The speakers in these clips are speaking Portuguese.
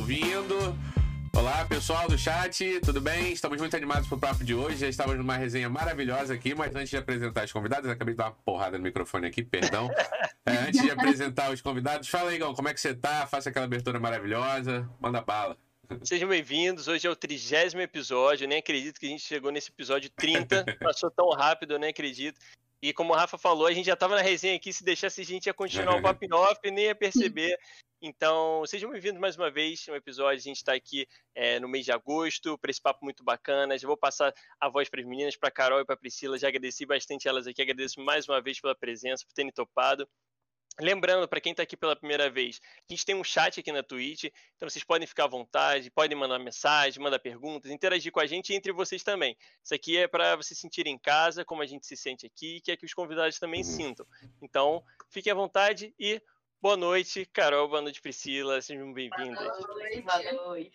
ouvindo. Olá, pessoal do chat, tudo bem? Estamos muito animados pro papo de hoje. Já estávamos numa resenha maravilhosa aqui, mas antes de apresentar os convidados, acabei de dar uma porrada no microfone aqui, perdão. É, antes de apresentar os convidados, fala aí, Igão, como é que você tá? Faça aquela abertura maravilhosa, manda bala. Sejam bem-vindos. Hoje é o trigésimo episódio. Eu nem acredito que a gente chegou nesse episódio 30. Passou tão rápido, eu nem acredito. E como o Rafa falou, a gente já estava na resenha aqui. Se deixasse, a gente ia continuar o papo off e nem ia perceber. Então, sejam bem-vindos mais uma vez um episódio. A gente está aqui é, no mês de agosto para esse papo muito bacana. Já vou passar a voz para as meninas, para Carol e para Priscila. Já agradeci bastante elas aqui. Agradeço mais uma vez pela presença, por terem topado. Lembrando, para quem está aqui pela primeira vez, a gente tem um chat aqui na Twitch, então vocês podem ficar à vontade, podem mandar mensagem, mandar perguntas, interagir com a gente e entre vocês também. Isso aqui é para você sentir em casa, como a gente se sente aqui, e que é que os convidados também sintam. Então, fiquem à vontade e boa noite, Carol, boa noite, Priscila, sejam bem-vindas. Boa noite.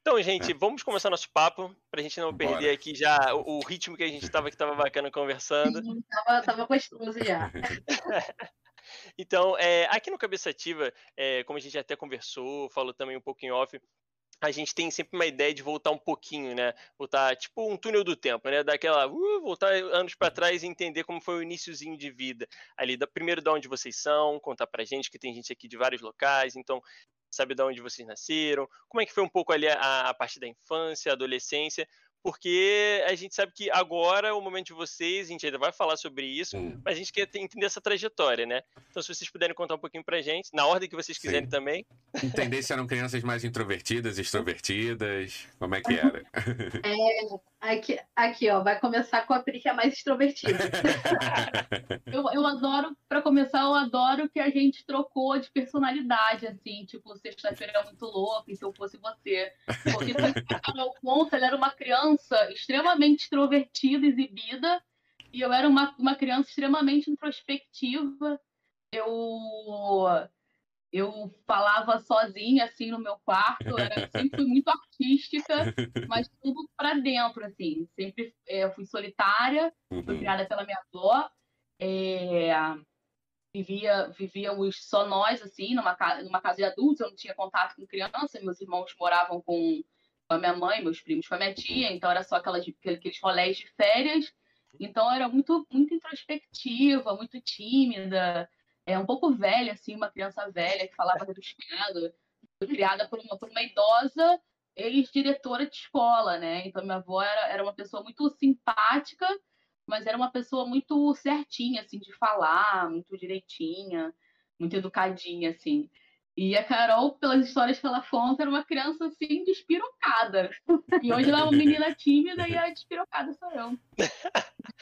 Então, gente, vamos começar nosso papo, para a gente não perder Bora. aqui já o, o, ritmo que a gente estava que estava bacana conversando. Sim, tava, tava gostoso já. Então, é, aqui no Cabeça Ativa, é, como a gente até conversou, falou também um pouco em off, a gente tem sempre uma ideia de voltar um pouquinho, né? Voltar tipo um túnel do tempo, né? Daquela, uh, voltar anos para trás e entender como foi o iníciozinho de vida ali, da, primeiro de onde vocês são, contar pra gente que tem gente aqui de vários locais, então sabe de onde vocês nasceram, como é que foi um pouco ali a, a parte da infância, adolescência, porque a gente sabe que agora é o momento de vocês, a gente ainda vai falar sobre isso, hum. mas a gente quer entender essa trajetória, né? Então, se vocês puderem contar um pouquinho pra gente, na ordem que vocês quiserem Sim. também. Entender se eram crianças mais introvertidas, extrovertidas, como é que era? É, aqui, aqui, ó, vai começar com a Pri, que é mais extrovertida. eu, eu adoro, pra começar, eu adoro que a gente trocou de personalidade, assim, tipo, sexta-feira é muito louco, e se eu fosse você. Porque, o ponto, ela era uma criança criança extremamente extrovertida, exibida, e eu era uma, uma criança extremamente introspectiva. Eu eu falava sozinha assim no meu quarto, era sempre fui muito artística, mas tudo para dentro assim. Sempre é, fui solitária, uhum. fui criada pela minha avó, é, vivia vivíamos só nós assim numa casa, numa casa de adultos. Eu não tinha contato com criança, meus irmãos moravam com a minha mãe, meus primos com a minha tia, então era só aquelas, aqueles rolés de férias. Então era muito, muito introspectiva, muito tímida, é um pouco velha, assim, uma criança velha que falava rebuscado. Criada por uma, por uma idosa ex-diretora de escola, né? Então minha avó era, era uma pessoa muito simpática, mas era uma pessoa muito certinha, assim, de falar, muito direitinha, muito educadinha, assim. E a Carol, pelas histórias que ela conta, era uma criança assim, despirocada. E hoje ela é uma menina tímida e a despirocada sou eu.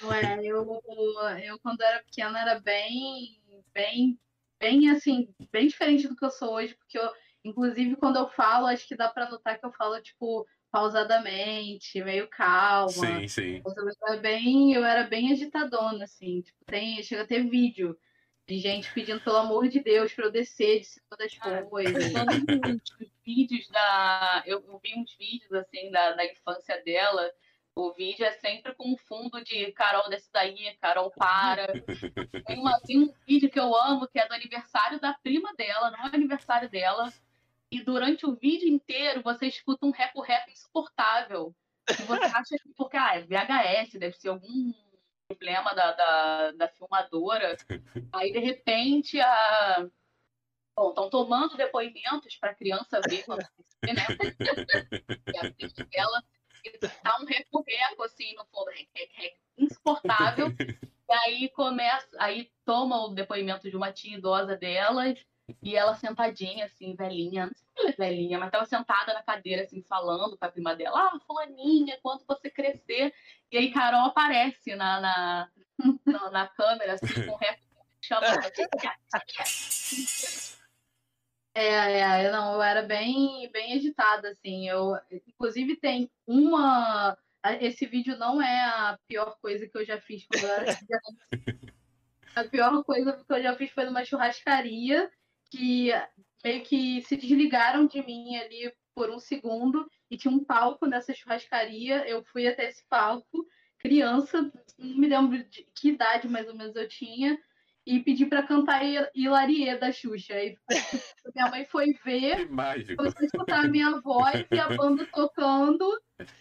Ué, eu, eu quando era pequena era bem, bem, bem assim, bem diferente do que eu sou hoje, porque eu, inclusive, quando eu falo, acho que dá para notar que eu falo, tipo, pausadamente, meio calma. Sim, sim. Eu era bem, eu era bem agitadona, assim, tipo, tem, chega a ter vídeo de gente pedindo pelo amor de Deus para eu descer de cima das coisas. os vídeos da. Eu, eu, vi uns vídeos assim da, da infância dela. O vídeo é sempre com um fundo de Carol desce daí, Carol para. Tem, uma, tem um vídeo que eu amo, que é do aniversário da prima dela, não é aniversário dela. E durante o vídeo inteiro você escuta um rap-rap insuportável. E você acha que, porque, ah, é VHS, deve ser algum problema da, da, da filmadora. Aí, de repente, a. Bom, estão tomando depoimentos para a criança ver quando né? e a frente dela tá um recorreco, assim, no fundo, insuportável. E aí começa, aí toma o depoimento de uma tia idosa delas, e ela sentadinha, assim, velhinha, não sei se é velhinha, mas estava sentada na cadeira, assim, falando para a prima dela, ah, fulaninha, quando você crescer. E aí Carol aparece na, na, na, na câmera, assim, com o rap chamando. É, é, não, eu era bem, bem agitada, assim. Eu, inclusive, tem uma. Esse vídeo não é a pior coisa que eu já fiz quando eu era A pior coisa que eu já fiz foi numa churrascaria que meio que se desligaram de mim ali por um segundo e tinha um palco nessa churrascaria. Eu fui até esse palco, criança, não me lembro de que idade mais ou menos eu tinha. e pedi para cantar Hilarie da Xuxa. Aí minha mãe foi ver, foi escutar a minha voz e a banda tocando,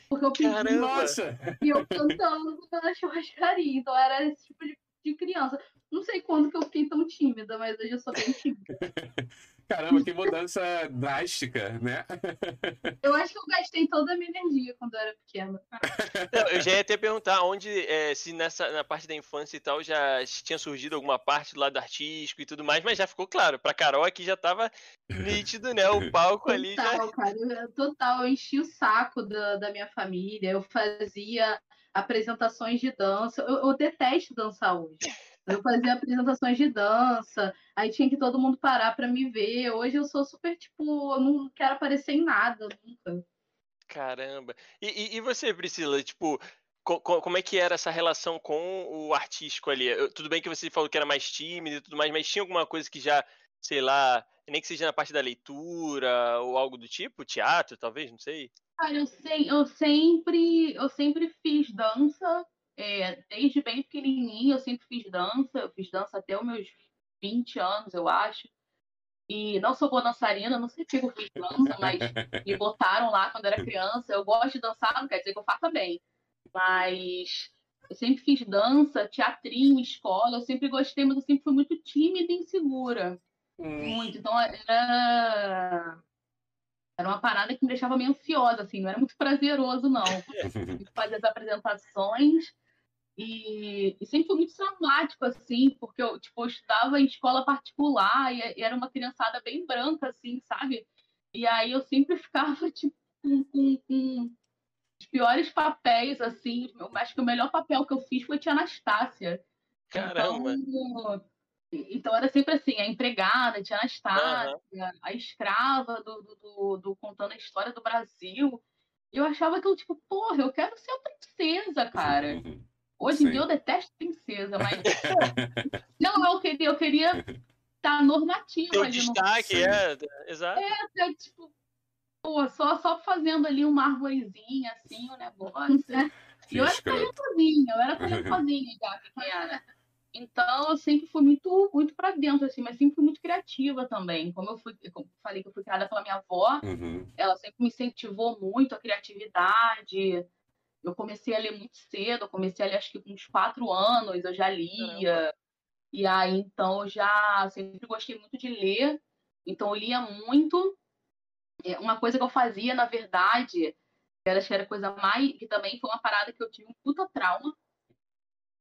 porque eu pedi Nossa. e eu cantando na churrascaria. Então era esse tipo de, de criança. Não sei quando que eu fiquei tão tímida, mas hoje eu sou bem tímida. Caramba, que mudança drástica, né? Eu acho que eu gastei toda a minha energia quando eu era pequena. eu já ia até perguntar onde, é, se nessa na parte da infância e tal, já tinha surgido alguma parte do lado artístico e tudo mais, mas já ficou claro. Pra Carol aqui já tava nítido, né? O palco ali total, já. Cara, total, eu enchi o saco da, da minha família, eu fazia apresentações de dança. Eu, eu detesto dançar hoje. Eu fazia apresentações de dança, aí tinha que todo mundo parar para me ver. Hoje eu sou super, tipo, eu não quero aparecer em nada nunca. Caramba. E, e, e você, Priscila, tipo, co, co, como é que era essa relação com o artístico ali? Eu, tudo bem que você falou que era mais tímido e tudo mais, mas tinha alguma coisa que já, sei lá, nem que seja na parte da leitura ou algo do tipo? Teatro, talvez, não sei. Cara, eu, sei, eu sempre eu sempre fiz dança, é, desde bem pequenininha eu sempre fiz dança, eu fiz dança até os meus 20 anos, eu acho. E não sou boa dançarina, não sei se eu fiz dança, mas me botaram lá quando era criança. Eu gosto de dançar, não quer dizer que eu faça bem. Mas eu sempre fiz dança, teatrinho, escola, eu sempre gostei, mas eu sempre fui muito tímida e insegura. Hum. Muito. Então era. Era uma parada que me deixava meio ansiosa, assim, não era muito prazeroso, não. Fazer as apresentações e, e, sempre foi muito traumático, assim, porque eu, tipo, eu estudava em escola particular e, e, era uma criançada bem branca, assim, sabe? E aí eu sempre ficava, tipo, com, com, com os piores papéis, assim. Eu acho que o melhor papel que eu fiz foi Tia Anastácia. Caramba! Então, então era sempre assim, a empregada, Tia Anastácia, uhum. a escrava do, do, do, do, contando a história do Brasil. Eu achava que eu, tipo, porra, eu quero ser a princesa, cara. Uhum. Hoje em dia eu detesto princesa, mas. não, eu queria, eu queria estar tá normativo Teu ali destaque, no... é, exato. É, é, tipo, pô, só, só fazendo ali uma arvorezinha, assim, o um negócio, né? E eu era talentosinha, eu era talentosinha já, pequena. Então, eu sempre fui muito, muito para dentro, assim, mas sempre fui muito criativa também. Como eu fui, como falei que eu fui criada pela minha avó, uhum. ela sempre me incentivou muito a criatividade, eu comecei a ler muito cedo, eu comecei a ler acho que com uns quatro anos, eu já lia. Caramba. E aí, então, eu já sempre gostei muito de ler, então eu lia muito. É, uma coisa que eu fazia, na verdade, era, acho que era coisa mais. que também foi uma parada que eu tive um puta trauma,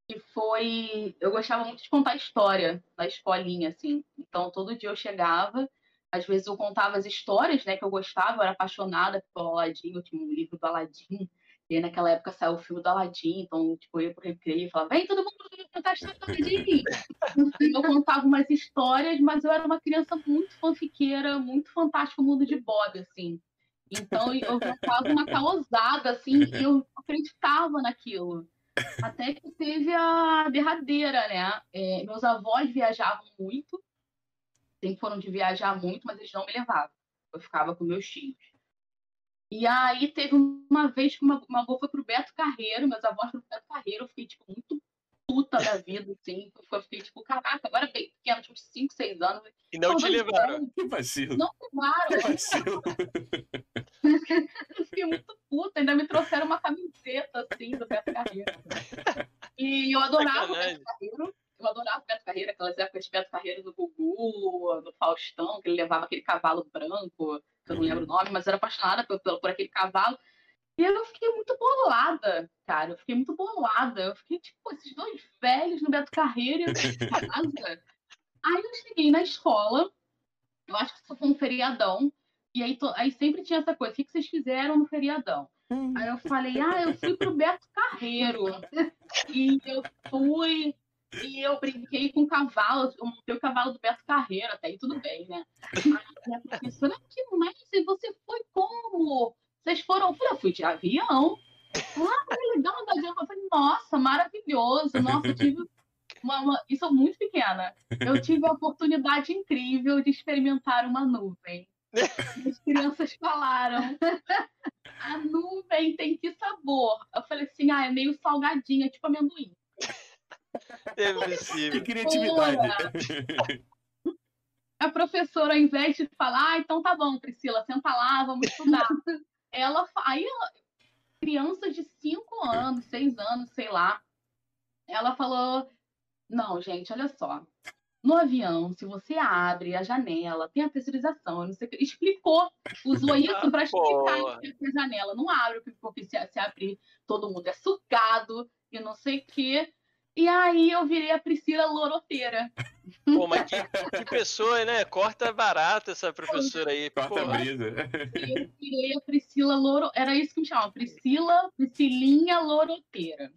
que foi. Eu gostava muito de contar história na escolinha, assim. Então, todo dia eu chegava, às vezes eu contava as histórias, né, que eu gostava, eu era apaixonada pelo Aladim, eu tinha um livro do Aladim, e naquela época saiu o filme do Aladdin, então, tipo, eu ia pro recreio e falava, vem todo mundo contar a história do Aladdin. eu contava umas histórias, mas eu era uma criança muito fanfiqueira, muito fantástica no mundo de Bob, assim. Então, eu contava uma causada, assim, e eu acreditava naquilo. Até que teve a derradeira, né? É, meus avós viajavam muito, sempre foram de viajar muito, mas eles não me levavam. Eu ficava com meus tios. E aí teve uma vez que uma, uma avó foi pro Beto Carreiro, meus avós pro Beto Carreiro, eu fiquei, tipo, muito puta da vida, assim. Eu fiquei, tipo, caraca, agora bem pequeno, tipo, 5, 6 anos. E não te levaram. Que vacilo. Não levaram. Que vacilo. eu fiquei muito puta, ainda me trouxeram uma camiseta, assim, do Beto Carreiro. E eu adorava o Beto Carreiro. Eu adorava o Beto Carreiro, aquelas épocas de Beto Carreiro no Gugu, no Faustão, que ele levava aquele cavalo branco que eu não lembro o nome, mas era apaixonada por, por, por aquele cavalo. E eu fiquei muito bolada, cara. Eu fiquei muito bolada. Eu fiquei, tipo, esses dois velhos no Beto Carreiro e casa. Aí eu cheguei na escola, eu acho que isso foi um feriadão, e aí, to... aí sempre tinha essa coisa, o que, que vocês fizeram no feriadão? Hum. Aí eu falei, ah, eu fui pro Beto Carreiro. e eu fui, e eu brinquei com o cavalo, eu montei o cavalo do Beto Carreiro, até aí tudo bem, né? Aí a professora, que mas você foi como? Vocês foram? Eu falei, eu fui de avião. Ah, legal, de avião. Eu falei, nossa, maravilhoso. Nossa, eu tive uma, uma... Isso é muito pequena. Eu tive a oportunidade incrível de experimentar uma nuvem. As crianças falaram. A nuvem tem que sabor? Eu falei assim, ah, é meio salgadinha, tipo amendoim. É possível. Que criatividade. A professora, ao invés de falar, ah, então tá bom, Priscila, senta lá, vamos estudar. Ela, aí ela, crianças de 5 anos, 6 anos, sei lá, ela falou, não, gente, olha só, no avião, se você abre a janela, tem a pressurização, não sei o que. Explicou, usou isso para explicar que a janela não abre, porque se, se abrir, todo mundo é sugado e não sei o que. E aí eu virei a Priscila Loroteira. Pô, mas que, que pessoa, né? Corta barato essa professora aí. Corta a brisa. Eu virei a Priscila Loro... Era isso que me chamava. Priscila, Priscilinha Loroteira.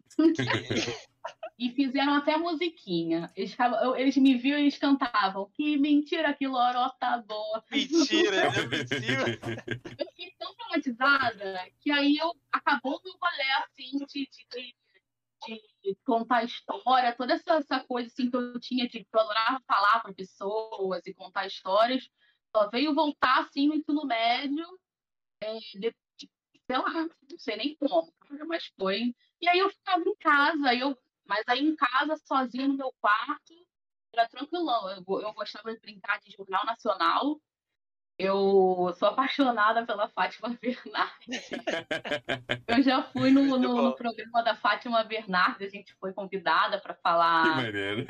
e fizeram até musiquinha. Eles, eles me viram e eles cantavam. Que mentira, que lorota boa. Mentira, é mentira. Eu fiquei tão traumatizada que aí eu acabou meu rolê assim de, de, de, contar história, toda essa, essa coisa assim que eu tinha de que eu adorava falar para pessoas e contar histórias. Só veio voltar assim no ensino médio, é, de, sei lá, não sei nem como, mas foi. E aí eu ficava em casa, eu mas aí em casa, sozinha no meu quarto, era tranquilão. Eu, eu gostava de brincar de jornal nacional. Eu sou apaixonada pela Fátima Bernardes. eu já fui no, no, no, programa da Fátima Bernardes, a gente foi convidada para falar. Que maneiro.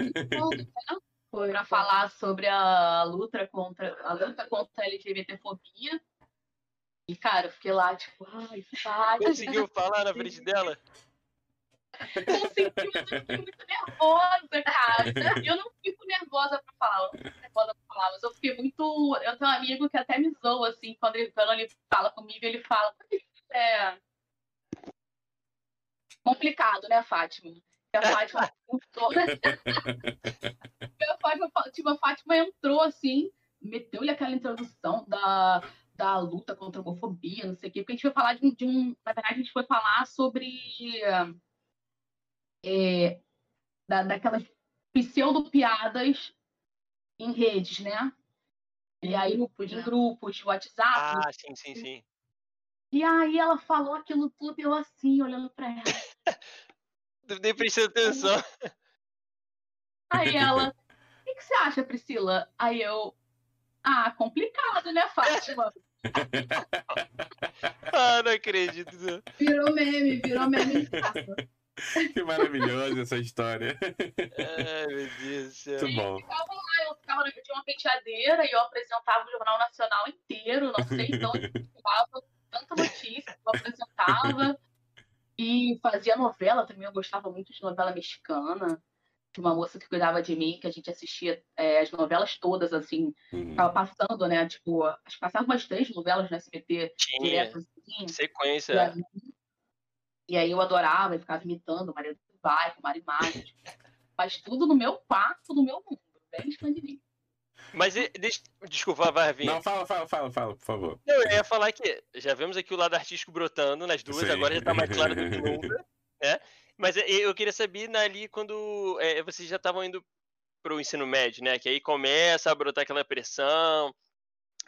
Foi para falar sobre a luta contra a luta contra a LGBTfobia. E, cara, eu fiquei lá, tipo, ai, Fátima. Conseguiu falar na frente dela? Eu fiquei muito nervosa, cara. Eu não fico nervosa pra falar, eu não fico nervosa pra falar, mas eu fiquei muito. Eu tenho um amigo que até me zoa, assim, quando ele, quando ele fala comigo, ele fala. É complicado, né, Fátima? a Fátima a Fátima, tipo, a Fátima entrou assim, meteu-lhe aquela introdução da, da luta contra a homofobia, não sei o quê, porque a gente foi falar de, de um. Na verdade, a gente foi falar sobre é, da, daquelas pseudo-piadas em redes, né? E aí, grupos, em grupos, WhatsApp. Ah, sim, sim, sim. E aí ela falou aquilo tudo, eu assim, olhando pra ela. Nem prestando atenção. Aí ela, o que, que, você acha, Priscila? Aí eu, ah, complicado, né, Fátima? ah, não acredito. Virou meme, virou meme. Que maravilhosa essa história. Ai, meu Deus do céu. Muito bom. Eu ficava lá, eu, ficava, eu tinha uma penteadeira e eu apresentava o Jornal Nacional inteiro, não sei então eu falava tanta notícia que eu apresentava. E fazia novela também, eu gostava muito de novela mexicana. Tinha uma moça que cuidava de mim, que a gente assistia é, as novelas todas, assim, uhum. tava passando, né? Tipo, acho que passava umas três novelas no SBT Tinha. direto, assim. Sequência. E aí eu adorava e ficava imitando Maria do Bairro, Marimar. Faz tudo no meu quarto, no meu mundo, bem escondidinho. Mas deixa, desculpa, vai vir. Não, fala, fala, fala, fala, por favor. Eu ia falar que já vemos aqui o lado artístico brotando nas duas, Sim. agora já tá mais claro do que nunca, né? Mas eu queria saber ali quando é, vocês já estavam indo pro ensino médio, né? Que aí começa a brotar aquela pressão,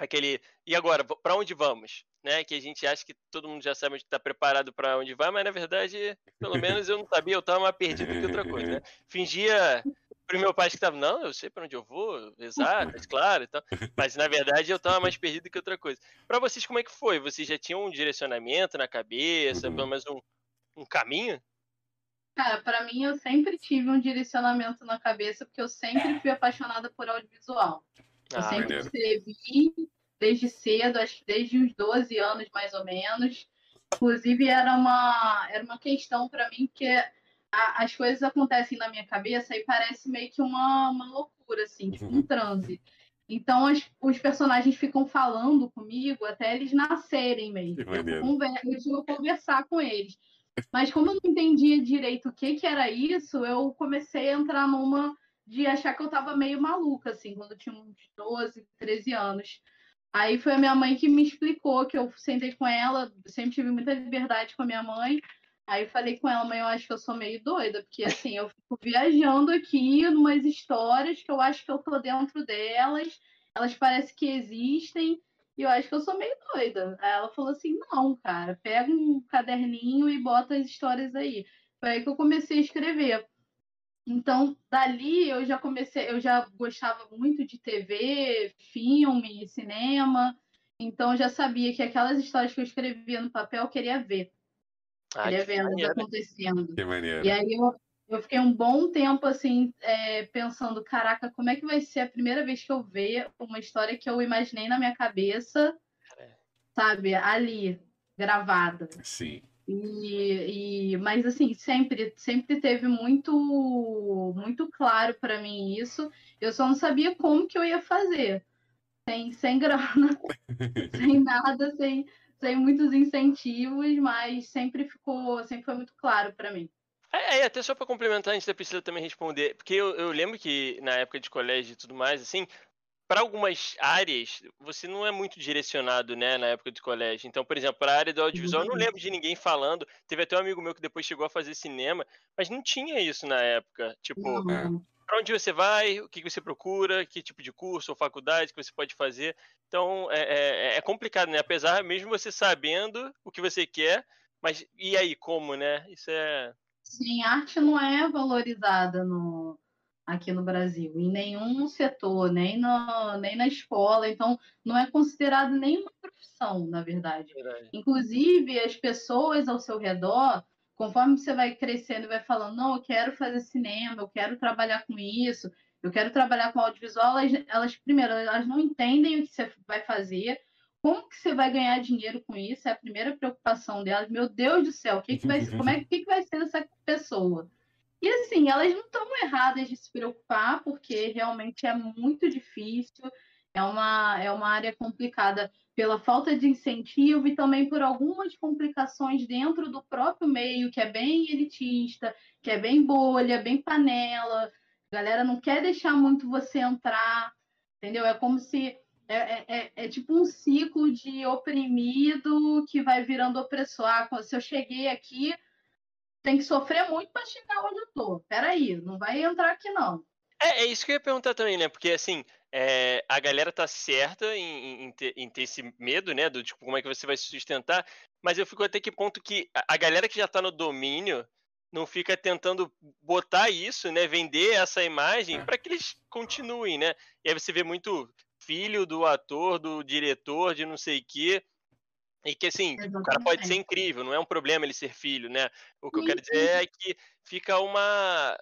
aquele e agora para onde vamos né que a gente acha que todo mundo já sabe onde está preparado para onde vai mas na verdade pelo menos eu não sabia eu estava mais perdido que outra coisa né? fingia para meu pai que estava não eu sei para onde eu vou exato claro então mas na verdade eu estava mais perdido que outra coisa para vocês como é que foi vocês já tinham um direcionamento na cabeça uhum. pelo menos um, um caminho Cara, para mim eu sempre tive um direcionamento na cabeça porque eu sempre fui apaixonada por audiovisual. Eu ah, sempre escrevi desde cedo, acho que desde uns 12 anos mais ou menos. Inclusive, era uma, era uma questão para mim, que a, as coisas acontecem na minha cabeça e parece meio que uma, uma loucura, assim, tipo um transe. Então, as, os personagens ficam falando comigo até eles nascerem mesmo. Eu, converso, eu conversar com eles. Mas como eu não entendia direito o que, que era isso, eu comecei a entrar numa de achar que eu tava meio maluca, assim, quando eu tinha uns 12, 13 anos. Aí foi a minha mãe que me explicou, que eu sentei com ela, sempre tive muita liberdade com a minha mãe. Aí falei com ela, mãe, eu acho que eu sou meio doida, porque assim, eu fico viajando aqui numas histórias que eu acho que eu tô dentro delas, elas parecem que existem, e eu acho que eu sou meio doida. Aí ela falou assim: não, cara, pega um caderninho e bota as histórias aí. Foi aí que eu comecei a escrever. Então, dali eu já comecei, eu já gostava muito de TV, filme, cinema. Então, eu já sabia que aquelas histórias que eu escrevia no papel eu queria ver. Ah, queria ver elas acontecendo. Que maneiro. E aí eu, eu fiquei um bom tempo assim, é, pensando, caraca, como é que vai ser a primeira vez que eu ver uma história que eu imaginei na minha cabeça, é. sabe, ali, gravada. Sim. E, e, mas assim, sempre, sempre teve muito, muito claro para mim isso. Eu só não sabia como que eu ia fazer. Sem, sem grana, sem nada, sem, sem muitos incentivos, mas sempre ficou, sempre foi muito claro para mim. É, é, até só para complementar, antes da Priscila também responder, porque eu, eu, lembro que na época de colégio e tudo mais, assim, para algumas áreas, você não é muito direcionado, né, na época de colégio. Então, por exemplo, para a área do audiovisual, eu não lembro de ninguém falando. Teve até um amigo meu que depois chegou a fazer cinema, mas não tinha isso na época. Tipo, uhum. para onde você vai, o que você procura, que tipo de curso ou faculdade que você pode fazer. Então, é, é, é complicado, né? Apesar, mesmo você sabendo o que você quer, mas e aí, como, né? Isso é. Sim, arte não é valorizada no, aqui no Brasil, em nenhum setor, nem, no, nem na escola, então não é considerado nenhuma profissão, na verdade. verdade. Inclusive, as pessoas ao seu redor, conforme você vai crescendo e vai falando, não, eu quero fazer cinema, eu quero trabalhar com isso, eu quero trabalhar com audiovisual, elas, elas primeiro, elas não entendem o que você vai fazer, como que você vai ganhar dinheiro com isso? É a primeira preocupação delas. Meu Deus do céu, o que, que vai, como é, que, que vai ser essa pessoa? E assim, elas não estão erradas de se preocupar, porque realmente é muito difícil, é uma, é uma área complicada pela falta de incentivo e também por algumas complicações dentro do próprio meio, que é bem elitista, que é bem bolha, bem panela. A galera não quer deixar muito você entrar, entendeu? É como se. É, é, é, é tipo um ciclo de oprimido que vai virando opressor. Ah, se eu cheguei aqui, tem que sofrer muito para chegar onde eu tô. Peraí, não vai entrar aqui não. É, é isso que eu ia perguntar também, né? Porque assim, é, a galera tá certa em, em, ter, em, ter, esse medo, né? Do tipo, como é que você vai se sustentar. Mas eu fico até que ponto que a, galera que já tá no domínio não fica tentando botar isso, né? Vender essa imagem para que eles continuem, né? E aí você vê muito filho do ator, do diretor, de não sei o quê, e que assim, Exatamente. o cara pode ser incrível, não é um problema ele ser filho, né? O que eu quero dizer é que fica uma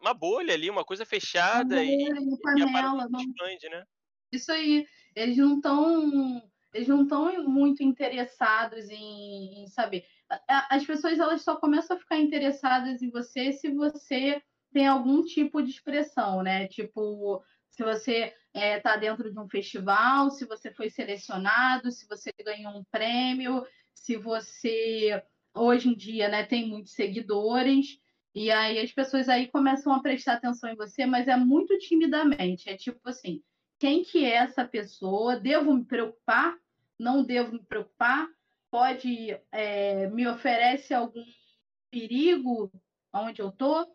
uma bolha ali, uma coisa fechada uma bolha, e, panela, e expande, né? Isso aí, eles não estão eles não estão muito interessados em, em, saber. As pessoas elas só começam a ficar interessadas em você se você tem algum tipo de expressão, né? Tipo, se você está é, tá dentro de um festival, se você foi selecionado, se você ganhou um prêmio, se você hoje em dia né, tem muitos seguidores. E aí as pessoas aí começam a prestar atenção em você, mas é muito timidamente. É tipo assim, quem que é essa pessoa? Devo me preocupar? Não devo me preocupar? Pode é, me oferece algum perigo onde eu tô?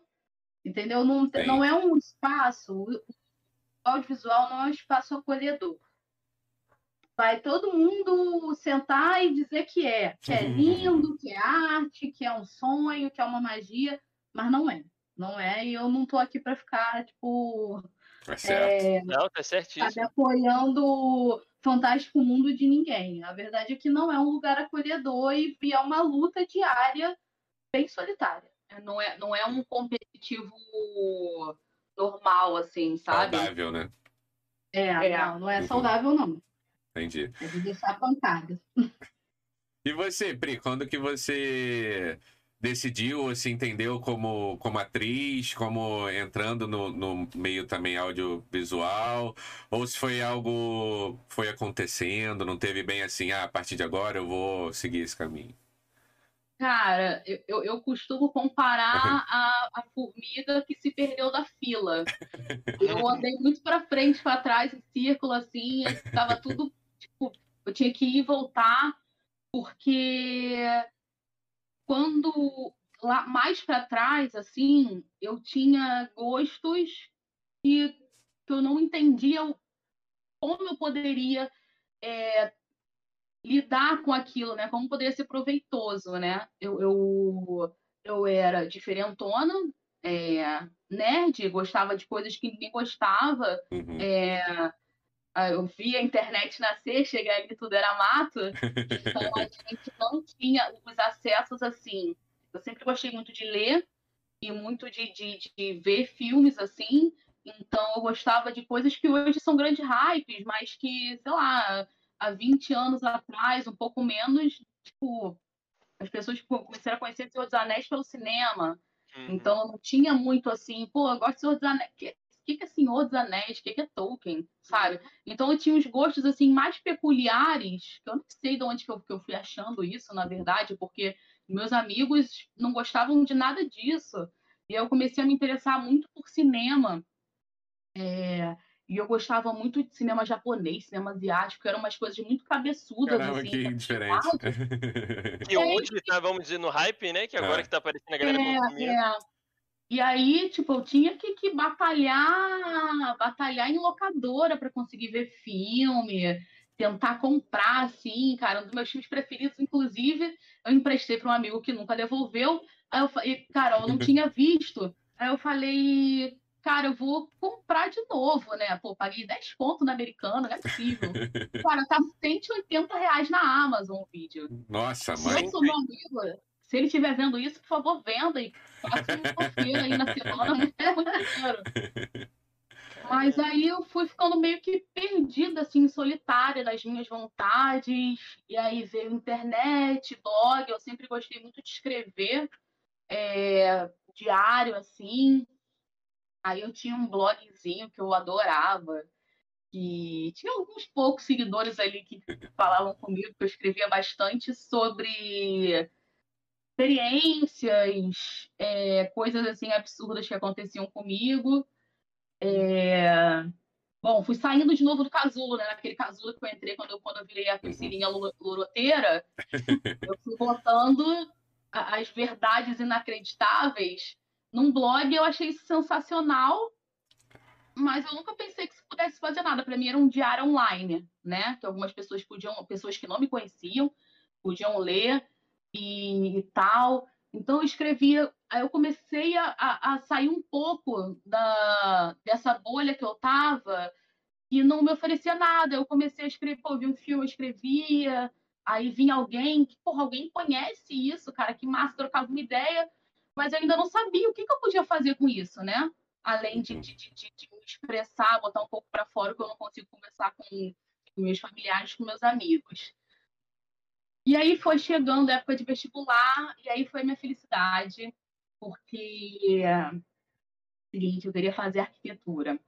Entendeu? Não, não é um espaço audiovisual não é um espaço acolhedor. Vai todo mundo sentar e dizer que é, que é lindo, que é arte, que é um sonho, que é uma magia, mas não é. Não é, e eu não tô aqui para ficar, tipo. É certo. É, não, tá certíssimo. apoiando Fantástico Mundo de ninguém. A verdade é que não é um lugar acolhedor e, e é uma luta diária bem solitária. Não é, não é um competitivo normal, assim, sabe? Saudável, né? É, é. não, não é uhum. saudável, não. Entendi. É de deixar pancada. E você, Pri, quando que você decidiu, se entendeu como, como atriz, como entrando no, no meio também audiovisual, ou se foi algo foi acontecendo, não teve bem assim, ah, a partir de agora eu vou seguir esse caminho? Cara, eu, eu costumo comparar a, a formiga que se perdeu da fila. Eu andei muito para frente, para trás, em círculo, assim, estava tudo, tipo, eu tinha que ir e voltar, porque quando lá mais para trás, assim, eu tinha gostos que, que eu não entendia como eu poderia é, lidar com aquilo, né? Como poderia ser proveitoso, né? Eu, eu, eu era diferentona, é, nerd, gostava de coisas que ninguém gostava. Uhum. É, eu via a internet nascer, chegar ali tudo era mato. Então a gente não tinha os acessos assim. Eu sempre gostei muito de ler e muito de, de, de ver filmes assim. Então eu gostava de coisas que hoje são grandes hypes, mas que, sei lá, há 20 anos atrás, um pouco menos, tipo, as pessoas tipo, começaram a conhecer Senhor dos Anéis pelo cinema. Uhum. Então não tinha muito assim, pô, eu gosto de Senhor dos Anéis. O que, que é Senhor dos Anéis? O que, que é Tolkien? Sabe? Então eu tinha uns gostos assim mais peculiares, que eu não sei de onde que eu, que eu fui achando isso, na verdade, porque meus amigos não gostavam de nada disso. E eu comecei a me interessar muito por cinema. É, e eu gostava muito de cinema japonês, cinema asiático, eram umas coisas muito cabeçudas. Caramba, assim, que diferente. e hoje tá, vamos dizer, no hype, né? Que agora é. que tá aparecendo a galera é. É. E aí, tipo, eu tinha que, que batalhar, batalhar em locadora para conseguir ver filme, tentar comprar, assim, cara. Um dos meus filmes preferidos, inclusive, eu emprestei para um amigo que nunca devolveu. Aí eu falei, cara, eu não tinha visto. Aí eu falei, cara, eu vou comprar de novo, né? Pô, paguei 10 pontos na americana, não é possível. cara, tá 180 reais na Amazon o vídeo. Nossa, mãe. Meu amigo, se ele estiver vendo isso, por favor, venda e faça uma feira aí na semana, é muito dinheiro. Mas aí eu fui ficando meio que perdida, assim, solitária nas minhas vontades. E aí veio internet, blog. Eu sempre gostei muito de escrever, é, diário, assim. Aí eu tinha um blogzinho que eu adorava, que tinha alguns poucos seguidores ali que falavam comigo, que eu escrevia bastante sobre experiências, é, coisas assim absurdas que aconteciam comigo. É... Bom, fui saindo de novo do casulo, né? Naquele casulo que eu entrei quando eu, quando eu virei a uhum. Priscilinha loroteira. eu fui botando as verdades inacreditáveis num blog eu achei isso sensacional, mas eu nunca pensei que isso pudesse fazer nada. Para mim era um diário online, né? Que algumas pessoas podiam, pessoas que não me conheciam, podiam ler e, e tal. Então eu escrevia, aí eu comecei a, a, sair um pouco da, dessa bolha que eu tava e não me oferecia nada. Eu comecei a escrever, pô, vi um filme, eu escrevia, aí vinha alguém que, porra, alguém conhece isso, cara, que massa, trocava uma ideia mas eu ainda não sabia o que, que eu podia fazer com isso, né? Além de, de, de, de me expressar, botar um pouco para fora, que eu não consigo conversar com, meus familiares, com meus amigos. E aí foi chegando a época de vestibular, e aí foi minha felicidade, porque seguinte, eu queria fazer arquitetura.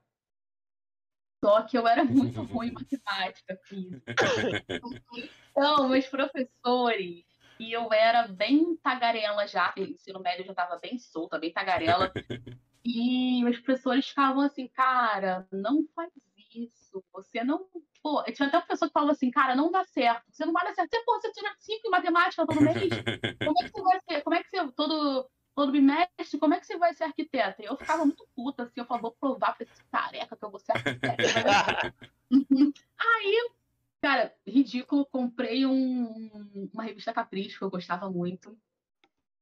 Só que eu era muito ruim em matemática, física. Então, meus professores e eu era bem tagarela já, o ensino médio já estava bem solta, bem tagarela. e os professores ficavam assim, cara, não faz isso, você não. Pô, tinha até uma pessoa que falava assim, cara, não dá certo, você não vai dar certo. Você, pô, você tira cinco em matemática todo mês? Como é que você vai ser? Como é que você. Todo, todo bimestre, como é que você vai ser arquiteta? E eu ficava muito puta, assim, eu falava, vou provar pra esse careca que eu vou ser arquiteta. Aí Cara, ridículo. Comprei um, uma revista Capricho, que eu gostava muito.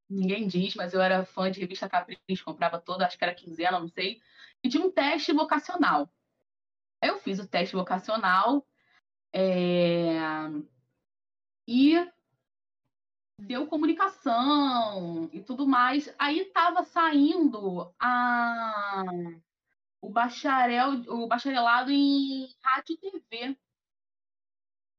Ninguém diz, mas eu era fã de revista Capricho, comprava toda, acho que era quinzena, não sei. E tinha um teste vocacional. Eu fiz o teste vocacional é... e deu comunicação e tudo mais. Aí estava saindo a... o bacharel, o bacharelado em rádio e TV.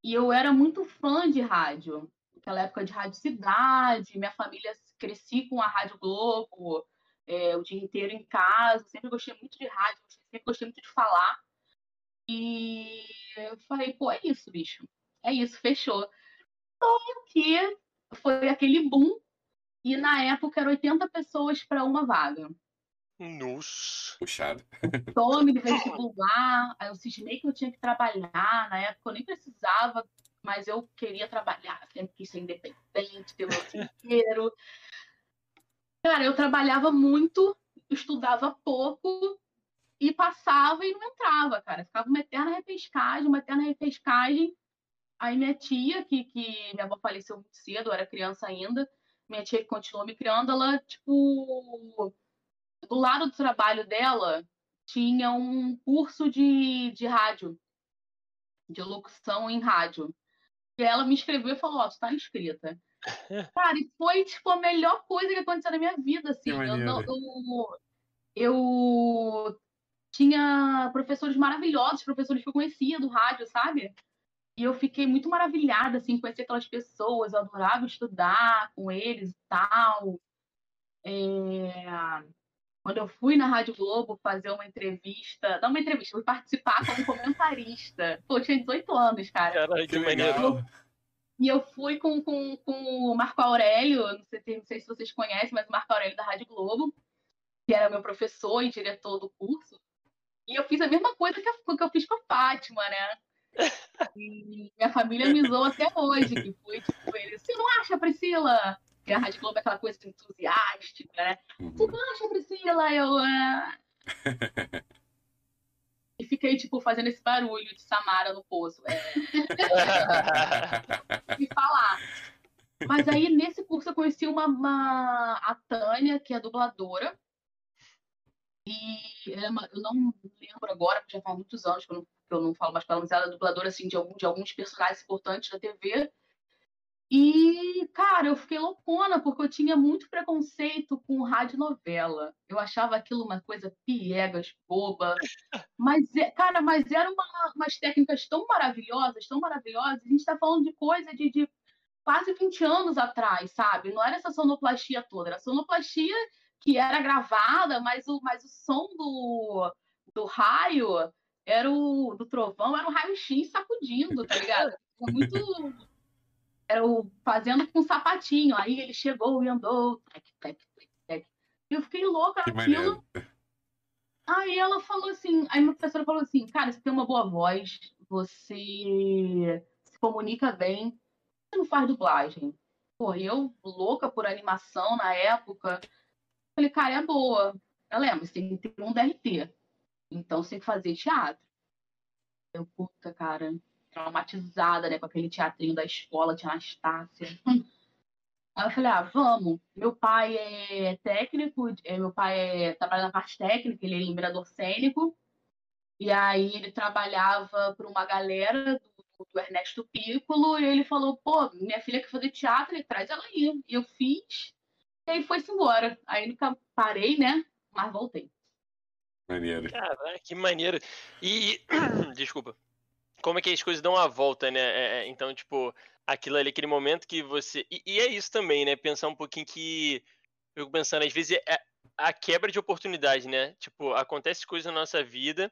E eu era muito fã de rádio. Naquela época de Rádio Cidade, minha família cresci com a Rádio Globo, é, o dia inteiro em casa. Sempre gostei muito de rádio, sempre gostei muito de falar. E eu falei, pô, é isso, bicho. É isso, fechou. Só que foi aquele boom. E na época eram 80 pessoas para uma vaga. Nossa. Puxado. Tome do vestibular, aí eu cismei que eu tinha que trabalhar. Na época eu nem precisava, mas eu queria trabalhar, sempre quis ser independente, ter meu dinheiro. Cara, eu trabalhava muito, estudava pouco e passava e não entrava, cara. Ficava uma eterna repescagem, uma eterna repescagem. Aí minha tia, que, que minha avó faleceu muito cedo, eu era criança ainda, minha tia que continuou me criando, ela, tipo, do lado do trabalho dela tinha um curso de, de rádio, de locução em rádio. E ela me escreveu e falou: Ó, oh, tu tá inscrita. Cara, e foi tipo a melhor coisa que aconteceu na minha vida, assim. Eu, eu, eu, tinha professores maravilhosos, professores que eu conhecia do rádio, sabe? E eu fiquei muito maravilhada, assim, conhecer aquelas pessoas, eu adorava estudar com eles e tal. É... Quando eu fui na Rádio Globo fazer uma entrevista, não uma entrevista, fui participar como comentarista. Pô, eu tinha 18 anos, cara. Caralho, que legal. E eu fui com, com, com o Marco Aurélio, não sei, não sei se vocês conhecem, mas o Marco Aurélio da Rádio Globo, que era meu professor e diretor do curso. E eu fiz a mesma coisa que eu, que eu fiz com a Fátima, né? E minha família me zoou até hoje, que foi tipo, ele, você não acha, Priscila? Que a Rádio Globo é aquela coisa entusiástica, né? Uhum. Você não acha, Priscila? Eu. Uh... e fiquei, tipo, fazendo esse barulho de Samara no poço. É... e falar. Mas aí, nesse curso, eu conheci uma, uma, a Tânia, que é dubladora. E é uma, eu não lembro agora, porque já faz muitos anos que eu não, que eu não falo mais com ela, mas ela é dubladora assim, de, algum, de alguns personagens importantes da TV. E, cara, eu fiquei loucona, porque eu tinha muito preconceito com radionovela. Eu achava aquilo uma coisa piegas, boba. Mas, é, cara, mas eram uma, umas técnicas tão maravilhosas, tão maravilhosas. A gente está falando de coisa de, de quase 20 anos atrás, sabe? Não era essa sonoplastia toda, era sonoplastia que era gravada, mas o, mas o som do, do raio era o do trovão, era o raio-x sacudindo, tá ligado? Muito era o fazendo com um sapatinho. Aí ele chegou e andou, tec, tec, tec, tec. E eu fiquei louca que naquilo. Aí ela falou assim, aí minha professora falou assim, cara, você tem uma boa voz, você se comunica bem, você não faz dublagem. Pô, eu, louca por animação na época, falei, cara, é boa. Ela é, mas tem que ter um DRT. Então você tem que fazer teatro. Eu, puta, cara, traumatizada, né, com aquele teatrinho da escola de Anastácia. Aí eu falei, ah, vamos. Meu pai é técnico, é, meu pai é, trabalha na parte técnica, ele é iluminador cênico. E aí ele trabalhava para uma galera do, do, Ernesto Piccolo e ele falou, pô, minha filha quer fazer teatro, ele traz ela aí. E eu fiz, e aí foi-se embora. Aí nunca parei, né, mas voltei. Maneiro. Cara, que maneiro. E, desculpa como é que as coisas dão a volta, né? É, é, então, tipo, aquilo ali, aquele momento que você. E, e, é isso também, né? Pensar um pouquinho que. Eu fico pensando, às vezes, é a quebra de oportunidade, né? Tipo, acontece coisas na nossa vida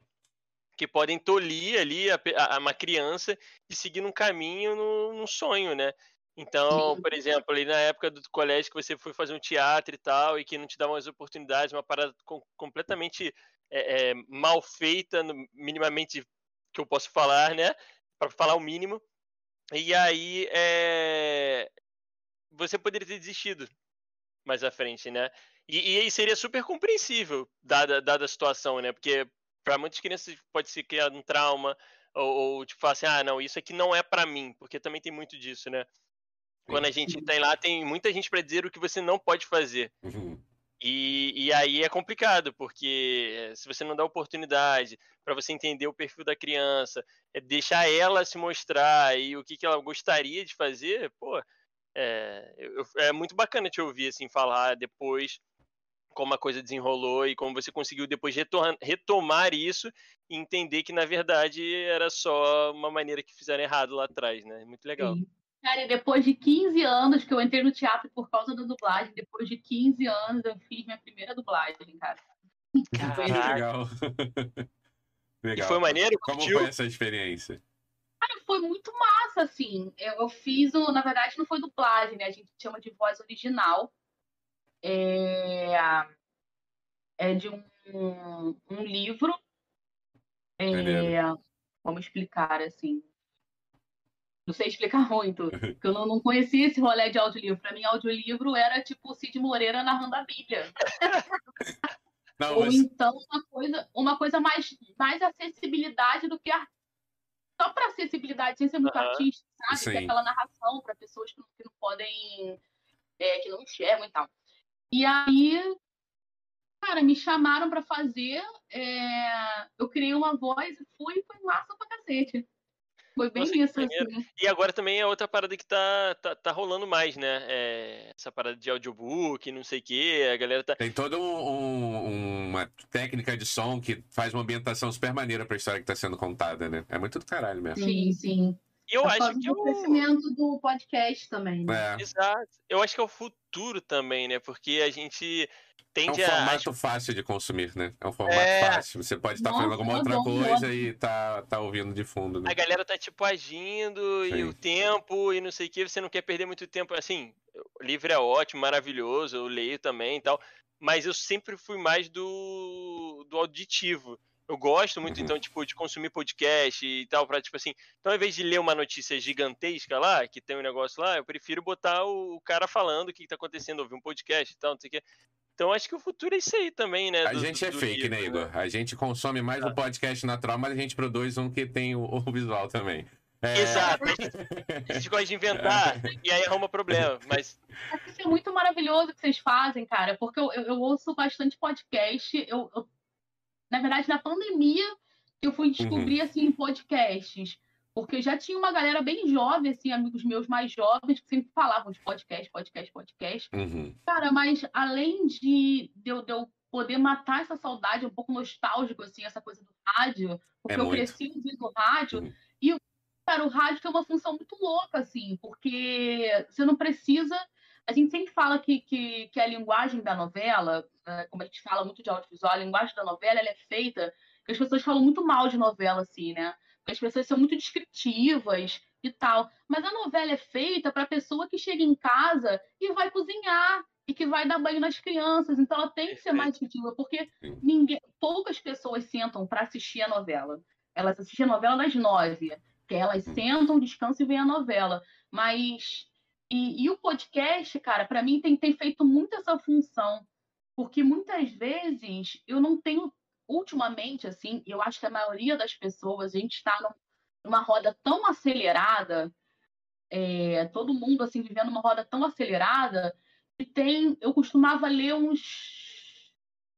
que podem tolir ali a, a, uma criança de seguir um caminho, num, num sonho, né? Então, por exemplo, ali na época do colégio que você foi fazer um teatro e tal, e que não te dava as oportunidades, uma parada com, completamente é, é, mal feita, minimamente que eu posso falar, né? Para falar o mínimo. E aí é... você poderia ter desistido mais à frente, né? E, e aí seria super compreensível, dada, dada a situação, né? Porque para muitas crianças pode ser criado um trauma, ou, ou tipo, falar assim, ah, não, isso aqui não é para mim, porque também tem muito disso, né? Quando a gente tem lá, tem muita gente para dizer o que você não pode fazer. Uhum. E, e aí é complicado, porque se você não dá oportunidade para você entender o perfil da criança, é deixar ela se mostrar e o que, que ela gostaria de fazer, pô, é, é muito bacana te ouvir assim falar depois como a coisa desenrolou e como você conseguiu depois retomar isso e entender que na verdade era só uma maneira que fizeram errado lá atrás, né? Muito legal. Sim. Cara, depois de 15 anos que eu entrei no teatro por causa da dublagem, depois de 15 anos eu fiz minha primeira dublagem, cara. Legal. Legal. E foi maneiro? Como foi essa experiência? Cara, foi muito massa, assim. Eu, eu fiz, o, na verdade, não foi dublagem, né? A gente chama de voz original. É, é de um, um livro. É, vamos explicar, assim não sei explicar muito, porque eu não, não conhecia esse rolê de audiolivro. Para mim, audiolivro era tipo o Cid Moreira narrando a Bíblia. Não, Ou mas... então uma coisa, uma coisa mais, mais acessibilidade do que a... só para acessibilidade, sem ser muito uhum. artista, sabe? Sim. Que é aquela narração para pessoas que não, que não podem, é, que não enxergam e tal. E aí Cara, me chamaram para fazer, é... eu criei uma voz e fui, foi massa pra cacete. Foi bem Nossa, isso, assim. E agora também é outra parada que tá, tá, tá rolando mais, né? É essa parada de audiobook, não sei o quê, a galera tá... Tem toda um, uma técnica de som que faz uma ambientação super maneira pra história que tá sendo contada, né? É muito do caralho mesmo. Sim, sim. Eu tá acho que o crescimento do podcast também, né? É. Exato. Eu acho que é o futuro também, né? Porque a gente tende a. É um formato a... fácil de consumir, né? É um formato é... fácil. Você pode estar fazendo alguma outra coisa e tá, tá ouvindo de fundo. Né? A galera tá tipo agindo Sim. e o tempo e não sei o que, você não quer perder muito tempo. Assim, o livro é ótimo, maravilhoso, eu leio também e tal. Mas eu sempre fui mais do, do auditivo. Eu gosto muito, uhum. então, tipo, de consumir podcast e tal, pra, tipo assim. Então, ao invés de ler uma notícia gigantesca lá, que tem um negócio lá, eu prefiro botar o, cara falando o que, que tá acontecendo, ouvir um podcast e tal, não sei o quê. Então acho que o futuro é isso aí também, né? A do, gente é fake, livro, né, Igor? Né? A gente consome mais o ah. podcast natural, mas a gente produz um que tem o, o visual também. É... Exato. A gente gosta de inventar e aí arruma problema, mas... Isso é muito maravilhoso que vocês fazem, cara, porque eu, eu, eu ouço bastante podcast. Eu, eu, na verdade, na pandemia, eu fui descobrir, uhum. assim, podcasts. Porque já tinha uma galera bem jovem, assim, amigos meus mais jovens, que sempre falavam de podcast, podcast, podcast. Uhum. Cara, mas além de, de, eu, de eu poder matar essa saudade um pouco nostálgico, assim, essa coisa do rádio, porque é eu cresci ouvindo rádio, uhum. e, cara, o rádio tem uma função muito louca, assim, porque você não precisa... A gente sempre fala que, que, que a linguagem da novela, né, como a gente fala muito de audiovisual, a linguagem da novela, ela é feita... que as pessoas falam muito mal de novela, assim, né? As pessoas são muito descritivas e tal. Mas a novela é feita para a pessoa que chega em casa e vai cozinhar e que vai dar banho nas crianças. Então ela tem que ser mais descritiva, porque ninguém, poucas pessoas sentam para assistir a novela. Elas assistem a novela das nove, que elas hum. sentam, descansam e veem a novela. Mas e, e o podcast, cara, para mim tem, tem feito muito essa função, porque muitas vezes eu não tenho ultimamente, assim, eu acho que a maioria das pessoas, a gente está numa roda tão acelerada, é, todo mundo, assim, vivendo uma roda tão acelerada, que tem, eu costumava ler uns,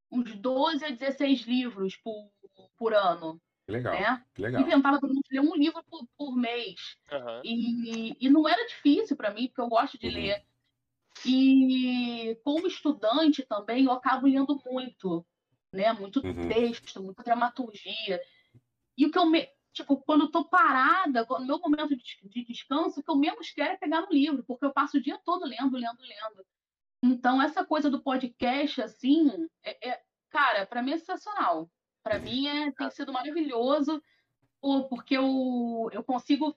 uns 12 a 16 livros por, por ano. Legal, né? legal. Inventava para ler um livro por, por mês. Uhum. E, e não era difícil para mim, porque eu gosto de uhum. ler. E como estudante também, eu acabo lendo muito né? Muito uhum. texto, muita dramaturgia. E o que eu me... tipo, quando eu tô parada, no meu momento de, de descanso, o que eu menos quero é pegar no livro, porque eu passo o dia todo lendo, lendo, lendo. Então, essa coisa do podcast, assim, é, é cara, para mim é sensacional. Para uhum. mim é, tem sido maravilhoso, porque eu, eu consigo.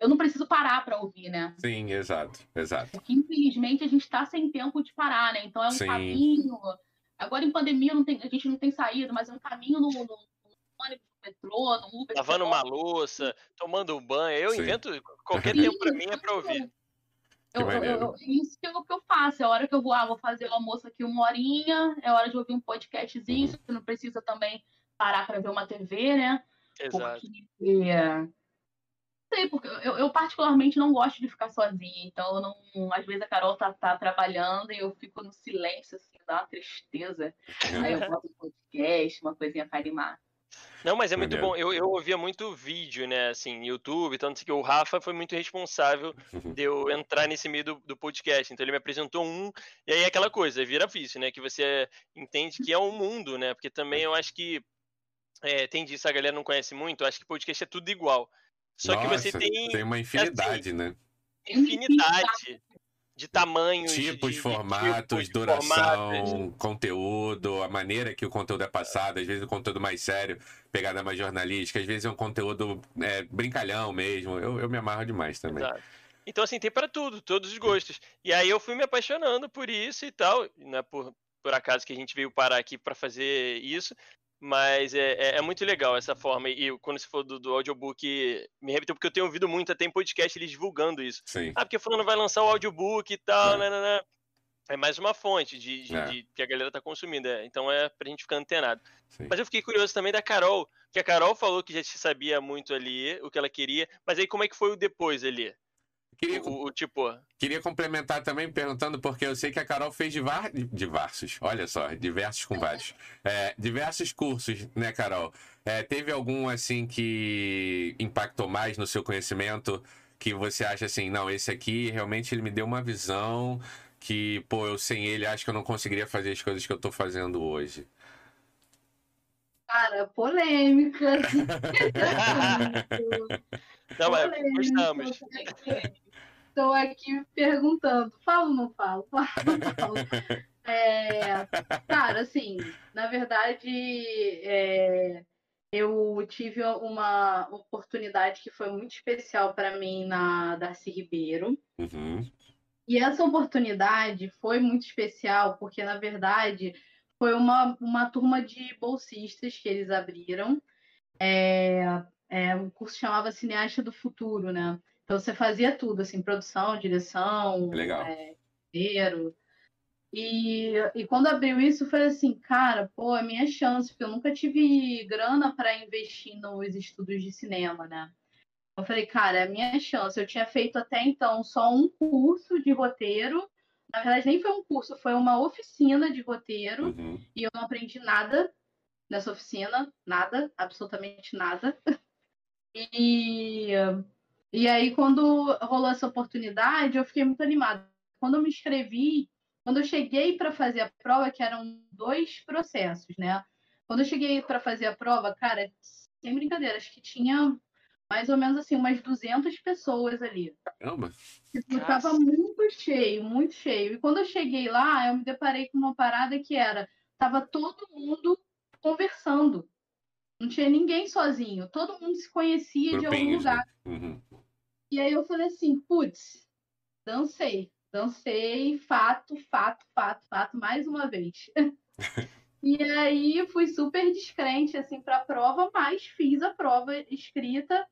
Eu não preciso parar para ouvir, né? Sim, exato, exato. Porque, infelizmente, a gente está sem tempo de parar, né? Então é um Sim. caminho Agora, em pandemia, não tem, a gente não tem saída, mas é um caminho no, no, no ônibus, no metrô, no Uber. Lavando uma louça, tomando um banho. Eu Sim. invento qualquer tempo para mim é para ouvir. Eu, eu, eu, isso que eu, que eu faço. É a hora que eu vou, ah, vou fazer o almoço aqui uma horinha, é hora de ouvir um podcastzinho, uhum. você não precisa também parar para ver uma TV, né? Exato. Porque, é, sei, porque eu, eu, particularmente não gosto de ficar sozinha. Então, não, às vezes a Carol tá, tá, trabalhando e eu fico no silêncio, assim, dá uma tristeza. Aí eu boto um podcast, uma coisinha pra animar. Não, mas é muito bom. Eu, eu ouvia muito vídeo, né, assim, YouTube, tanto que o Rafa foi muito responsável de eu entrar nesse meio do, do, podcast. Então ele me apresentou um, e aí é aquela coisa, vira vício, né, que você entende que é um mundo, né, porque também eu acho que é, tem disso, a galera não conhece muito, eu acho que podcast é tudo igual. Só Nossa, que você tem. Tem uma infinidade, assim, né? Infinidade de tamanhos, tipos, de, formatos, de duração, formatos. conteúdo, a maneira que o conteúdo é passado, às vezes o conteúdo mais sério, pegada mais jornalística, às vezes é um conteúdo é, brincalhão mesmo. Eu, eu me amarro demais também. Exato. Então, assim, tem para tudo, todos os gostos. E aí eu fui me apaixonando por isso e tal. Não é por, por acaso que a gente veio parar aqui para fazer isso. Mas é, é, é, muito legal essa forma. E quando você falou do, do audiobook, me repetiu, porque eu tenho ouvido muito, até em podcast eles divulgando isso. Sim. Ah, porque falando vai lançar o audiobook e tal, é. né. É mais uma fonte de, de, é. de, que a galera tá consumindo. É. Então é pra gente ficar antenado. Sim. Mas eu fiquei curioso também da Carol, que a Carol falou que já sabia muito ali o que ela queria, mas aí como é que foi o depois ali? Queria, o, o tipo. queria complementar também perguntando, porque eu sei que a Carol fez divar, diversos, olha só, diversos com vários. É, diversos cursos, né, Carol? É, teve algum assim que impactou mais no seu conhecimento? Que você acha assim, não, esse aqui realmente ele me deu uma visão que, pô, eu sem ele acho que eu não conseguiria fazer as coisas que eu tô fazendo hoje. Cara, polêmica. Não, mas gostamos. Estou aqui perguntando, falo ou não falo? Falo ou não falo? É, cara, assim, na verdade, é, eu tive uma oportunidade que foi muito especial para mim na Darcy Ribeiro. Uhum. E essa oportunidade foi muito especial porque, na verdade, foi uma, uma turma de bolsistas que eles abriram. É, é, o curso chamava Cineasta do Futuro, né? Então você fazia tudo, assim, produção, direção, Legal. é, roteiro. E, e quando abriu isso, eu falei assim, cara, pô, é minha chance, porque eu nunca tive grana para investir nos estudos de cinema, né? Eu falei, cara, é a minha chance. Eu tinha feito até então só um curso de roteiro. Na verdade, nem foi um curso, foi uma oficina de roteiro. Uhum. E eu não aprendi nada nessa oficina, nada, absolutamente nada. E, e aí, quando rolou essa oportunidade, eu fiquei muito animada. Quando eu me inscrevi, quando eu cheguei para fazer a prova, que eram dois processos, né? Quando eu cheguei para fazer a prova, cara, sem brincadeira, acho que tinha mais ou menos assim, umas 200 pessoas ali. Caramba. Tipo, tava muito cheio, muito cheio. E quando eu cheguei lá, eu me deparei com uma parada que era, tava todo mundo conversando. Não tinha ninguém sozinho, todo mundo se conhecia de algum Grupinhos, né? lugar. Uhum. E aí eu falei assim, putz, dancei, dancei, fato, fato, fato, fato, mais uma vez. e aí fui super descrente assim para a prova, mas fiz a prova escrita.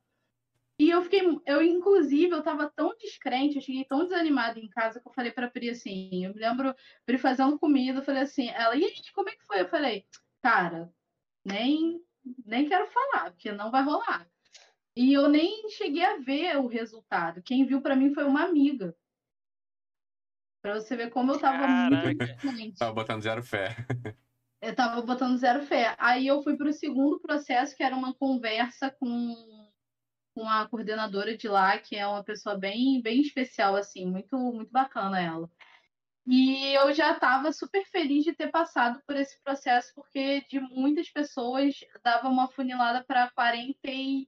E eu fiquei, eu inclusive, eu tava tão descrente, eu cheguei tão desanimada em casa que eu falei pra Pri assim, eu me lembro Pri fazendo comida, eu falei assim, ela, e aí, como é que foi? Eu falei, cara, nem nem quero falar, porque não vai rolar. E eu nem cheguei a ver o resultado. Quem viu para mim foi uma amiga. Para você ver como eu tava muito Caraca. descrente. Tava botando zero fé. Eu tava botando zero fé. Aí eu fui para o segundo processo, que era uma conversa com, com a coordenadora de lá, que é uma pessoa bem, bem especial, assim, muito, muito bacana ela. E eu já estava super feliz de ter passado por esse processo, porque de muitas pessoas dava uma funilada para 40 e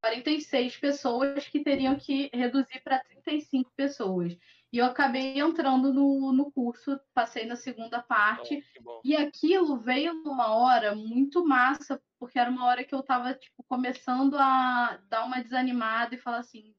46 pessoas que teriam que reduzir para 35 pessoas. E eu acabei entrando no, no curso, passei na segunda parte, Bom, bom. e aquilo veio numa hora muito massa, porque era uma hora que eu estava tipo, começando a dar uma desanimada e falar assim: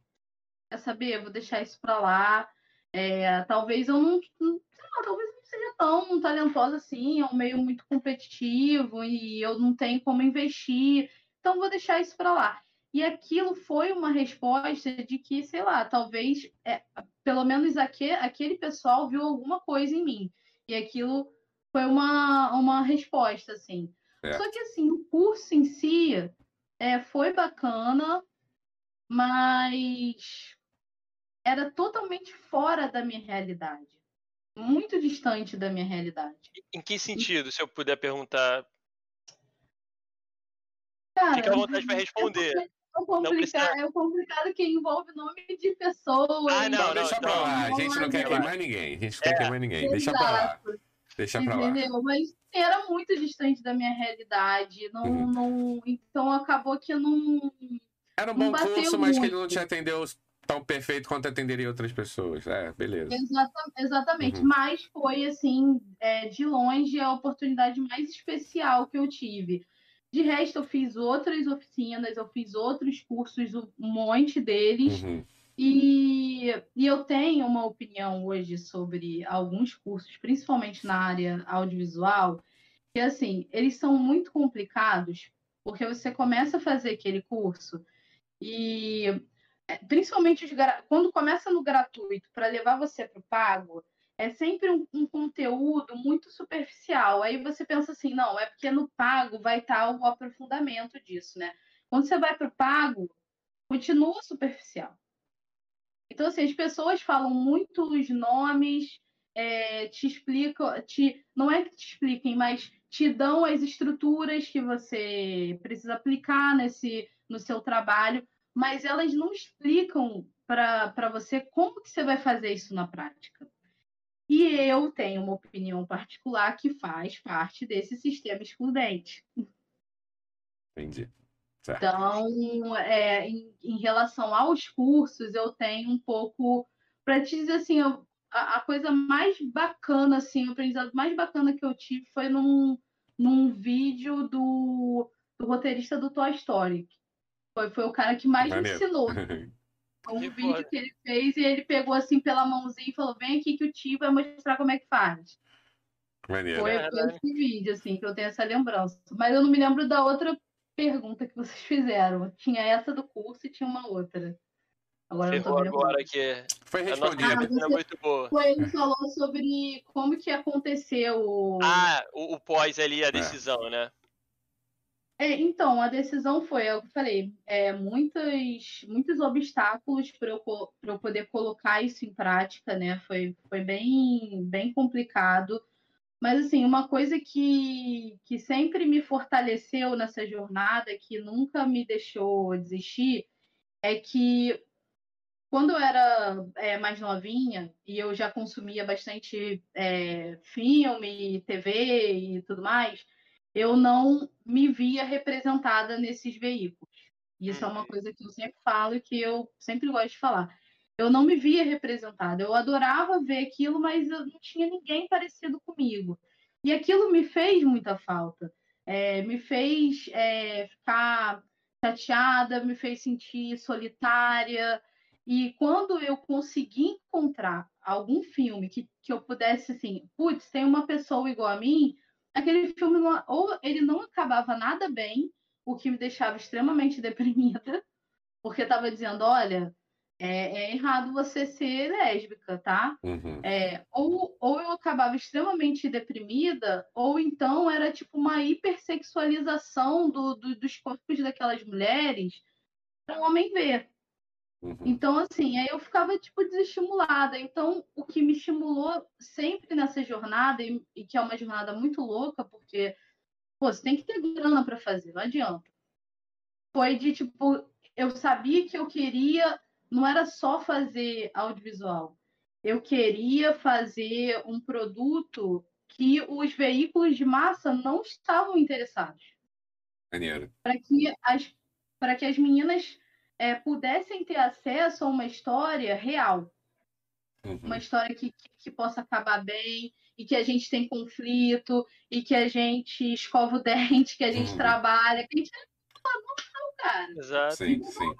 quer saber, eu vou deixar isso para lá. É, talvez eu não, lá, talvez eu não seja tão talentosa assim, é um meio muito competitivo e eu não tenho como investir, então vou deixar isso para lá. E aquilo foi uma resposta de que, sei lá, talvez, é, pelo menos aque- aquele pessoal viu alguma coisa em mim. E aquilo foi uma, uma resposta, assim. Certo. Só que, assim, o curso em si é, foi bacana, mas era totalmente fora da minha realidade. Muito distante da minha realidade. Em que sentido, se eu puder perguntar? Cara, Fica à vontade para responder. É o complicado, é o complicado que envolve nome de pessoas. Ah, não, Não, não, deixa pra lá. A gente não quer queimar ninguém. A gente não quer É. queimar ninguém. Deixa pra lá. Exato. Deixa pra lá. Entendeu? Mas era muito distante da minha realidade. Não, Uhum. não, então acabou que eu não. Era um bom curso, mas que ele muito. não te atendeu tão perfeito quanto atenderia outras pessoas. É, beleza. Exata- exatamente. Uhum. Mas foi, assim, é, de longe a oportunidade mais especial que eu tive. De resto, eu fiz outras oficinas, eu fiz outros cursos, um monte deles. Uhum. E, e eu tenho uma opinião hoje sobre alguns cursos, principalmente na área audiovisual, que assim, eles são muito complicados, porque você começa a fazer aquele curso e principalmente os gra- quando começa no gratuito para levar você para o pago, é sempre um, um conteúdo muito superficial. Aí você pensa assim, não, é porque no pago vai estar o aprofundamento disso, né? Quando você vai para o pago, continua superficial. Então, assim, as pessoas falam muitos nomes, é, te explicam, te, não é que te expliquem, mas te dão as estruturas que você precisa aplicar nesse, no seu trabalho, mas elas não explicam para você como que você vai fazer isso na prática. E eu tenho uma opinião particular que faz parte desse sistema excludente. Entendi. Certo. Então, é, em, em, relação aos cursos, eu tenho um pouco. Para te dizer assim, eu, a, a, coisa mais bacana, assim, o aprendizado mais bacana que eu tive foi num, num vídeo do, do roteirista do Toy Story. Foi, foi o cara que mais me ensinou. um que vídeo foda. que ele fez e ele pegou assim pela mãozinha e falou: Vem aqui que o tio vai mostrar como é que faz. Maneiro. Foi, foi esse vídeo, assim, que eu tenho essa lembrança. Mas eu não me lembro da outra pergunta que vocês fizeram. Tinha essa do curso e tinha uma outra. Agora Ferrou agora que foi respondida. Ah, você, é muito boa. Foi, ele falou sobre como que aconteceu. Ah, o, o pós ali, a é. decisão, é. né? É, então, a decisão foi, eu falei, é, muitos, muitos obstáculos para eu, eu poder colocar isso em prática, né? Foi, foi bem, bem complicado. Mas, assim, uma coisa que, que sempre me fortaleceu nessa jornada, que nunca me deixou desistir, é que quando eu era é, mais novinha e eu já consumia bastante é, filme, TV e tudo mais, eu não me via representada nesses veículos. Isso é uma coisa que eu sempre falo e que eu sempre gosto de falar. Eu não me via representada. Eu adorava ver aquilo, mas eu não tinha ninguém parecido comigo. E aquilo me fez muita falta. É, me fez é, ficar chateada, me fez sentir solitária. E quando eu consegui encontrar algum filme que, que eu pudesse, assim, putz, tem uma pessoa igual a mim, aquele filme não, ou ele não acabava nada bem, o que me deixava extremamente deprimida, porque estava dizendo, olha, é, é, errado você ser lésbica, tá? Uhum. É, ou, ou eu acabava extremamente deprimida, ou então era tipo uma hipersexualização do, do, dos corpos daquelas mulheres para o homem ver. Uhum. Então, assim, aí eu ficava, tipo, desestimulada. Então, o que me estimulou sempre nessa jornada, e, e que é uma jornada muito louca, porque, pô, você tem que ter grana para fazer, não adianta. Foi de, tipo, eu sabia que eu queria, não era só fazer audiovisual. Eu queria fazer um produto que os veículos de massa não estavam interessados. Para que as para que as meninas é, pudessem ter acesso a uma história real. Uhum. Uma história que, que, que, possa acabar bem, e que a gente tem conflito, e que a gente escova o dente, que a gente uhum. trabalha, que a gente é normal, cara. Exato. Sim, sim.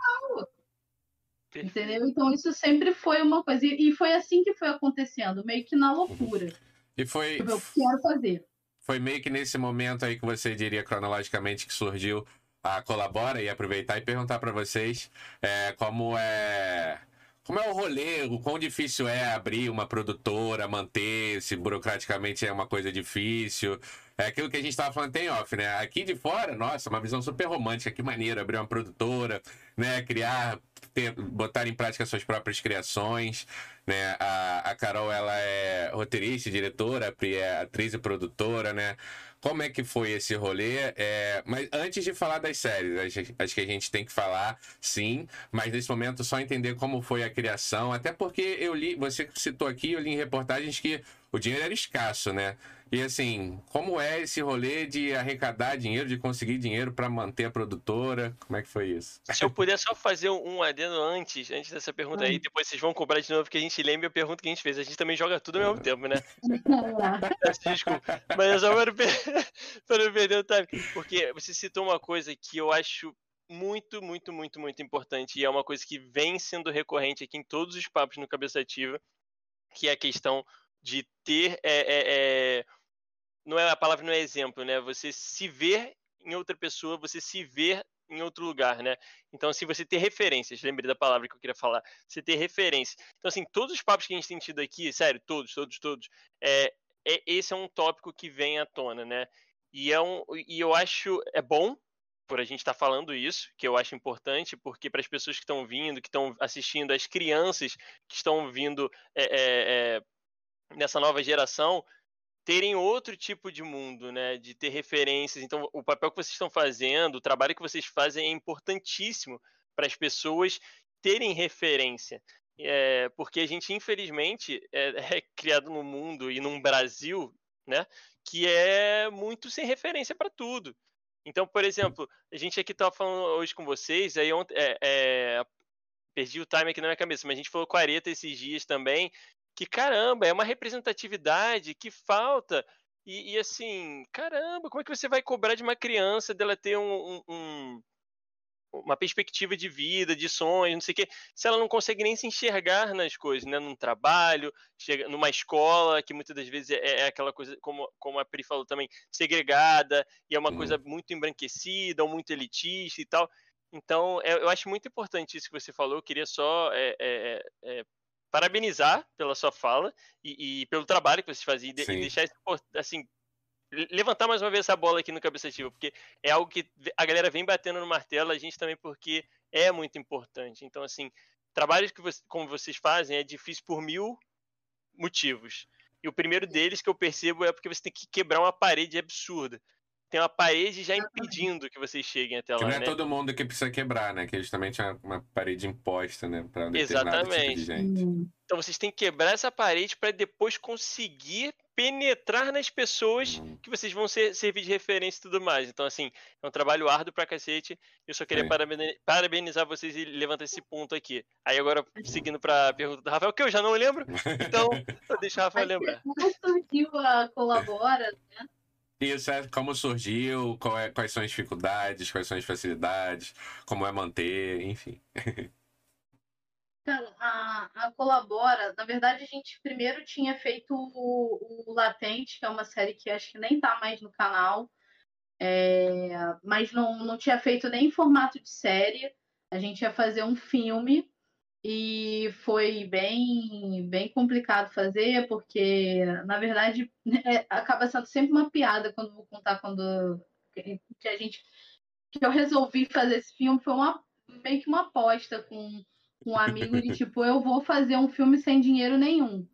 Entendeu? Então isso sempre foi uma coisa. E foi assim que foi acontecendo, meio que na loucura. E foi. Eu quero fazer. Foi meio que nesse momento aí que você diria cronologicamente que surgiu a Colabora e aproveitar e perguntar para vocês é, como é. Como é o rolê, o quão difícil é abrir uma produtora, manter, se burocraticamente é uma coisa difícil. É aquilo que a gente estava falando tem off, né? Aqui de fora, nossa, uma visão super romântica, que maneiro abrir uma produtora, né? Criar, ter, botar em prática suas próprias criações, né? A, a Carol, ela é roteirista, diretora, é atriz e produtora, né? Como é que foi esse rolê. É, mas antes de falar das séries, acho, acho, que a gente tem que falar, sim, mas nesse momento só entender como foi a criação, até porque eu li, você citou aqui, eu li em reportagens que o dinheiro era escasso, né? E assim, como é esse rolê de arrecadar dinheiro, de conseguir dinheiro para manter a produtora? Como é que foi isso? Se eu puder só fazer um adendo antes, antes dessa pergunta aí, depois vocês vão cobrar de novo, que a gente lembra a pergunta que a gente fez. A gente também joga tudo ao mesmo tempo, né? Desculpa. Mas eu só para não perder o time. Porque você citou uma coisa que eu acho muito, muito, muito, muito importante e é uma coisa que vem sendo recorrente aqui em todos os papos no Cabeça Ativa, que é a questão de ter é, é, é, não é a palavra não é exemplo, né? Você se ver em outra pessoa, você se ver em outro lugar, né? Então, assim, você ter referências, lembrei da palavra que eu queria falar, você ter referência. Então, assim, todos os papos que a gente tem tido aqui, sério, todos, todos, todos, é, é, esse é um tópico que vem à tona, né? E, é um, e eu acho, é bom, por a gente estar tá falando isso, que eu acho importante, porque para as pessoas que estão vindo, que estão assistindo, as crianças que estão vindo é, é, nessa nova geração, terem outro tipo de mundo, né? De ter referências. Então, o papel que vocês estão fazendo, o trabalho que vocês fazem é importantíssimo para as pessoas terem referência. É, porque a gente, infelizmente, é, é criado num mundo e num Brasil, né? Que é muito sem referência para tudo. Então, por exemplo, a gente aqui estava falando hoje com vocês, aí ontem, é, é, perdi o time aqui na minha cabeça, mas a gente falou 40 esses dias também, que caramba, é uma representatividade que falta. E, e, assim, caramba, como é que você vai cobrar de uma criança dela ter um, um, uma perspectiva de vida, de sonhos, não sei o quê, se ela não consegue nem se enxergar nas coisas, né? Num trabalho, chega, numa escola, que muitas das vezes é, é aquela coisa, como, como a Pri falou também, segregada, e é uma coisa muito embranquecida, ou muito elitista e tal. Então, é, eu acho muito importante isso que você falou, eu queria só é, é, é parabenizar pela sua fala e, e, pelo trabalho que vocês fazem, e, e deixar isso, assim, levantar mais uma vez essa bola aqui no cabeça ativa, porque é algo que a galera vem batendo no martelo, a gente também porque é muito importante. Então, assim, trabalhos que você, como vocês fazem é difícil por mil motivos. E o primeiro deles que eu percebo é porque você tem que quebrar uma parede absurda. Tem uma parede já impedindo que vocês cheguem até lá. Que não é né? todo mundo que precisa quebrar, né? Que justamente é uma parede imposta, né? Pra Exatamente. Tipo de gente. Então vocês têm que quebrar essa parede para depois conseguir penetrar nas pessoas uhum. que vocês vão ser, servir de referência e tudo mais. Então, assim, é um trabalho árduo pra cacete. Eu só queria parabenizar vocês e levantar esse ponto aqui. Aí agora, seguindo pra pergunta do Rafael, que eu já não lembro, então deixa o Rafael lembrar. Como surgiu a Colabora, né? Isso é como surgiu, é, quais são as dificuldades, quais são as facilidades, como é manter, enfim. Então, a, a Colabora, na verdade, a gente primeiro tinha feito o, o Latente, que é uma série que acho que nem tá mais no canal, é, mas não, não tinha feito nem em formato de série. A gente ia fazer um filme e foi bem, bem complicado fazer, porque, na verdade, é, acaba sendo sempre uma piada quando vou contar quando que a gente que eu resolvi fazer esse filme foi uma meio que uma aposta com um amigo de tipo, eu vou fazer um filme sem dinheiro nenhum.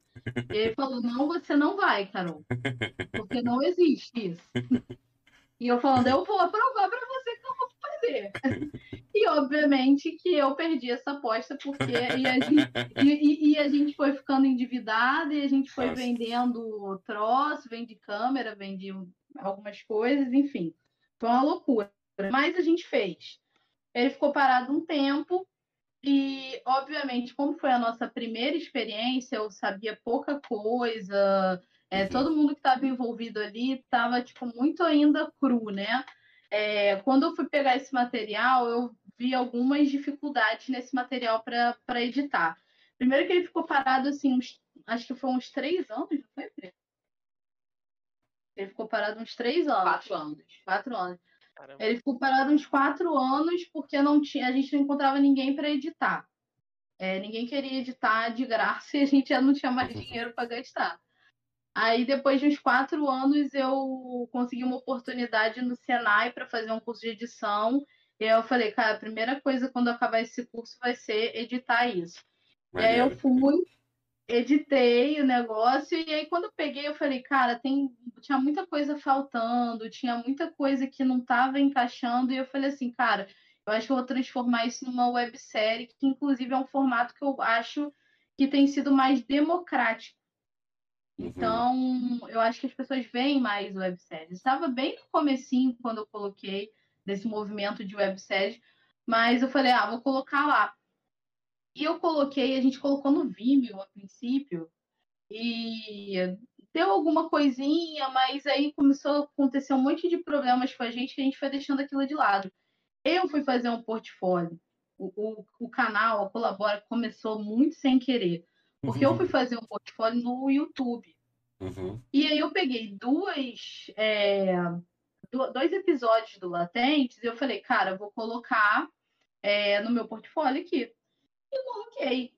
E ele falou, não, você não vai, Carol. Porque não existe isso. E eu falando, eu vou aprovar para você que eu vou fazer. E obviamente que eu perdi essa aposta, porque e a, gente, e, e a gente foi ficando endividado e a gente foi Nossa. vendendo troço, vende câmera, vende algumas coisas, enfim. Foi uma loucura. Mas a gente fez. Ele ficou parado um tempo, e, obviamente, como foi a nossa primeira experiência, eu sabia pouca coisa, é, uhum. todo mundo que estava envolvido ali estava tipo, muito ainda cru, né? É, quando eu fui pegar esse material, eu vi algumas dificuldades nesse material para editar. Primeiro que ele ficou parado, assim, uns, acho que foi uns três anos, não foi, Ele ficou parado uns três anos. Quatro anos. Quatro anos. Caramba. Ele ficou parado uns quatro anos porque não tinha, a gente não encontrava ninguém para editar. É, ninguém queria editar de graça e a gente já não tinha mais dinheiro para gastar. Aí, depois de uns quatro anos, eu consegui uma oportunidade no Senai para fazer um curso de edição. E eu falei, cara, a primeira coisa quando acabar esse curso vai ser editar isso. E aí eu fui, editei o negócio e aí quando eu peguei eu falei, cara, tem tinha muita coisa faltando, tinha muita coisa que não estava encaixando e eu falei assim, cara, eu acho que eu vou transformar isso numa websérie, que inclusive é um formato que eu acho que tem sido mais democrático. Uhum. Então, eu acho que as pessoas veem mais webséries. Estava bem no comecinho quando eu coloquei desse movimento de webséries, mas eu falei, ah, vou colocar lá. E eu coloquei, a gente colocou no Vimeo a princípio, e deu alguma coisinha, mas aí começou a acontecer um monte de problemas com a gente que a gente foi deixando aquilo de lado. Eu fui fazer um portfólio. O, o, o canal, a Colabora, começou muito sem querer. Porque uhum. eu fui fazer um portfólio no YouTube. Uhum. E aí eu peguei duas, é, dois episódios do Latentes e eu falei, cara, vou colocar é, no meu portfólio aqui e coloquei.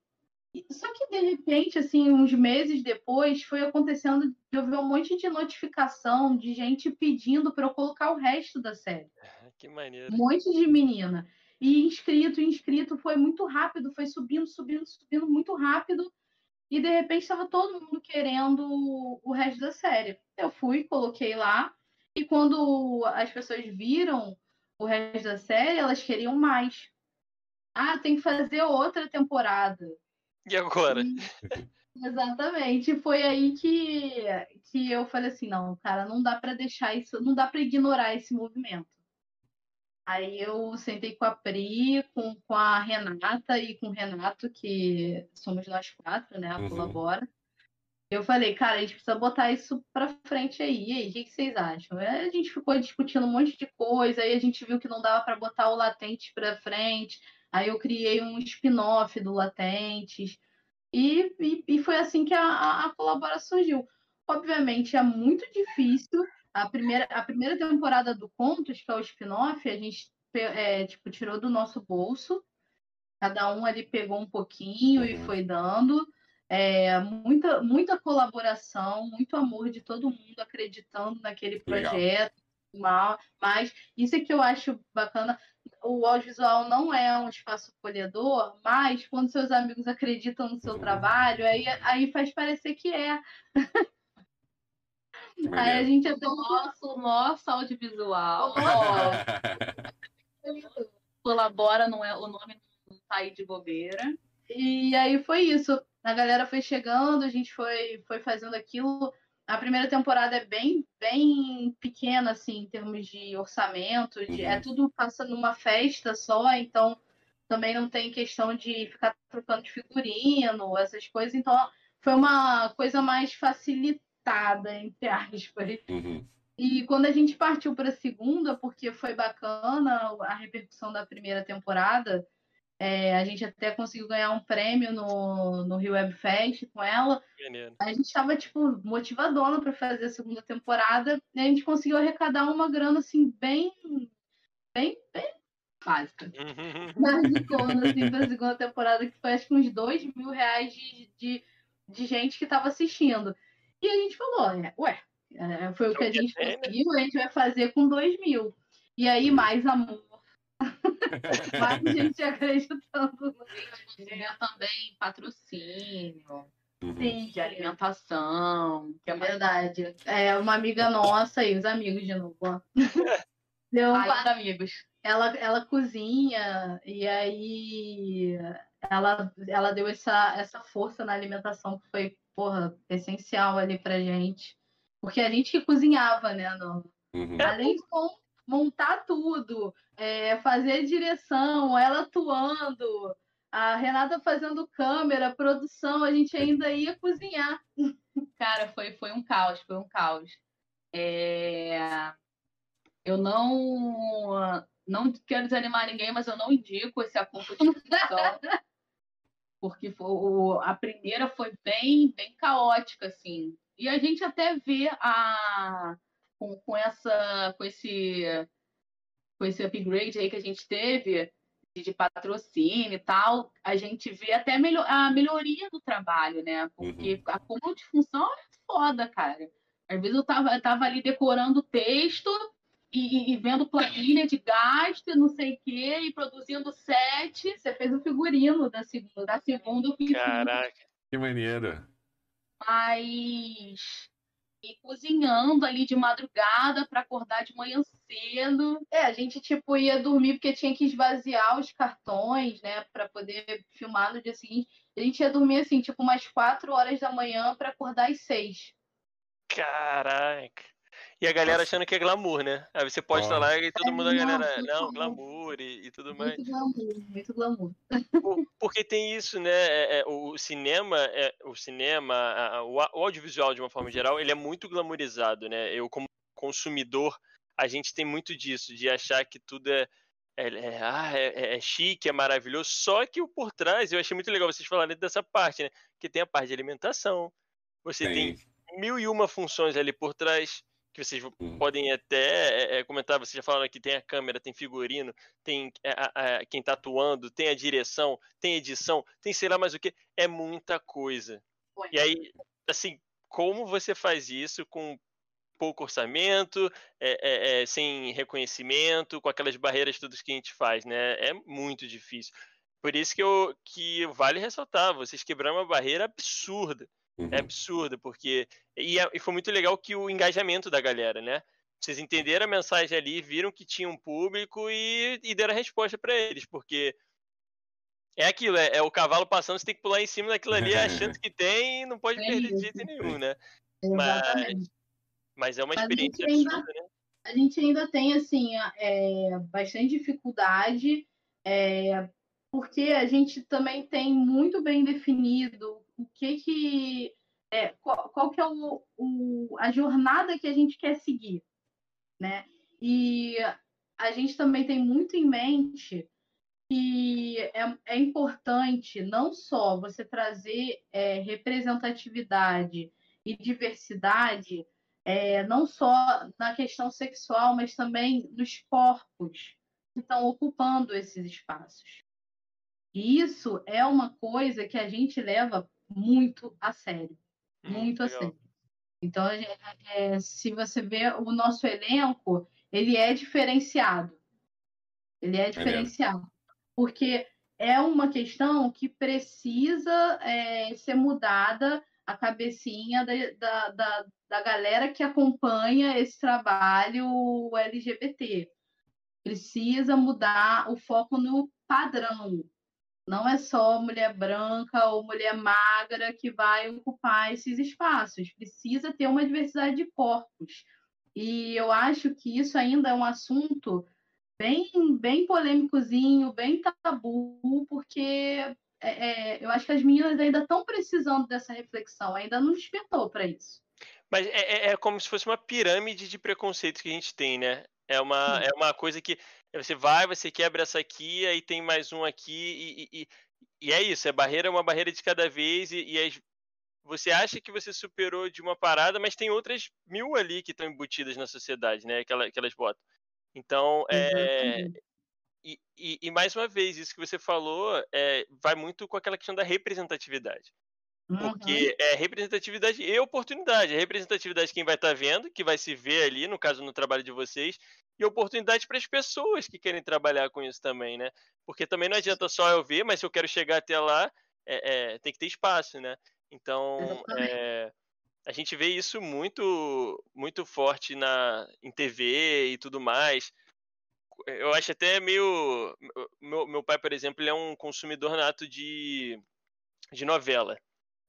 Só que, de repente, assim, uns meses depois, foi acontecendo de eu ver um monte de notificação de gente pedindo para eu colocar o resto da série. Que maneiro. Um monte de menina. E inscrito, inscrito, foi muito rápido, foi subindo, subindo, subindo muito rápido. E de repente estava todo mundo querendo o resto da série. Eu fui, coloquei lá. E quando as pessoas viram o resto da série, elas queriam mais. Ah, tem que fazer outra temporada. E agora? E, exatamente. Foi aí que, que eu falei assim, não, cara, não dá para deixar isso, não dá para ignorar esse movimento. Aí eu sentei com a Pri, com, com a Renata e com o Renato, que somos nós quatro, né? Uhum. Colabora. Eu falei, cara, a gente precisa botar isso pra frente aí. E aí, o que, que vocês acham? Aí a gente ficou discutindo um monte de coisa, aí a gente viu que não dava para botar o Latente pra frente. Aí eu criei um spin-off do Latentes. E, e, e, foi assim que a, a, colaboração surgiu. Obviamente é muito difícil a primeira, a primeira temporada do Contos, que é o spin-off, a gente é, tipo, tirou do nosso bolso. Cada um ali pegou um pouquinho uhum. e foi dando. É, muita, muita colaboração, muito amor de todo mundo acreditando naquele projeto. Mal, mas isso é que eu acho bacana. O audiovisual não é um espaço acolhedor, mas quando seus amigos acreditam no seu uhum. trabalho, aí, aí faz parecer que é. Aí a gente até o nosso, nosso audiovisual. colabora, não é, o nome não tá aí de bobeira. E aí foi isso. A galera foi chegando, a gente foi, foi fazendo aquilo. A primeira temporada é bem, bem pequena, assim, em termos de orçamento. De, é uhum. É tudo passa numa festa só, então também não tem questão de ficar trocando de figurino, essas coisas. Então foi uma coisa mais facilitada entre aspas. Uhum. E quando a gente partiu para a segunda, porque foi bacana a repercussão da primeira temporada, é, a gente até conseguiu ganhar um prêmio no, no Rio Web Fest com ela. A gente estava tipo motivadona para fazer a segunda temporada e a gente conseguiu arrecadar uma grana assim bem, bem, bem básica. Uhum. Basicona, assim, para a segunda temporada que foi acho que uns dois mil reais de, de, de gente que estava assistindo. E a gente falou, é, ué, é, foi o que a gente conseguiu, a gente vai fazer com dois mil. E aí, mais amor. mais gente acreditando. Tinha também patrocínio. Uhum. Sim, de alimentação. Que é verdade. É uma amiga nossa e os amigos de novo. Deu um par... amigos. Ela, ela cozinha e aí ela, ela deu essa, essa força na alimentação que foi porra, essencial ali pra gente. Porque a gente que cozinhava, né? No... Uhum. Além de montar tudo, é, fazer direção, ela atuando, a Renata fazendo câmera, produção, a gente ainda ia cozinhar. Cara, foi, foi um caos, foi um caos. É... Eu não não quero desanimar ninguém, mas eu não indico esse acúmulo de porque foi, a primeira foi bem, bem caótica, assim. E a gente até vê a com, com essa com esse com esse upgrade aí que a gente teve de, de patrocínio e tal, a gente vê até melhor, a melhoria do trabalho, né? Porque uhum. a acúmulo de função é foda, cara. Às vezes eu tava, eu tava ali decorando o texto e, e, vendo planilha de gasto, não sei o quê, e produzindo sete. Você fez o figurino da segunda, da segunda Caraca, que maneiro. Mas. E cozinhando ali de madrugada para acordar de manhã cedo. É, a gente tipo ia dormir porque tinha que esvaziar os cartões, né, para poder filmar no dia seguinte. A gente ia dormir assim, tipo umas quatro horas da manhã para acordar às seis. Caraca. E a galera achando que é glamour, né? Aí você posta oh. lá e todo mundo, a galera, não, glamour e, e tudo mais. Muito glamour, muito glamour. Porque tem isso, né? É, é, o cinema, é, o cinema, a, o, o audiovisual de uma forma geral, ele é muito glamourizado, né? Eu, como consumidor, a gente tem muito disso, de achar que tudo é, é, é, ah, é, é, chique, é maravilhoso, só que o por trás, eu achei muito legal vocês falarem dessa parte, né? Que tem a parte de alimentação, você Sim. tem mil e uma funções ali por trás, que vocês hum. podem até é, comentar, vocês já falaram que tem a câmera, tem figurino, tem a, a, quem está atuando, tem a direção, tem edição, tem sei lá mais o que, é muita coisa. E aí, assim, como você faz isso com pouco orçamento, é, é, é, sem reconhecimento, com aquelas barreiras todas que a gente faz, né? É muito difícil. Por isso que, eu, que vale ressaltar, vocês quebraram uma barreira absurda. É uhum. É absurda, porque. E, é, e foi muito legal que o engajamento da galera, né? Vocês entenderam a mensagem ali, viram que tinha um público e, e deram a resposta para eles, porque é aquilo, é, é, o cavalo passando, você tem que pular em cima daquilo ali, achando que tem e não pode é perder de jeito nenhum, né? Mas, mas é uma experiência absurda, ainda, né? A gente ainda tem, assim, é, bastante dificuldade, é, porque a gente também tem muito bem definido o que que... É, qual, qual, que é o, o, a jornada que a gente quer seguir, né? E a gente também tem muito em mente que é, é importante não só você trazer é, representatividade e diversidade, é, não só na questão sexual, mas também nos corpos que estão ocupando esses espaços. E isso é uma coisa que a gente leva muito a sério, hum, muito hum, a sério. Então, é, se você vê o nosso elenco, ele é diferenciado. Ele é diferenciado porque é uma questão que precisa é, ser mudada a cabecinha da, da, da, galera que acompanha esse trabalho LGBT. Precisa mudar o foco no padrão. Não é só mulher branca ou mulher magra que vai ocupar esses espaços. Precisa ter uma diversidade de corpos. E eu acho que isso ainda é um assunto bem, bem polêmicozinho, bem tabu, porque é, é, eu acho que as meninas ainda estão precisando dessa reflexão, ainda não despertou para isso. Mas é, é, é, como se fosse uma pirâmide de preconceito que a gente tem, né? É uma, é uma coisa que você vai, você quebra essa aqui, aí tem mais um aqui, e, e, e é isso, é barreira, uma barreira de cada vez, e, e as, você acha que você superou de uma parada, mas tem outras mil ali que estão embutidas na sociedade, né? Que, ela, que elas botam. Então, é, e, e, e, mais uma vez, isso que você falou é, vai muito com aquela questão da representatividade. Porque uhum. é representatividade e oportunidade. É representatividade quem vai estar tá vendo, que vai se ver ali, no caso, no trabalho de vocês, e oportunidade para as pessoas que querem trabalhar com isso também, né? Porque também não adianta só eu ver, mas se eu quero chegar até lá, é, é, tem que ter espaço, né? Então, é, a gente vê isso muito muito forte na em TV e tudo mais. Eu acho até meio meu, meu pai, por exemplo, ele é um consumidor nato de de novela.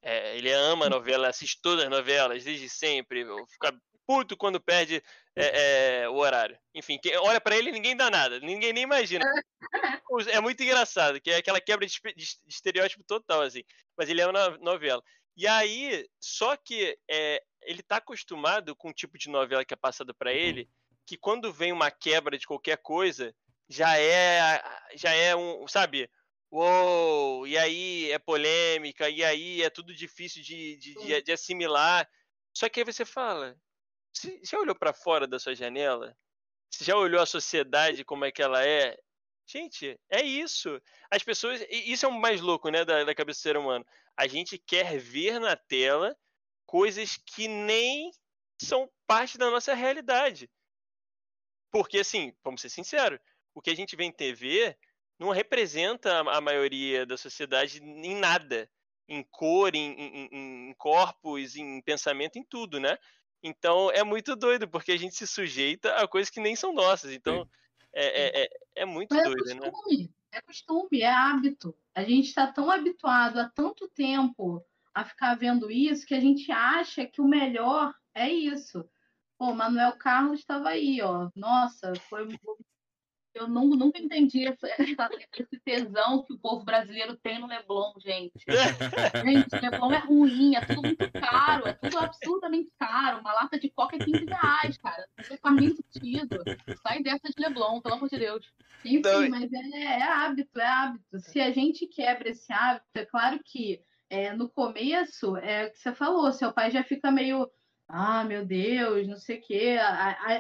É, ele ama novela, assiste todas as novelas desde sempre. Fica puto quando perde é, é, o horário. Enfim, olha para ele ninguém dá nada, ninguém nem imagina. É muito engraçado, que é aquela quebra de, de estereótipo total, assim. Mas ele ama novela. E aí, só que é, ele tá acostumado com o tipo de novela que é passada para ele, que quando vem uma quebra de qualquer coisa, já é já é um, sabe? Uou, e aí é polêmica, e aí é tudo difícil de, de, de, de assimilar. Só que aí você fala, você já olhou para fora da sua janela? Você já olhou a sociedade como é que ela é? Gente, é isso. As pessoas. Isso é o mais louco, né, da, da cabeça do ser humano. A gente quer ver na tela coisas que nem são parte da nossa realidade. Porque, assim, vamos ser sinceros, o que a gente vê em TV não representa a maioria da sociedade em nada. Em cor, em, em, em corpos, em pensamento, em tudo, né? Então é muito doido, porque a gente se sujeita a coisas que nem são nossas. Então. É, é, é, é muito Mas é doido, é costume, né? É costume, é hábito. A gente está tão habituado há tanto tempo a ficar vendo isso que a gente acha que o melhor é isso. Pô, Manuel Carlos estava aí, ó. Nossa, foi eu não, nunca entendi esse, esse tesão que o povo brasileiro tem no Leblon, gente. gente, Leblon é ruim, é tudo muito caro, é tudo absurdamente caro. Uma lata de coca é 15 reais, cara. Não faz nem sentido. Sai dessa de Leblon, pelo amor de Deus. Enfim, não. mas é, é, hábito, é hábito. Se a gente quebra esse hábito, é claro que é, no começo, é o que você falou, seu pai já fica meio ah, meu Deus, não sei o quê.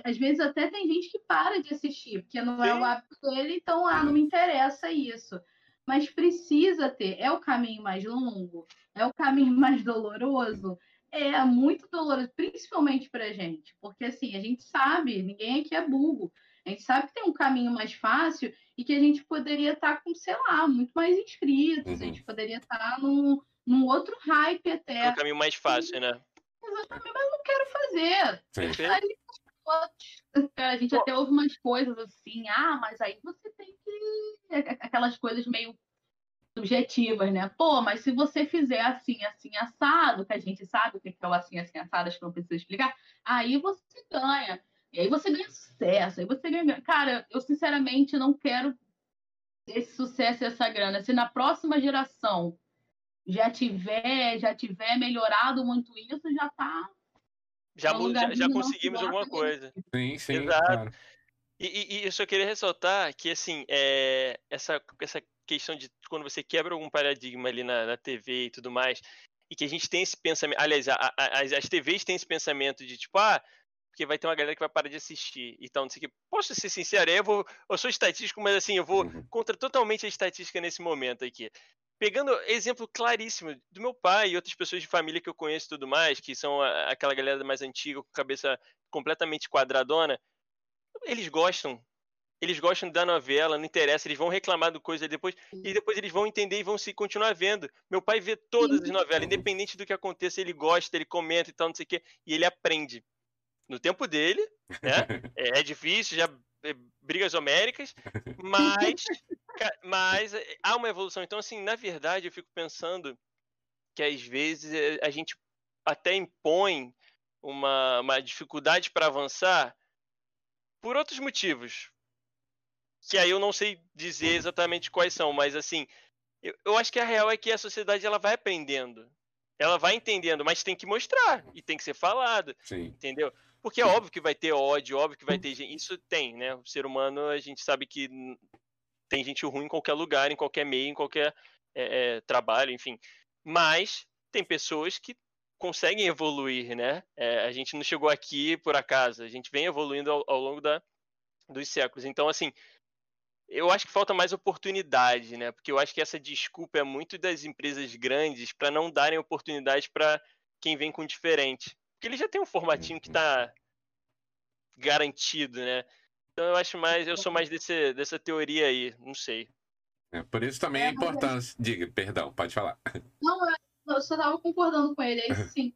Às vezes até tem gente que para de assistir, porque não Sim. é o hábito dele, então, ah, não me interessa isso. Mas precisa ter. É o caminho mais longo? É o caminho mais doloroso? É muito doloroso, principalmente pra gente. Porque, assim, a gente sabe, ninguém aqui é burro. A gente sabe que tem um caminho mais fácil e que a gente poderia estar tá com, sei lá, muito mais inscritos. Uhum. A gente poderia estar tá num, num outro hype até. É um caminho mais fácil, né? Exatamente, mas eu não quero fazer. a gente até ouve umas coisas assim, ah, mas aí você tem que. Aquelas coisas meio subjetivas, né? Pô, mas se você fizer assim, assim, assado, que a gente sabe o que é o assim, assim, assado, acho que não precisa explicar, aí você ganha. E aí você ganha sucesso, aí você ganha. Cara, eu sinceramente não quero esse sucesso e essa grana. Se na próxima geração já tiver, já tiver melhorado muito isso, já está já, já, já conseguimos alguma coisa. Sim, sim. Exato. Claro. E, e, e, eu só queria ressaltar que, assim, é, essa, essa questão de quando você quebra algum paradigma ali na, na TV e tudo mais, e que a gente tem esse pensamento. Aliás, a, a, as, as TVs têm esse pensamento de tipo, ah, porque vai ter uma galera que vai parar de assistir. Então, não sei o que. Posso ser sincero, eu, vou, eu sou estatístico, mas assim, eu vou uhum. contra totalmente a estatística nesse momento aqui pegando exemplo claríssimo do meu pai e outras pessoas de família que eu conheço e tudo mais, que são aquela galera mais antiga, com cabeça completamente quadradona, eles gostam. Eles gostam da novela, não interessa, eles vão reclamar do coisa depois, e depois eles vão entender e vão se continuar vendo. Meu pai vê todas as novelas, independente do que aconteça, ele gosta, ele comenta e tal, não sei o quê, e ele aprende. No tempo dele, né? É, difícil, já brigas homéricas, mas mas eh, há uma evolução. Então, assim, na verdade, eu fico pensando que às vezes eh, a gente até impõe uma, uma dificuldade para avançar por outros motivos. Que aí eu não sei dizer exatamente quais são, mas assim, eu, eu acho que a real é que a sociedade ela vai aprendendo. Ela vai entendendo, mas tem que mostrar e tem que ser falado. Sim. Entendeu? Porque é óbvio que vai ter ódio, óbvio que vai ter gente. Isso tem, né? O ser humano, a gente sabe que tem gente ruim em qualquer lugar, em qualquer meio, em qualquer é, é, trabalho, enfim. Mas tem pessoas que conseguem evoluir, né? É, a gente não chegou aqui por acaso, a gente vem evoluindo ao, ao longo da, dos séculos. Então, assim, eu acho que falta mais oportunidade, né? Porque eu acho que essa desculpa é muito das empresas grandes para não darem oportunidade para quem vem com diferente. Porque ele já tem um formatinho que está garantido, né? Então eu acho mais, eu sou mais desse, dessa teoria aí, não sei. É, por isso também é, a importância. Diga, perdão, pode falar. Não, eu só estava concordando com ele, é isso sim.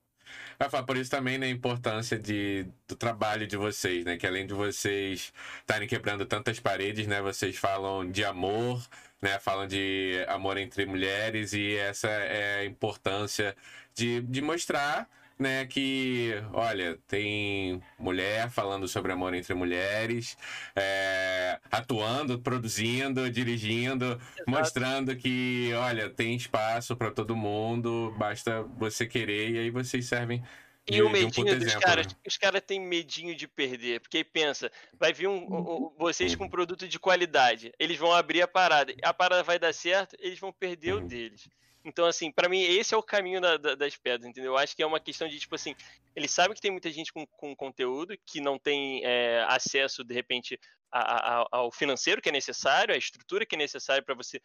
Eu falo, por isso também né, a importância de, do trabalho de vocês, né? Que além de vocês estarem quebrando tantas paredes, né? Vocês falam de amor, né? Falam de amor entre mulheres e essa é a importância de, de mostrar né, que, olha, tem mulher falando sobre amor entre mulheres, é, atuando, produzindo, dirigindo, Exato. mostrando que, olha, tem espaço para todo mundo, basta você querer e aí vocês servem e de, o medinho um dos caras, né? os caras têm medinho de perder, porque aí pensa, vai vir um, um, vocês com um produto de qualidade, eles vão abrir a parada, a parada vai dar certo, eles vão perder uhum. o deles. Então, assim, para mim, esse é o caminho da, da, das pedras, entendeu? Eu acho que é uma questão de, tipo assim, eles sabem que tem muita gente com, com conteúdo que não tem é, acesso, de repente, a, a, ao financeiro que é necessário, à estrutura que é necessária para você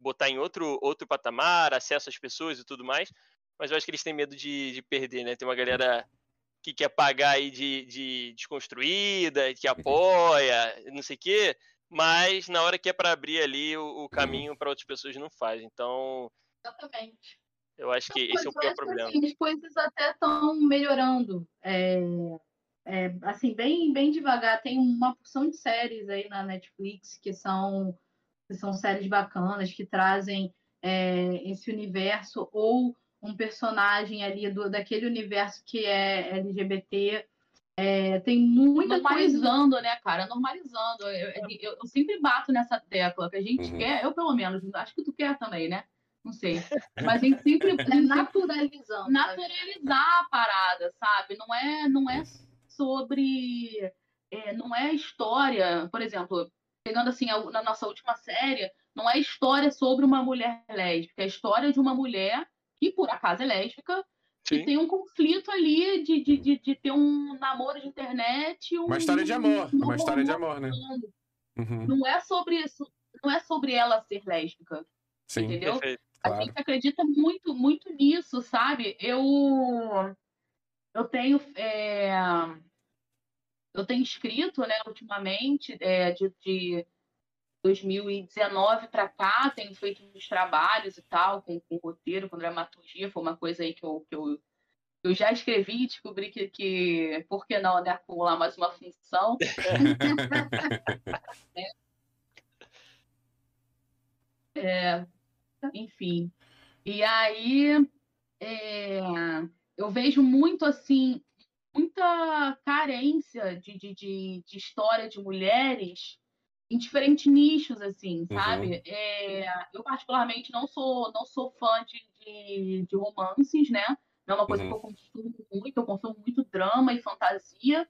botar em outro, outro patamar, acesso às pessoas e tudo mais. Mas eu acho que eles têm medo de, de perder, né? Tem uma galera que quer pagar aí de, de desconstruída, que apoia, não sei o quê, mas na hora que é para abrir ali o, o caminho para outras pessoas não faz. Então, Exatamente. Eu acho que esse é o pior problema. Assim, as coisas até estão melhorando. É, é, assim, bem, bem devagar. Tem uma porção de séries aí na Netflix que são, que são séries bacanas, que trazem é, esse universo ou um personagem ali do, daquele universo que é LGBT. É, tem muita normalizando, coisa... né, cara? Normalizando. Eu, eu, eu, sempre bato nessa tecla que a gente uhum. quer, eu pelo menos, acho que tu quer também, né? Não sei. Mas a gente sempre naturalizando. Naturalizar a parada, sabe? Não é, não é sobre. É, não é história, por exemplo, pegando assim a, na nossa última série, não é história sobre uma mulher lésbica, é história de uma mulher que por acaso é lésbica, Sim. E tem um conflito ali de, de, de, de, ter um namoro de internet. Um, uma história de amor. Um, uma história de amor, né? Uhum. Não é sobre isso. Não é sobre ela ser lésbica. Sim. Entendeu? Perfeito, claro. A gente acredita muito, muito nisso, sabe? Eu. Eu tenho. É, eu tenho escrito, né, ultimamente, é, de, de 2019 para cá, tenho feito uns trabalhos e tal, com, com roteiro, com dramaturgia, foi uma coisa aí que eu, que eu, eu já escrevi e descobri que, que, por que não, né, acumular mais uma função. é. É, enfim. E aí, é, eu vejo muito, assim, muita carência de, de, de, de história de mulheres em diferentes nichos, assim, sabe? Uhum. É, eu, particularmente, não sou, não sou fã de, de, de romances, né? Não é uma coisa uhum. que eu consumo muito, eu consumo muito drama e fantasia.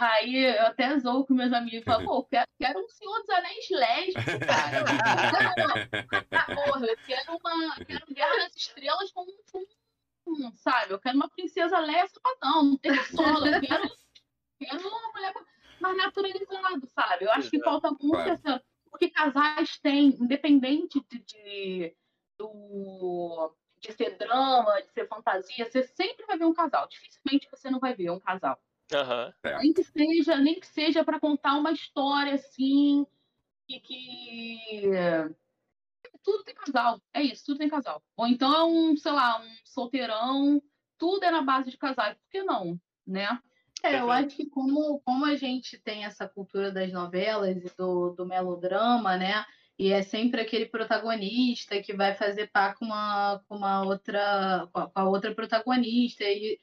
Aí eu até zoo com meus amigos e falo, pô, quero, quero um Senhor dos Anéis lésbico, cara. Porra, eu quero uma. Quero Guerra das Estrelas com, com sabe? Eu quero uma princesa lésbica, não, não tem solo, eu quero, quero uma mulher mais naturalizado, sabe? Eu acho que falta muito claro. essa. Porque casais têm, independente de, de, do, de ser drama, de ser fantasia, você sempre vai ver um casal. Dificilmente você não vai ver um casal. Uhum. Nem que seja, nem que seja para contar uma história assim e que tudo tem casal. É isso, tudo tem casal. Ou então é um, sei lá, um solteirão, tudo é na base de casais. Por que não, né? É, eu acho que como, como a gente tem essa cultura das novelas e do, do melodrama, né? E é sempre aquele protagonista que vai fazer par com uma, com uma outra, com a outra protagonista. E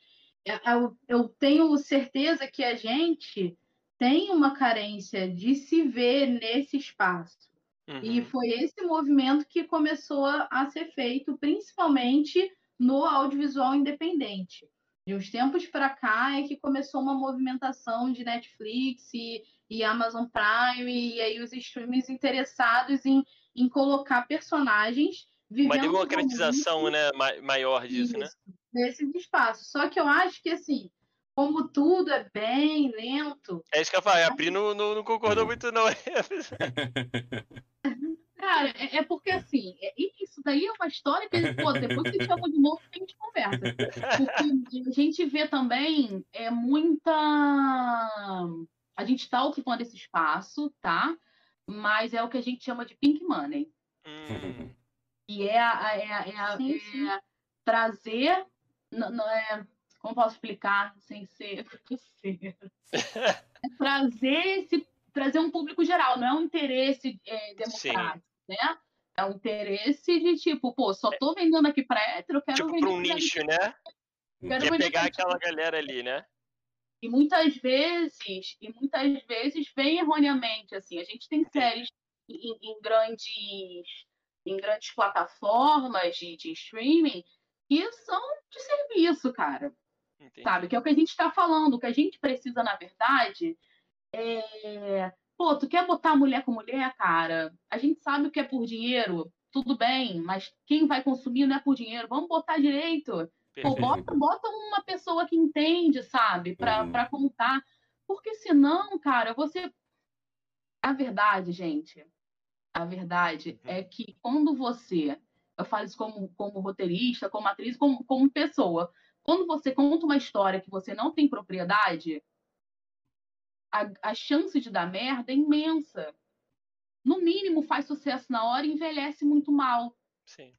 eu, eu tenho certeza que a gente tem uma carência de se ver nesse espaço. Uhum. E foi esse movimento que começou a ser feito, principalmente no audiovisual independente. De uns tempos para cá é que começou uma movimentação de Netflix e, e Amazon Prime e aí os streamers interessados em, em colocar personagens vivendo uma democratização né, maior disso, né? Nesses espaços. Só que eu acho que assim, como tudo é bem lento. É isso que eu falei, a Pri não, não, não concordou muito, não. Cara, é, é, porque assim, é, isso daí é uma história que, pô, depois que chama de novo, a gente conversa. Porque a gente vê também é muita. A gente está ocupando esse espaço, tá? Mas é o que a gente chama de pink money. Hum. E é, a, é, a, é, a, sim, sim. é trazer. Não, não é, como posso explicar sem ser É trazer esse trazer um público geral, não é um interesse é, democrático. Sim né? É um interesse de tipo, pô, só tô vendendo aqui pra hétero, quero tipo vender. Tipo, um nicho, né? Quero Quer pegar aquela galera ali, né? E muitas vezes, e muitas vezes vem erroneamente, assim, a gente tem séries em, em grandes em grandes plataformas de, de streaming que são de serviço, cara. Entendi. Sabe? Que é o que a gente está falando. O que a gente precisa, na verdade, é Pô, tu quer botar mulher com mulher, cara? A gente sabe o que é por dinheiro, tudo bem, mas quem vai consumir não é por dinheiro. Vamos botar direito. Pô, bota, bota uma pessoa que entende, sabe, para uhum. Pra contar. Porque senão, cara, você. A verdade, gente, a verdade uhum. é que quando você. Eu falo isso como, como roteirista, como atriz, como, como pessoa. Quando você conta uma história que você não tem propriedade, a, a chance de dar merda é imensa. No mínimo, faz sucesso na hora e envelhece muito mal. Sim.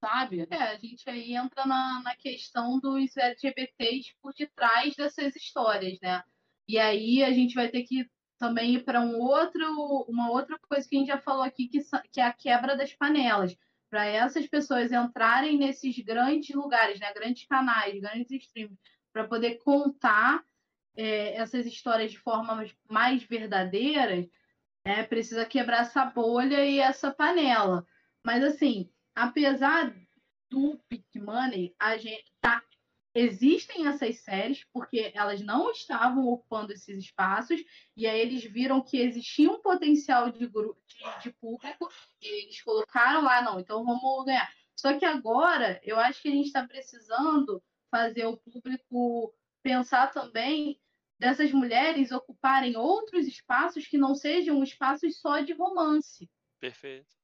Sabe? É, a gente aí entra na, na questão dos LGBTs por detrás dessas histórias, né? E aí a gente vai ter que também ir para um outro, uma outra coisa que a gente já falou aqui, que, que é a quebra das panelas. Para essas pessoas entrarem nesses grandes lugares, né? grandes canais, grandes streams, para poder contar é, essas histórias de forma mais verdadeiras, é, precisa quebrar essa bolha e essa panela. Mas, assim, apesar do Pick Money, a gente tá, existem essas séries porque elas não estavam ocupando esses espaços e aí eles viram que existia um potencial de, grupo, de, de público e eles colocaram lá, não, então vamos ganhar. Só que agora eu acho que a gente está precisando fazer o público pensar também dessas mulheres ocuparem outros espaços que não sejam espaços só de romance. Perfeito.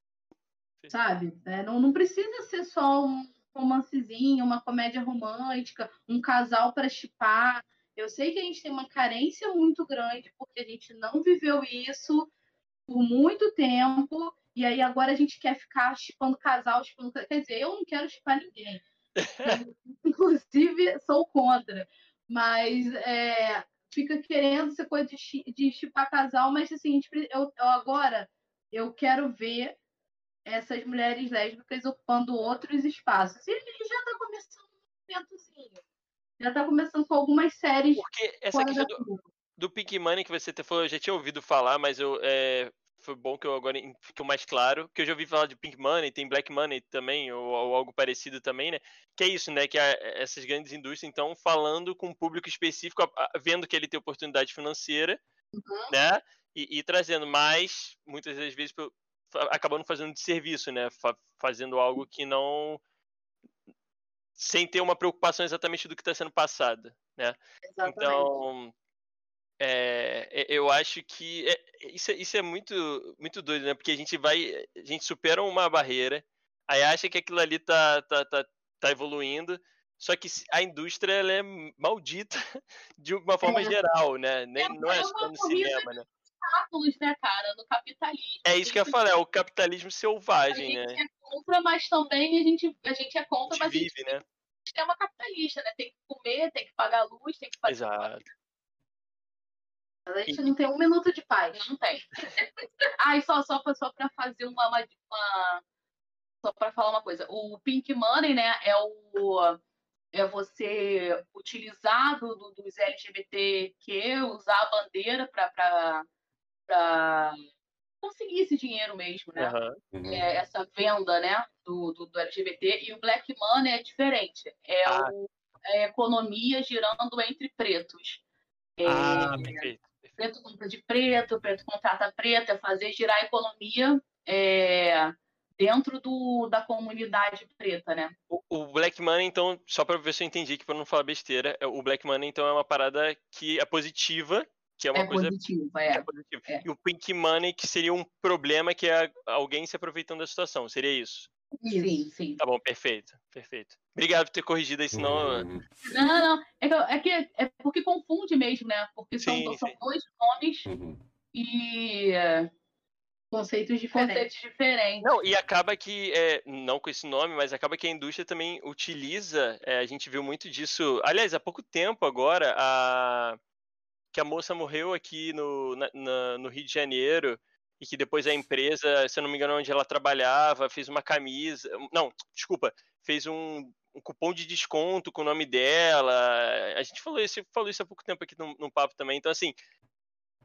Perfeito. Sabe? É, não, não precisa ser só um romancezinho, uma comédia romântica, um casal para chipar. Eu sei que a gente tem uma carência muito grande porque a gente não viveu isso por muito tempo e aí agora a gente quer ficar chipando casal, chipando... quer dizer, eu não quero chipar ninguém. Inclusive, sou contra. Mas é, fica querendo ser coisa de, chipar casal, mas assim, eu, eu agora eu quero ver essas mulheres lésbicas ocupando outros espaços. E ele já está começando um movimentozinho. Já está começando com algumas séries. Porque essa questão do, do Pink Money que você falou, eu já tinha ouvido falar, mas eu é, foi bom que eu agora ficou mais claro, que eu já ouvi falar de Pink Money, tem Black Money também, ou, ou algo parecido também, né? Que é isso, né? Que a, essas grandes indústrias, então, falando com um público específico, a, a, vendo que ele tem oportunidade financeira, uhum. né? E, e, trazendo mais, muitas das vezes, acabando fazendo de serviço, né? fazendo algo que não. sem ter uma preocupação exatamente do que está sendo passado, né? Exatamente. Então. É, eu acho que é, isso, é, isso é muito, muito doido, né? Porque a gente vai. A gente supera uma barreira, aí acha que aquilo ali tá, tá, tá, tá evoluindo. Só que a indústria ela é maldita de uma forma é. geral, né? Nem, é, não é só no cinema, né? Obstáculos, né, cara, no capitalismo. É isso que eu ia falar, é o capitalismo selvagem, né? A gente é contra, mas também a gente, a gente é contra, a gente mas vive, a gente né? sistema capitalista, né? Tem que comer, tem que pagar luz, tem que fazer. Exato. Mas a gente e... não tem um minuto de paz. Não tem. ah, e só, só, só para fazer uma, uma, uma só para falar uma coisa. O Pink Money, né, é o é você utilizar do, do, dos LGBTQ, usar a bandeira para para conseguir esse dinheiro mesmo, né? Uhum. É, essa venda, né, do, do, do, LGBT. E o Black Money é diferente. É, ah. o, é a economia girando entre pretos. É, ah, perfeito. Preto compra de preto, preto contrata preto, é fazer girar a economia é, dentro do, da comunidade preta, né? O, o Black Money, então, só para ver se eu entendi aqui, para não falar besteira, é, o Black Money, então, é uma parada que é positiva que é uma é coisa positivo, é. é positivo. É. E o pink money que seria um problema que é alguém se aproveitando da situação, seria isso? Sim, sim. Tá bom, perfeito, perfeito. Obrigado por ter corrigido aí, senão. Uhum. Não, não, não. É, que, é, que, é porque confunde mesmo, né? Porque sim, são, são dois nomes uhum. e conceitos diferentes. conceitos diferentes. Não, e acaba que, é, não com esse nome, mas acaba que a indústria também utiliza, é, a gente viu muito disso, aliás, há pouco tempo agora, a, que a moça morreu aqui no, na, na, no Rio de Janeiro e que depois a empresa, se eu não me engano, onde ela trabalhava, fez uma camisa. Não, desculpa, fez um, um cupom de desconto com o nome dela. A gente falou isso, falou isso há pouco tempo aqui no, no papo também. Então, assim,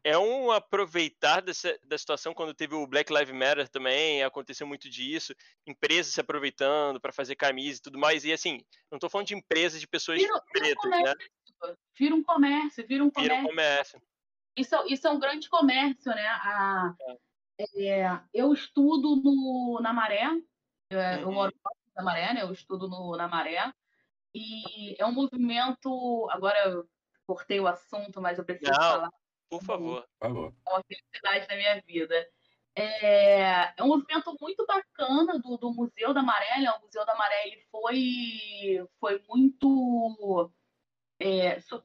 é um aproveitar dessa, da situação quando teve o Black Lives Matter também, aconteceu muito disso, empresas se aproveitando para fazer camisa e tudo mais. E assim, não estou falando de empresas de pessoas pretas, vira né? Vira um comércio, vira um comércio. Vira um comércio. Isso, isso é um grande comércio, né? A, é. É, eu estudo no, na Maré, é, eu, uhum. moro na Maré, né? Eu estudo no, na Maré. E é um movimento. Agora eu cortei o assunto, mas eu preciso Não, falar. Por favor. Por favor. É uma felicidade na minha vida. É, é um movimento muito bacana do, do Museu da Maré. Né? O Museu da Maré ele foi, foi muito é, so...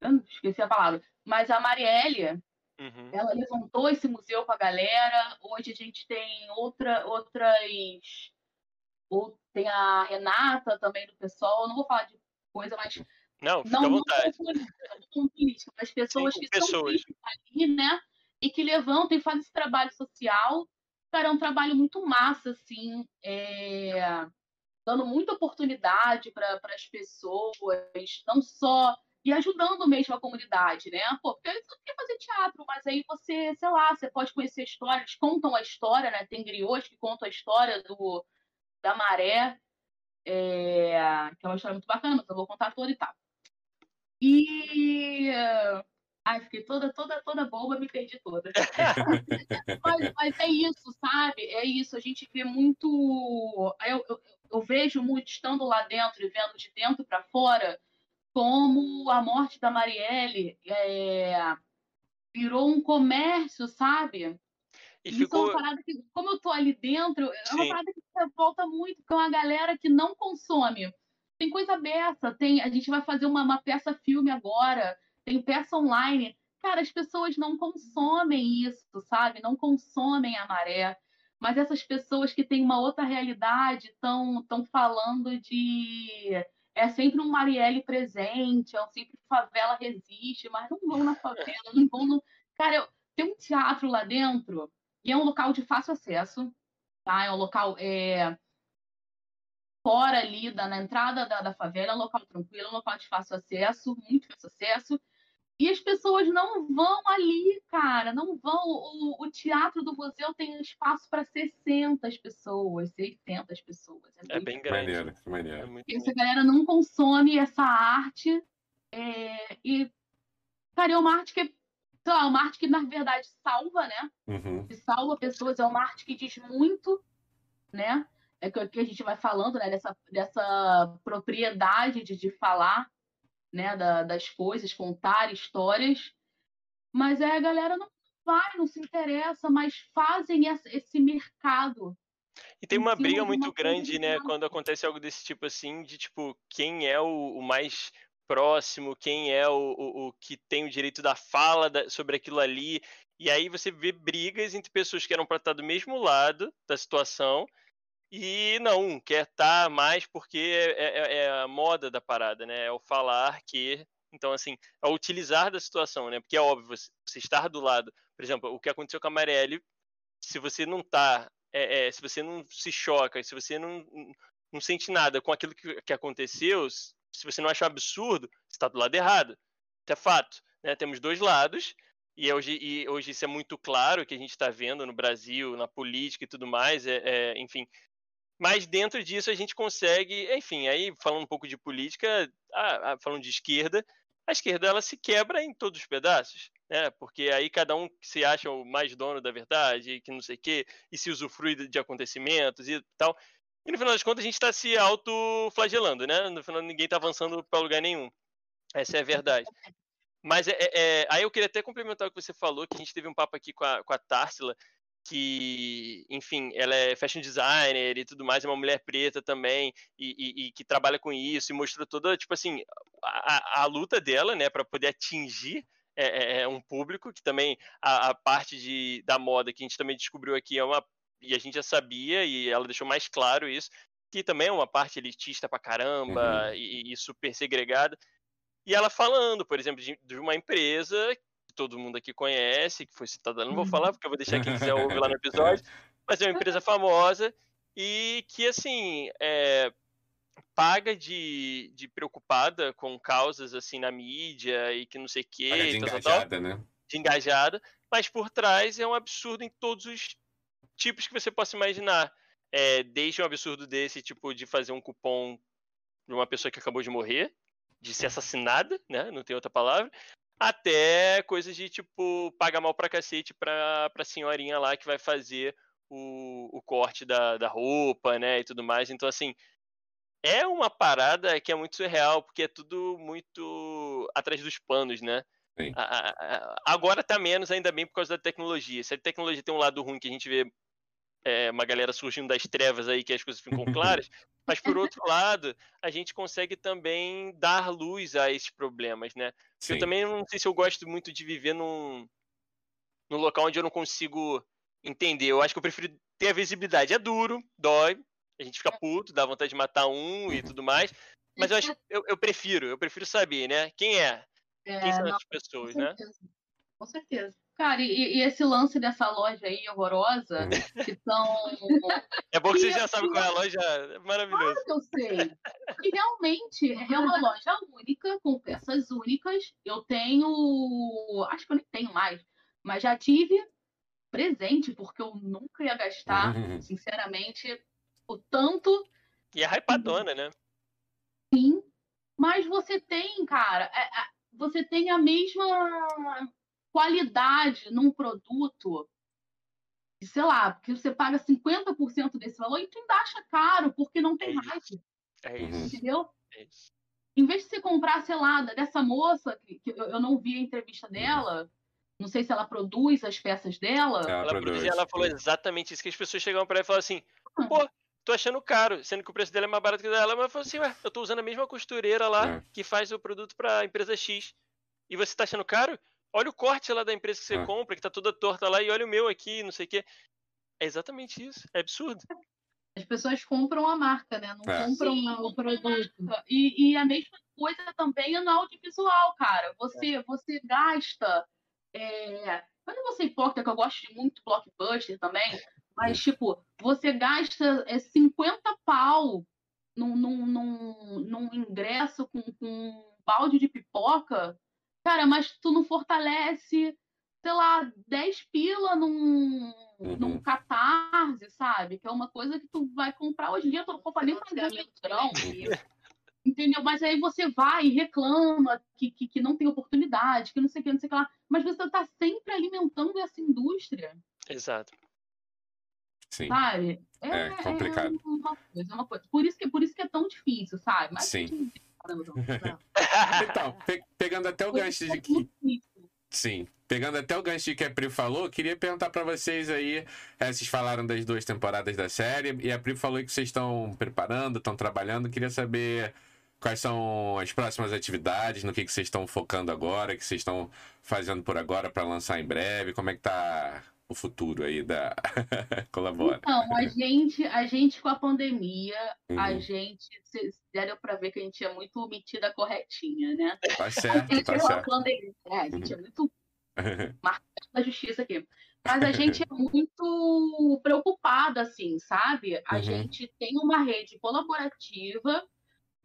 Eu esqueci a palavra. Mas a Marielle, uhum. ela levantou esse museu para a galera. Hoje a gente tem outra, outras. Ou, tem a Renata também do pessoal. Eu não vou falar de coisa, mas. Não, fica não, à vontade. Não política, mas pessoas que pessoas. são ali, né? E que levantam e fazem esse trabalho social. Cara, é um trabalho muito massa, assim. É dando muita oportunidade para as pessoas, não só e ajudando mesmo a comunidade, né? Pô, porque você quer fazer teatro, mas aí você, sei lá, você pode conhecer histórias, contam a história, né? Tem griots que contam a história do, da maré, é, que é uma história muito bacana, mas eu vou contar toda e tal. E Ai, fiquei toda, toda, toda boba, me perdi toda. mas, mas, é isso, sabe? É isso. A gente vê muito. Eu, eu, eu vejo muito estando lá dentro e vendo de dentro para fora, como a morte da Marielle é, virou um comércio, sabe? E Isso ficou... é uma parada que, como eu tô ali dentro, é uma Sim. parada que volta muito, porque é uma galera que não consome. Tem coisa beça, tem, a gente vai fazer uma, uma peça filme agora, tem peça online. Cara, as pessoas não consomem isso, sabe? Não consomem a maré. Mas essas pessoas que têm uma outra realidade estão falando de é sempre um Marielle presente, é sempre favela resiste, mas não vão na favela, não vão no. Cara, eu... tem um teatro lá dentro e é um local de fácil acesso, tá? É um local é... fora ali, da, na entrada da, da favela, é um local tranquilo, é um local de fácil acesso, muito fácil acesso. E as pessoas não vão ali, cara, não vão. O, o teatro do museu tem espaço para 60 pessoas, 60 pessoas. É, é bem grande. Maneiro, maneiro. É muito... Essa galera não consome essa arte. É, e, cara, é uma arte que, sei lá, uma arte que na verdade salva, né? Uhum. Que salva pessoas, é uma arte que diz muito, né? É que, que a gente vai falando, né? Dessa, dessa propriedade de, de falar né, da, das coisas, contar histórias, mas é, a galera não vai, não se interessa, mas fazem esse mercado. E tem uma briga muito grande, né, quando acontece algo desse tipo assim, de tipo, quem é o, o mais próximo, quem é o, o, o, que tem o direito da fala da, sobre aquilo ali. E aí você vê brigas entre pessoas que eram para estar do mesmo lado da situação e não, quer estar tá mais porque é, é, é, a moda da parada, né? É o falar que. Então, assim, é utilizar da situação, né? Porque é óbvio, você, estar do lado. Por exemplo, o que aconteceu com a Marielle, se você não tá. É, é, se você não se choca, se você não, não sente nada com aquilo que, que aconteceu, se você não acha um absurdo, você está do lado errado. Isso é fato. Né? Temos dois lados, e hoje, e hoje isso é muito claro que a gente está vendo no Brasil, na política e tudo mais. É, é, enfim, mas dentro disso a gente consegue, enfim, aí falando um pouco de política, falando de esquerda, a esquerda ela se quebra em todos os pedaços, né? Porque aí cada um se acha o mais dono da verdade, que não sei o quê, e se usufrui de acontecimentos e tal. E no final das contas a gente está se autoflagelando, né? No final ninguém está avançando para lugar nenhum. Essa é a verdade. Mas é, é, é, aí eu queria até complementar o que você falou, que a gente teve um papo aqui com a, com a Tarsila, que, enfim, ela é fashion designer e tudo mais, é uma mulher preta também, e, e, e que trabalha com isso, e mostrou toda, tipo assim, a, a luta dela, né, para poder atingir é, é, é, um público, que também a, a, parte de, da moda que a gente também descobriu aqui é uma, e a gente já sabia, e ela deixou mais claro isso, que também é uma parte elitista pra caramba, uhum. e, e super segregada, e ela falando, por exemplo, de, de uma empresa todo mundo aqui conhece, que foi citada, não vou uhum. falar porque eu vou deixar quem quiser ouvir lá no episódio, mas é uma empresa famosa e que, assim, é, paga de, de preocupada com causas, assim, na mídia e que não sei o quê. Paga de engajada, tal, né? De engajada, mas por trás é um absurdo em todos os tipos que você possa imaginar. É, desde um absurdo desse, tipo, de fazer um cupom de uma pessoa que acabou de morrer, de ser assassinada, né? Não tem outra palavra até coisas de tipo pagar mal pra cacete pra, pra senhorinha lá que vai fazer o, o corte da, da roupa, né, e tudo mais. Então, assim, é uma parada que é muito surreal, porque é tudo muito atrás dos panos, né? agora tá menos, ainda bem, por causa da tecnologia. Se a tecnologia tem um lado ruim que a gente vê é, uma galera surgindo das trevas aí, que as coisas ficam claras, mas por outro lado, a gente consegue também dar luz a esses problemas, né? Eu também não sei se eu gosto muito de viver num, num local onde eu não consigo entender. Eu acho que eu prefiro ter a visibilidade. É duro, dói, a gente fica puto, dá vontade de matar um e tudo mais. Mas eu, acho, eu, eu prefiro, eu prefiro saber, né? Quem é? Quem são é, essas pessoas, né? Com certeza. Cara, e, e, esse lance dessa loja aí horrorosa, uhum. que são. É bom que você já sabe qual é a loja, é maravilhoso. Claro que eu sei. E realmente é uma loja única, com peças únicas. Eu tenho. Acho que eu nem tenho mais, mas já tive presente, porque eu nunca ia gastar, uhum. sinceramente, o tanto. E é hypadona, né? Sim. Mas você tem, cara, é, é, você tem a mesma qualidade num produto sei lá, porque você paga 50% desse valor e tu ainda acha caro, porque não tem É É Uhum. isso. entendeu? É isso. Em vez de você comprar, sei lá, dessa moça, que, eu, não vi a entrevista dela, não sei se ela produz as peças dela. Ela Ela, produz. produzia, ela falou exatamente isso, que as pessoas chegavam pra ela e falavam assim, pô, tô achando caro, sendo que o preço dela é mais barato que o dela, mas ela falou assim, ué, eu tô usando a mesma costureira lá É. que faz o produto pra empresa X. E você tá achando caro? Olha o corte lá da empresa que você É. compra, que tá toda torta lá, e olha o meu aqui, não sei o quê. É exatamente isso, é absurdo. As pessoas compram a marca, né? Não É. compram Sim, o produto. E, e a mesma coisa também é no audiovisual, cara. Você, você gasta. É... Eu não vou ser hipócrita, que eu gosto de muito blockbuster também, mas, tipo, você gasta é, 50 pau num, num, num, num ingresso com, com um balde de pipoca, cara, mas tu não fortalece, sei lá, 10 pila num, Uhum. num catarse, sabe? Que é uma coisa que tu vai comprar hoje em dia, tu não compra nem pra grão. Entendeu? Mas aí você vai e reclama que, que, que não tem oportunidade, que não sei o que, não sei o que lá. Mas você tá sempre alimentando essa indústria, Exato. Sim. sabe? É complicado. uma coisa, é uma coisa. Por isso que, por isso que é tão difícil, sabe? Mas Sim. Caramba, João, não. Então, pe- pegando até o gancho de que é. Sim. Pegando até o gancho de que a Pri falou, queria perguntar pra vocês aí. eh, vocês falaram das duas temporadas da série, e a Pri falou que vocês estão preparando, estão trabalhando. Queria saber quais são as próximas atividades, no que, que vocês estão focando agora, que vocês estão fazendo por agora pra lançar em breve, como é que tá o futuro aí da. Colabora. Então, a gente, a gente com a pandemia, a Uhum. gente, vocês deram pra ver que a gente é muito metida corretinha, né? Tá A certo, gente tá a certo. pandemia, é, a gente é muito da justiça aqui. Mas a gente é muito preocupada, assim, sabe? A Uhum. gente tem uma rede colaborativa,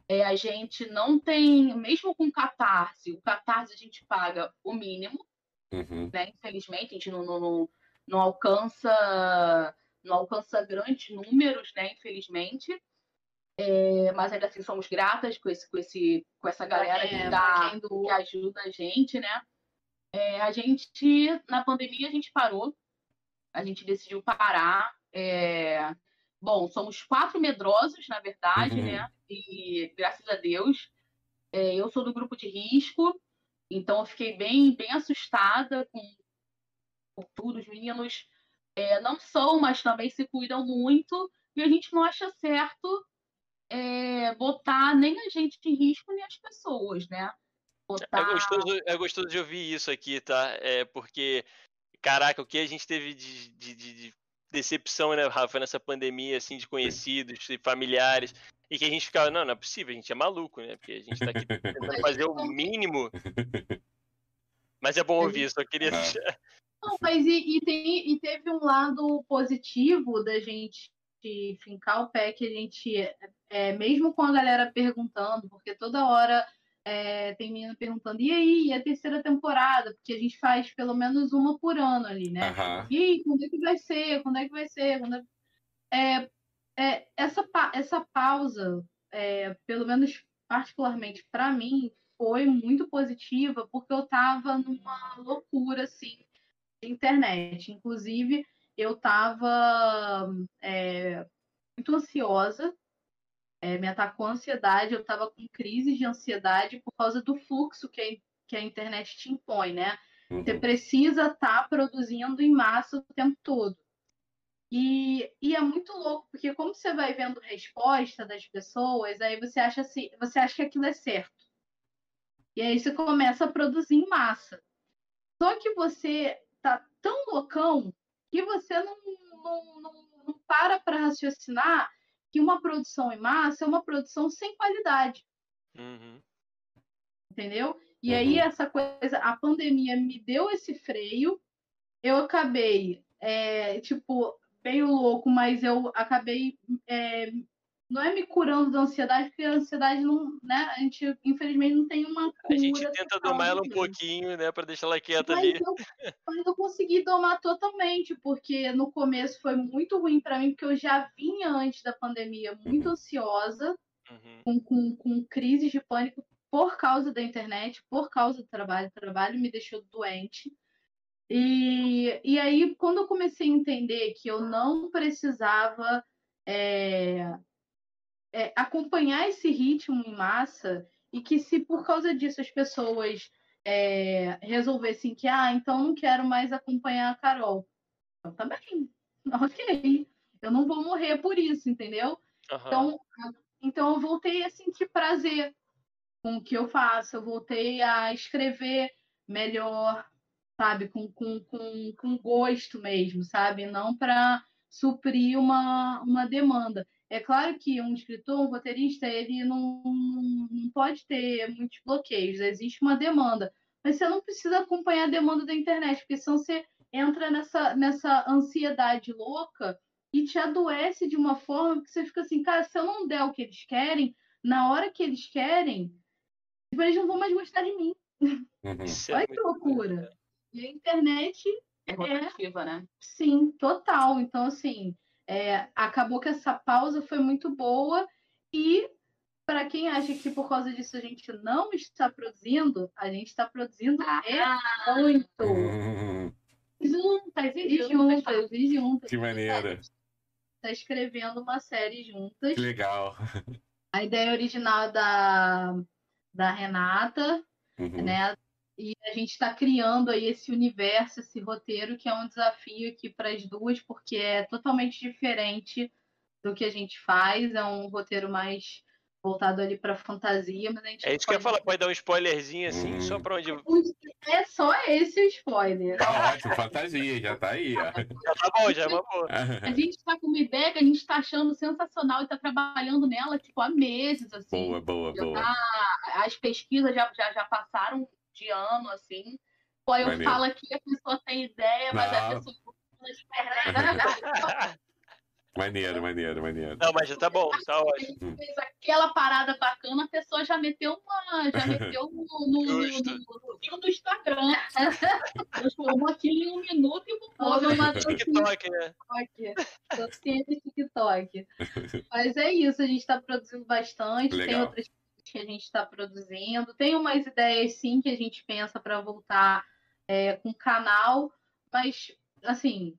é, a gente não tem, mesmo com Catarse, o Catarse a gente paga o mínimo, Uhum. né? Infelizmente, a gente não, não, não, não alcança não alcança grandes números, né? Infelizmente. É, mas ainda assim somos gratas com, esse, com, esse, com essa galera que É, dá pra quem doou. que ajuda a gente, né? É, a gente, na pandemia, a gente parou, a gente decidiu parar. é, Bom, somos quatro medrosos, na verdade, Uhum. né? E graças a Deus, é, eu sou do grupo de risco, então eu fiquei bem, bem assustada com, com tudo. Os meninos é, não são, mas também se cuidam muito, e a gente não acha certo é, botar nem a gente em risco, nem as pessoas, né? Botar... É gostoso, é gostoso de ouvir isso aqui, tá? É porque, caraca, o que a gente teve de, de- de- de decepção, né, Rafa, nessa pandemia, assim, de conhecidos e familiares, e que a gente ficava, não, não é possível, a gente é maluco, né? Porque a gente tá aqui tentando fazer o mínimo. Mas é bom ouvir, só queria Ah. deixar. Não, mas e, e tem, e teve um lado positivo da gente fincar o pé que a gente, é, mesmo com a galera perguntando, porque toda hora é, tem menina perguntando, e aí, e a terceira temporada? Porque a gente faz pelo menos uma por ano ali, né? Aham. E aí, quando é que vai ser? Quando é que vai ser? Quando é... É, é, essa, pa- essa pausa, é, pelo menos particularmente para mim, foi muito positiva, porque eu estava numa loucura, assim, de internet. Inclusive, eu estava muito ansiosa, é, me atacou a ansiedade, eu estava com crise de ansiedade por causa do fluxo que a, que a internet te impõe, né? Você Uhum. precisa estar produzindo em massa o tempo todo. E, e é muito louco, porque como você vai vendo resposta das pessoas, aí você acha assim, você acha que aquilo é certo. E aí você começa a produzir em massa. Só que você tá tão loucão que você não, não, não, não para para raciocinar que uma produção em massa é uma produção sem qualidade Uhum. entendeu? E aí Uhum. essa coisa, a pandemia me deu esse freio, eu acabei, é, tipo, meio louco, mas eu acabei, é, não é me curando da ansiedade, porque a ansiedade não, né, a gente infelizmente não tem uma cura. A gente tenta domar ela um disso. pouquinho, né, pra deixar ela quieta Mas ali. eu, mas eu consegui domar totalmente, porque no começo foi muito ruim para mim, porque eu já vinha antes da pandemia muito ansiosa, Uhum. com, com, com crises de pânico por causa da internet, por causa do trabalho. O trabalho me deixou doente. E, e aí, quando eu comecei a entender que eu não precisava é, é, acompanhar esse ritmo em massa, e que se por causa disso as pessoas é, resolvessem que, ah, então não quero mais acompanhar a Carol, então tá bem, ok, eu não vou morrer por isso, entendeu? Uhum. Então, então eu voltei a sentir prazer com o que eu faço, eu voltei a escrever melhor, sabe? Com, com, com, com gosto mesmo, sabe? Não para suprir uma, uma demanda. É claro que um escritor, um roteirista, ele não, não pode ter muitos bloqueios, existe uma demanda, mas você não precisa acompanhar a demanda da internet, porque senão você entra nessa, nessa ansiedade louca e te adoece de uma forma que você fica assim, cara, se eu não der o que eles querem, na hora que eles querem, eles não vão mais gostar de mim. Uhum. Olha que loucura. E a internet é rotativa, é... né? Sim, total. Então, assim, é... acabou que essa pausa foi muito boa e para quem acha que por causa disso a gente não está produzindo, a gente está produzindo ah, é muito. Uhum. Juntas, e, juntas, juntas, e juntas. Que maneira. Está escrevendo uma série juntas. Que legal. A ideia original da, da Renata, uhum. né? E a gente está criando aí esse universo, esse roteiro, que é um desafio aqui para as duas, porque é totalmente diferente do que a gente faz. É um roteiro mais voltado ali para fantasia, mas a gente É isso pode... que eu ia falar, pode dar um spoilerzinho assim, hum. só para onde É só esse o spoiler. Tá ótimo, fantasia, já tá aí, ó. Já tá bom, já é uma boa. A gente tá com uma ideia que a gente tá achando sensacional e tá trabalhando nela, tipo, há meses, assim. Boa, boa, boa. Tá... As pesquisas já, já, já passaram de ano, assim. Pô, eu Maneiro. falo aqui, a pessoa tem ideia, mas Não. a pessoa Maneiro, maneiro, maneiro. Não, mas já tá bom, tá ótimo. Fez aquela parada bacana, a pessoa já meteu uma. Já meteu no, no, no, no, no Instagram. Transformou aquilo em um minuto e botou numa. TikTok, né? TikTok. sempre TikTok. Mas é isso, a gente tá produzindo bastante. Legal. Tem outras que a gente está produzindo. Tem umas ideias, sim, que a gente pensa para voltar é, com o canal, mas, assim,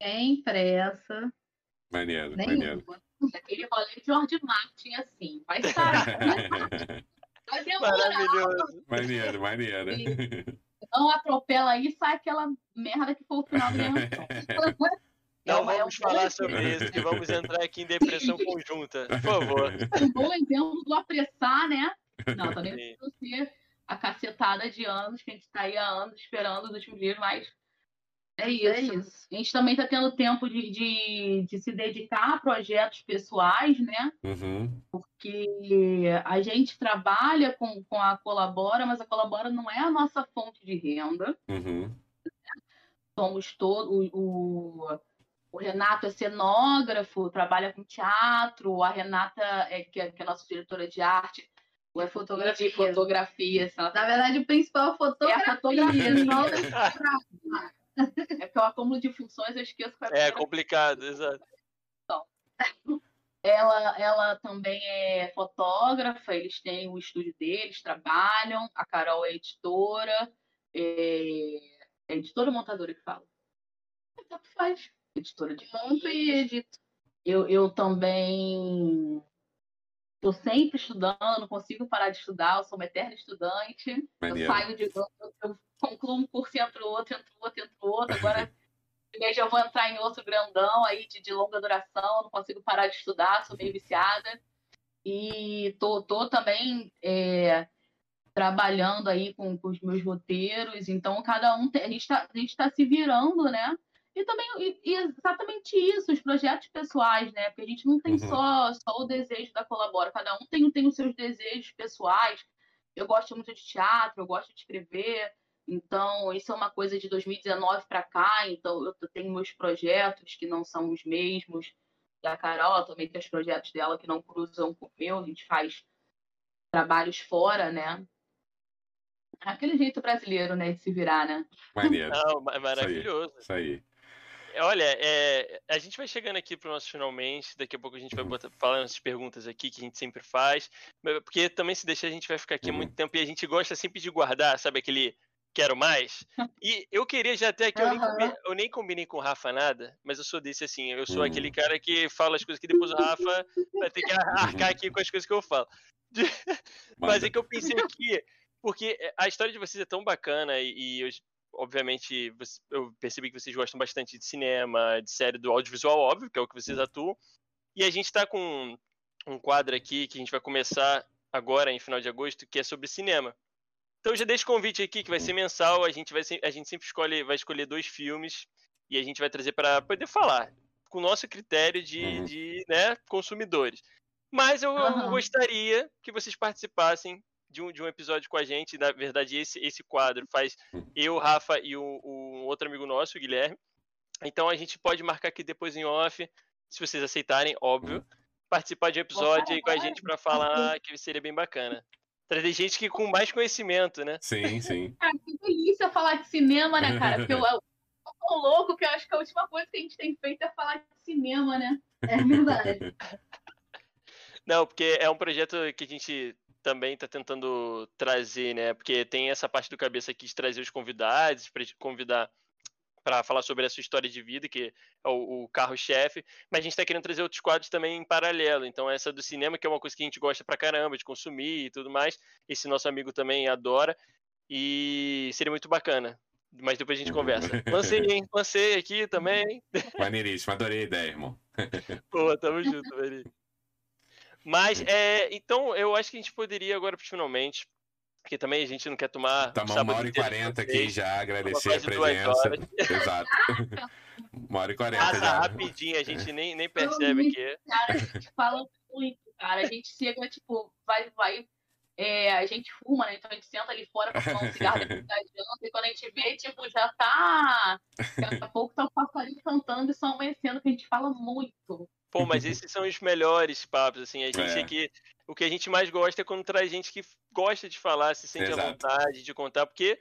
sem pressa Maneiro, Nenhuma. maneiro. Aquele rolê de George Martin, assim, vai estar. vai demorar. Maneiro, maneiro. Não atropela aí sai aquela merda que foi o final do Não vamos falar sobre isso, que vamos entrar aqui em depressão conjunta, por favor. Um bom exemplo do apressar, né? Não, também não ser a cacetada de anos, que a gente está aí há anos esperando os últimos dias, mas é isso. É isso. A gente também está tendo tempo de, de, de, se dedicar a projetos pessoais, né? Uhum. Porque a gente trabalha com, com a Colabora, mas a Colabora não é a nossa fonte de renda. Uhum. Somos todos. O, o, Renato é cenógrafo, trabalha com teatro. A Renata, é, que, é, que é nossa diretora de arte, é fotografia. fotografia. Na verdade, o principal é fotografia. É a fotografia, não É porque o acúmulo de funções eu esqueço. É complicado, exato. Então, ela, ela também é fotógrafa, eles têm o estúdio deles, trabalham. A Carol é editora. É, é editora ou montadora que fala? Tanto faz. Editora de monta e edito. Eu, eu também estou sempre estudando, não consigo parar de estudar, eu sou uma eterna estudante. Maneiro. Eu saio de. Eu concluo um curso, entro outro, entro outro, entro outro. Agora, mês eu vou entrar em outro grandão aí de, de longa duração, não consigo parar de estudar, sou meio viciada. E tô, tô também é, trabalhando aí com, com, os meus roteiros, então cada um tem, a gente está tá se virando, né? E também e, e exatamente isso, os projetos pessoais, né? Porque a gente não tem uhum. só, só o desejo da colabora, cada um tem, tem os seus desejos pessoais. Eu gosto muito de teatro, eu gosto de escrever, então, isso é uma coisa de 2019 para cá. Então, eu tenho meus projetos que não são os mesmos. E a Carol também tem os projetos dela que não cruzam com o meu. A gente faz trabalhos fora, né? Aquele jeito brasileiro, né? De se virar, né? Maneiro. Não, maravilhoso. Isso aí. Isso aí. Olha, é, a gente vai chegando aqui para o nosso finalmente. Daqui a pouco a gente vai botar, falando essas perguntas aqui que a gente sempre faz. Porque também, se deixar, a gente vai ficar aqui uhum. muito tempo e a gente gosta sempre de guardar, sabe, aquele quero mais. E eu queria já até aqui, eu, nem combinei, eu nem combinei com o Rafa nada, mas eu sou desse assim, eu sou hum. aquele cara que fala as coisas que depois o Rafa vai ter que arcar aqui com as coisas que eu falo. mas é que eu pensei aqui, porque a história de vocês é tão bacana e, e eu, obviamente eu percebi que vocês gostam bastante de cinema, de série do audiovisual, óbvio, que é o que vocês atuam. E a gente tá com um quadro aqui que a gente vai começar agora em final de agosto, que é sobre cinema. Então já deixo o convite aqui que vai ser mensal, a gente vai a gente sempre escolhe vai escolher dois filmes e a gente vai trazer para poder falar com o nosso critério de, uhum. de né, consumidores. Mas eu, uhum. eu, gostaria que vocês participassem de um, de um episódio com a gente. Na verdade, esse, esse quadro faz eu, Rafa e o, o outro amigo nosso, o Guilherme. Então a gente pode marcar aqui depois em off, se vocês aceitarem, óbvio, participar de um episódio aí com a gente para falar que seria bem bacana. Trazer gente que com mais conhecimento, né? Sim, sim. Cara, que delícia falar de cinema, né, cara? Porque eu, eu tô louco que eu acho que a última coisa que a gente tem feito é falar de cinema, né? É verdade. Não, porque é um projeto que a gente também está tentando trazer, né? Porque tem essa parte do cabeça aqui de trazer os convidados, para convidar para falar sobre a sua história de vida, que é o, o carro-chefe, mas a gente está querendo trazer outros quadros também em paralelo. Então, essa do cinema, que é uma coisa que a gente gosta pra caramba de consumir e tudo mais, esse nosso amigo também adora, e seria muito bacana. Mas depois a gente conversa. Lancei, hein? Lancei aqui também. Maneiríssimo, adorei a ideia, irmão. Pô, tamo junto, velho. Mas, é, então, eu acho que a gente poderia agora, finalmente, porque também a gente não quer tomar. Tomar uma hora e quarenta aqui já, agradecer a presença. Exato. uma hora e quarenta Passa já. rapidinho, a gente nem, nem percebe que. Cara, a gente fala muito, cara. A gente chega, tipo, vai, vai. É, a gente fuma, né? Então a gente senta ali fora pra fumar um cigarro depois da janta, e quando a gente vê, tipo, já tá. Daqui a pouco tá o passarinho cantando e só amanhecendo, que a gente fala muito. Pô, mas esses são os melhores papos, assim. A gente é. aqui o que a gente mais gosta é quando traz gente que gosta de falar, se sente Exato. à vontade de contar, porque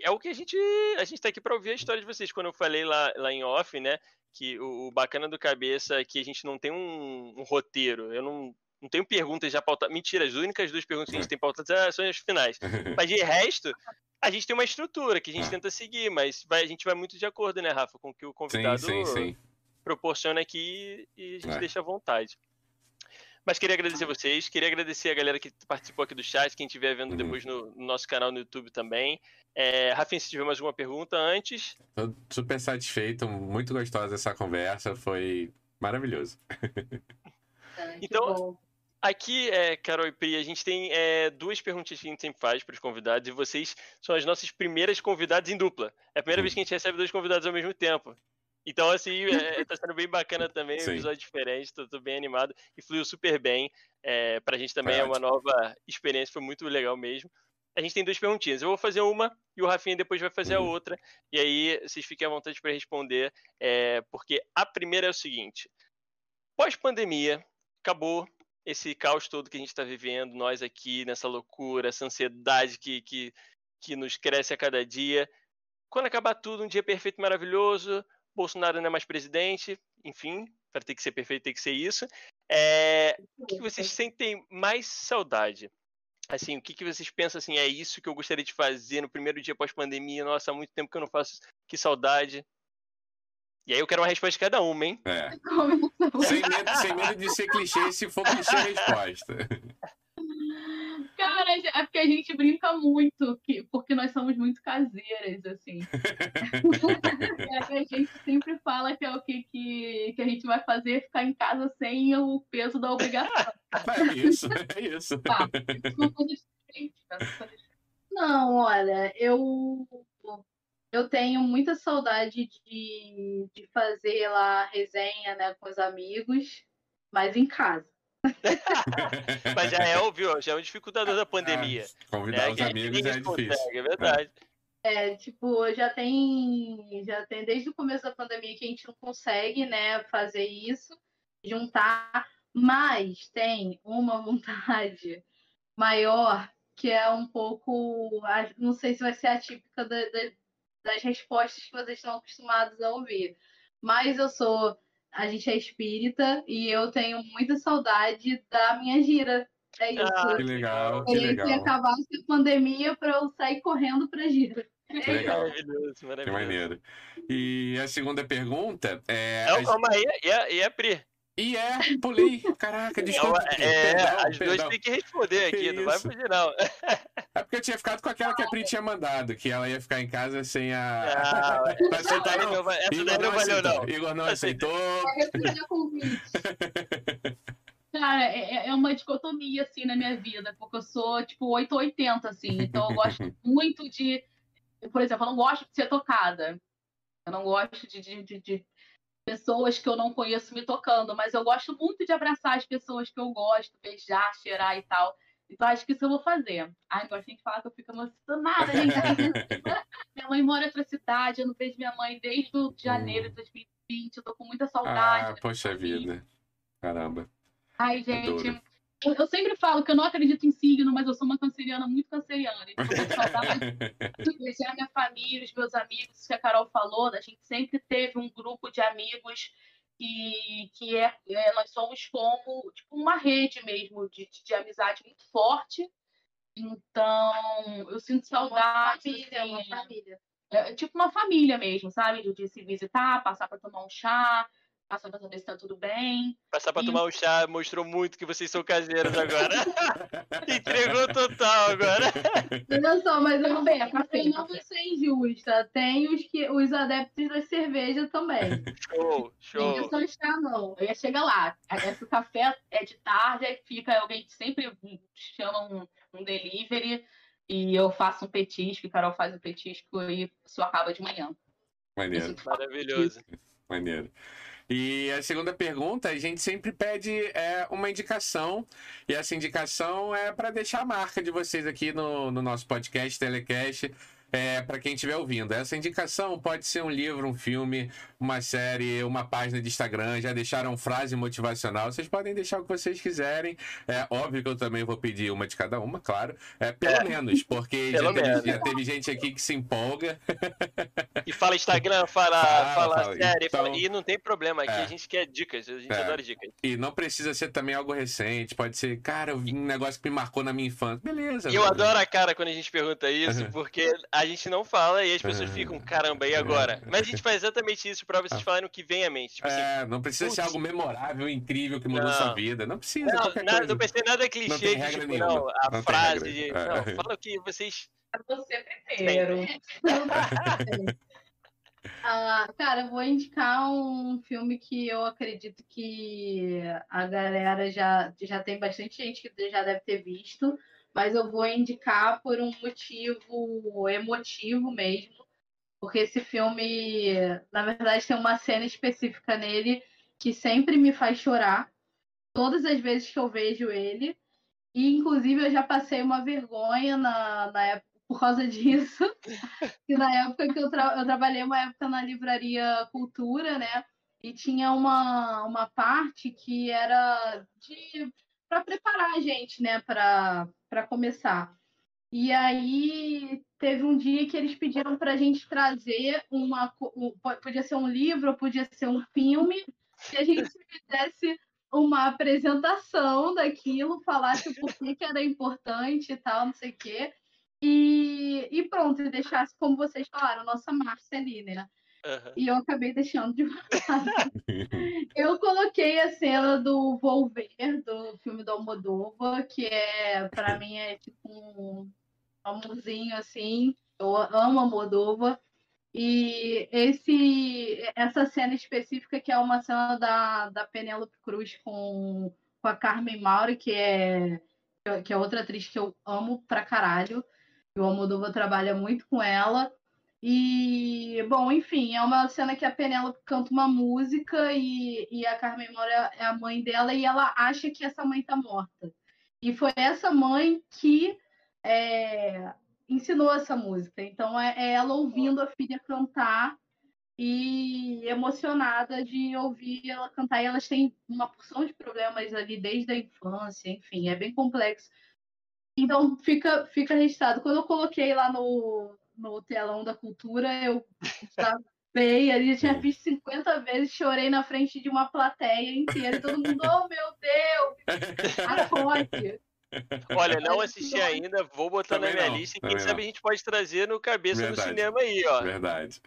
é o que a gente a gente tá aqui para ouvir a história de vocês. Quando eu falei lá, lá em off, né, que o, o bacana do cabeça é que a gente não tem um, um roteiro. Eu não não tenho perguntas já pautadas. Mentira, as únicas duas perguntas que a gente tem pautadas são as finais. Mas de resto, a gente tem uma estrutura que a gente ah. tenta seguir, mas vai, a gente vai muito de acordo, né, Rafa, com o que o convidado sim, sim, sim. Proporciona aqui e a gente é. deixa à vontade. Mas queria agradecer vocês, queria agradecer a galera que participou aqui do chat, quem estiver vendo uhum. depois no, no, nosso canal no YouTube também. É, Rafinha, se tiver mais alguma pergunta antes. Tô super satisfeito, muito gostosa essa conversa, foi maravilhoso. É, então, aqui, é, Carol e Pri, a gente tem é, duas perguntas que a gente sempre faz para os convidados e vocês são as nossas primeiras convidadas em dupla. É a primeira uhum. vez que a gente recebe dois convidados ao mesmo tempo. Então, assim, é, tá sendo bem bacana também, um episódio diferente, tô, tô, bem animado e fluiu super bem. É, pra gente também é, é uma nova experiência, foi muito legal mesmo. A gente tem duas perguntinhas. Eu vou fazer uma e o Rafinha depois vai fazer uhum. a outra. E aí vocês fiquem à vontade para responder, é, porque a primeira é o seguinte: pós-pandemia, acabou esse caos todo que a gente está vivendo, nós aqui nessa loucura, essa ansiedade que, que, que nos cresce a cada dia. Quando acabar tudo, um dia perfeito, maravilhoso, Bolsonaro não é mais presidente, enfim, para ter que ser perfeito tem que ser isso. É, o que vocês sentem mais saudade? Assim, o que, que vocês pensam assim, é isso que eu gostaria de fazer no primeiro dia pós-pandemia? Nossa, há muito tempo que eu não faço, que saudade. E aí eu quero uma resposta de cada uma, hein? É. sem, medo, sem medo de ser clichê, se for clichê resposta. Cara, é porque a gente brinca muito, que, porque nós somos muito caseiras, assim. e a gente sempre fala que é o que, que, que a gente vai fazer ficar em casa sem o peso da obrigação. É isso, é isso. Tá, Não, olha, eu eu tenho muita saudade de, de fazer lá resenha né, com os amigos, mas em casa. Mas já é, ouviu? Já é um dificultador da pandemia. É, convidar é, os amigos é difícil. É verdade. É, tipo, já tem, já tem desde o começo da pandemia que a gente não consegue, né, fazer isso, juntar, mas tem uma vontade maior que é um pouco, não sei se vai ser atípica da, da, das respostas que vocês estão acostumados a ouvir, mas eu sou a gente é espírita e eu tenho muita saudade da minha gira. É isso. Ah, que legal, que legal. Que acabasse a pandemia para eu sair correndo para gira. Legal. Maravilhoso, maravilhoso. Que maneiro. E a segunda pergunta é. Não, calma aí, e a, e a Pri? E é, pulei. Caraca, desculpa. É, perdão, as perdão. duas têm que responder aqui, que não vai fugir, não. É porque eu tinha ficado com aquela que a Pri tinha mandado, que ela ia ficar em casa sem a. Ah, não aceitar, não. não. Essa Igor daí não, não valeu, aceitou. não. Igor não aceitou. Cara, é, é, é uma dicotomia, assim, na minha vida, porque eu sou, tipo, 880, assim, então eu gosto muito de. Por exemplo, eu não gosto de ser tocada. Eu não gosto de, de, de, de pessoas que eu não conheço me tocando, mas eu gosto muito de abraçar as pessoas que eu gosto, beijar, cheirar e tal. Então acho que isso eu vou fazer. Ai, gosto de falar que eu fico emocionada, gente. minha mãe mora em outra cidade, eu não vejo minha mãe desde janeiro de 2020, eu tô com muita saudade. Ah, poxa vida. Caramba. Ai, gente, eu sempre falo que eu não acredito em signo, mas eu sou uma canceriana muito canceriana. Então, eu saudade de beijar minha família, os meus amigos, isso que a Carol falou, a gente sempre teve um grupo de amigos que, que é, é nós somos como tipo, uma rede mesmo de, de, de amizade muito forte. Então, eu sinto saudade. Uma família, assim, uma família. É, tipo uma família mesmo, sabe? De, de se visitar, passar para tomar um chá, passar pra saber se tá tudo bem. Passar pra e... tomar um chá mostrou muito que vocês são caseiros agora. Entregou total agora. Olha só, mas eu bem, a café não vai ser injusta. Tem os, que, os adeptos da cerveja também. Show, show. Não só chá, não. Eu ia chegar lá. Se o café é de tarde, aí fica alguém que sempre chama um, um delivery e eu faço um petisco, e Carol faz um petisco e isso acaba de manhã. Maneiro. Maravilhoso. Maneiro. E a segunda pergunta, a gente sempre pede é, uma indicação, e essa indicação é para deixar a marca de vocês aqui no, no nosso podcast, Telecast é, para quem estiver ouvindo. Essa indicação pode ser um livro, um filme, uma série, uma página de Instagram. Já deixaram frase motivacional. Vocês podem deixar o que vocês quiserem. É óbvio que eu também vou pedir uma de cada uma, claro. É, pelo é. menos, porque pelo já, menos. Teve, já, Teve, gente aqui que se empolga. E fala Instagram, fala, fala, fala, fala série. Então, fala... E não tem problema. Aqui é. a gente quer dicas. A gente é. adora dicas. E não precisa ser também algo recente. Pode ser, cara, um negócio que me marcou na minha infância. Beleza. Eu adoro a cara quando a gente pergunta isso, porque a gente não fala e as pessoas é. ficam, caramba, e agora? Mas a gente faz exatamente isso pra vocês ah. falarem o que vem à mente. Tipo assim, é, não precisa putz. ser algo memorável, incrível, que mudou não. sua vida. Não precisa. Não, nada, não precisa nada clichê de tipo, não, a não frase de. É. Não, fala o que vocês. Você primeiro. Ah, cara, eu vou indicar um filme que eu acredito que a galera já, já tem bastante gente que já deve ter visto, mas eu vou indicar por um motivo emotivo mesmo, porque esse filme, na verdade, tem uma cena específica nele que sempre me faz chorar, todas as vezes que eu vejo ele, e inclusive eu já passei uma vergonha na, na época por causa disso, que na época que eu, tra eu trabalhei uma época na livraria Cultura, né? E tinha uma, uma parte que era de para preparar a gente, né, para começar. E aí teve um dia que eles pediram para a gente trazer uma. Um, podia ser um livro, podia ser um filme, que a gente fizesse uma apresentação daquilo, falasse por que, que era importante e tal, não sei o quê. E, e pronto, e deixasse, como vocês falaram, nossa Márcia ali, né? Uhum. E eu acabei deixando de eu coloquei a cena do Volver, do filme do Almodóvar, que é, para mim, é tipo um amorzinho assim. Eu amo Almodóvar. E esse, essa cena específica, que é uma cena da, da Penélope Cruz com, com a Carmen Mauri, que é, que é outra atriz que eu amo pra caralho. O Almodóvar trabalha muito com ela. E, bom, enfim, é uma cena que a Penélope canta uma música e, e a Carmen Moura é a mãe dela e ela acha que essa mãe tá morta. E foi essa mãe que é, ensinou essa música. Então é, é ela ouvindo a filha cantar e emocionada de ouvir ela cantar. E elas têm uma porção de problemas ali desde a infância, enfim, é bem complexo. Então fica, fica registrado. Quando eu coloquei lá no, no telão da cultura, eu sabei, ali tinha visto 50 vezes, chorei na frente de uma plateia inteira, e todo mundo, oh meu Deus, acorde. Olha, não assisti ainda, vou botar Também na minha não, lista e quem também sabe não. a gente pode trazer no cabeça Verdade. do cinema aí, ó. Verdade.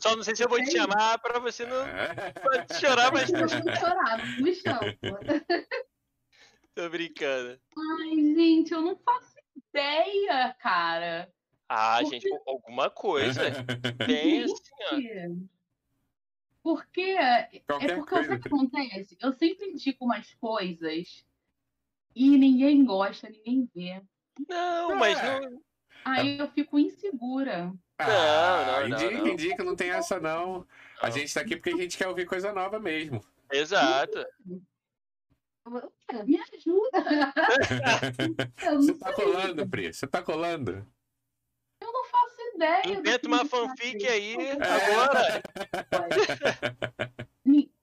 Só não sei se eu vou te chamar pra você não É. pra chorar Mas eu vou chorar, me chama. Tô brincando. Ai, gente, eu não faço ideia, cara. Ah, gente, alguma coisa. Tem assim, ó. Porque é Qualquer porque coisa. o que acontece? Eu sempre indico umas coisas e ninguém gosta, ninguém vê. Não, mas É. não. Aí eu fico insegura. Ah, não, não, indica, não. indica, não tem essa não. A não. gente tá aqui porque a gente quer ouvir coisa nova mesmo. Exato. Me ajuda. Não Você tá colando, Pri. Você tá colando. Do Inventa uma fanfic aí É. agora.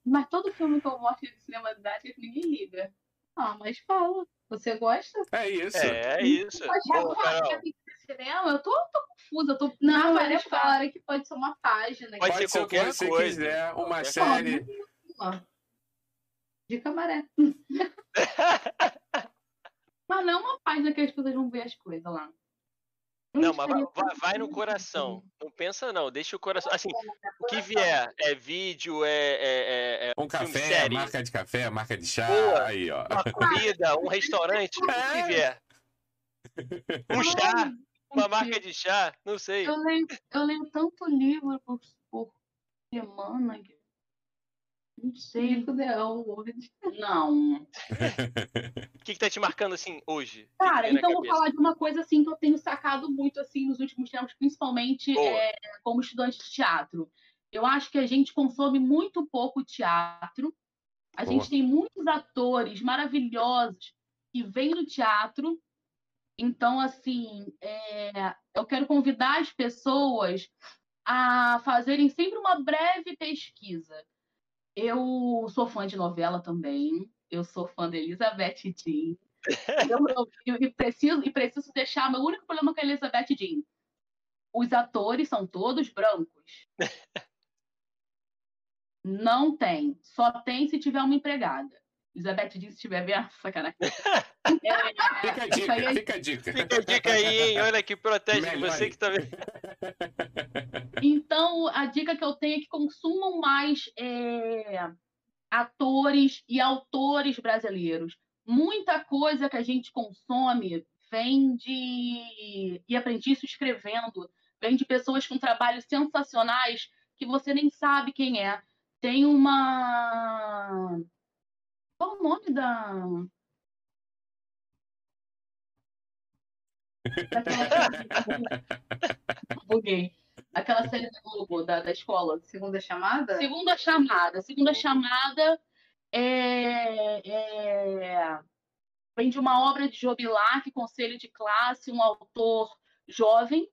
Mas todo filme que eu mostro de cinema de idade, ninguém liga. Ah, mas fala. Você gosta? É isso. É isso. Mas já Pô, fala Carol, que tem que ser cinema, eu tô, tô confusa, eu tô. Não, mas eles falaram que pode ser uma página. Pode Pode ser ser o que qualquer você coisa. quiser. Uma série. De camaré. Mas não é uma página que as pessoas vão ver as coisas lá. Não, mas vai, vai- no coração. Não pensa não, deixa o coração. Assim, o que vier é vídeo, é, é, é- é Um filme, café, série, marca de café, marca de chá. Boa. Aí, ó. uma comida, um restaurante, o que É. vier. Um chá, uma marca de chá, não sei. Eu leio, eu leio tanto livro por, por semana. que- Não sei. Word. Não. O que, que tá te marcando assim hoje? Cara, então eu vou falar de uma coisa assim que eu tenho sacado muito assim nos últimos tempos, principalmente é, como estudante de teatro. Eu acho que a gente consome muito pouco teatro. A Boa. gente tem muitos atores maravilhosos que vêm do teatro. Então, assim, é, eu quero convidar as pessoas a fazerem sempre uma breve pesquisa. Eu sou fã de novela também. Eu sou fã da Elizabeth Jean. Eu, eu- eu- e, preciso, e preciso deixar meu único problema com a Elizabeth Jean. Os atores são todos brancos. Não tem. Só tem se tiver uma empregada. Elizabeth Jean, se tiver vendo, sacanagem. É, Fica a isso aí dica, é- fica a dica. Fica a dica aí, hein? Olha que protege Melhor você aí. que tá vendo. Então, a dica que eu tenho é que consumam mais é, atores e autores brasileiros. Muita coisa que a gente consome vem de. E aprendi isso escrevendo. Vem de pessoas com trabalhos sensacionais que você nem sabe quem é. Tem uma. Qual o nome da. Buguei. Aquela série da Globo, da, da escola. Segunda chamada? Segunda chamada. Segunda chamada é, é- vem de uma obra de Jobilac, Conselho de Classe, um autor jovem,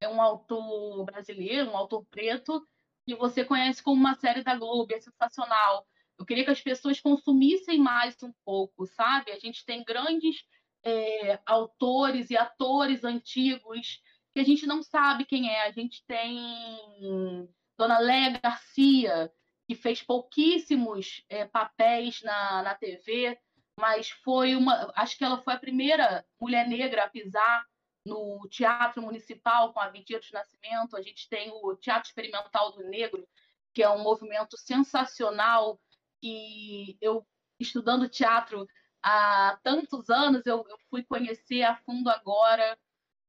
é um autor brasileiro, um autor preto, que você conhece como uma série da Globo, é sensacional. Eu queria que as pessoas consumissem mais um pouco, sabe? A gente tem grandes é, autores e atores antigos que a gente não sabe quem é. A gente tem Dona Léa Garcia, que fez pouquíssimos é, papéis na, na TV, mas foi uma. Acho que ela foi a primeira mulher negra a pisar no Teatro Municipal com a Vidia do Nascimento. A gente tem o Teatro Experimental do Negro, que é um movimento sensacional que eu, estudando teatro há tantos anos, eu, eu fui conhecer a fundo agora.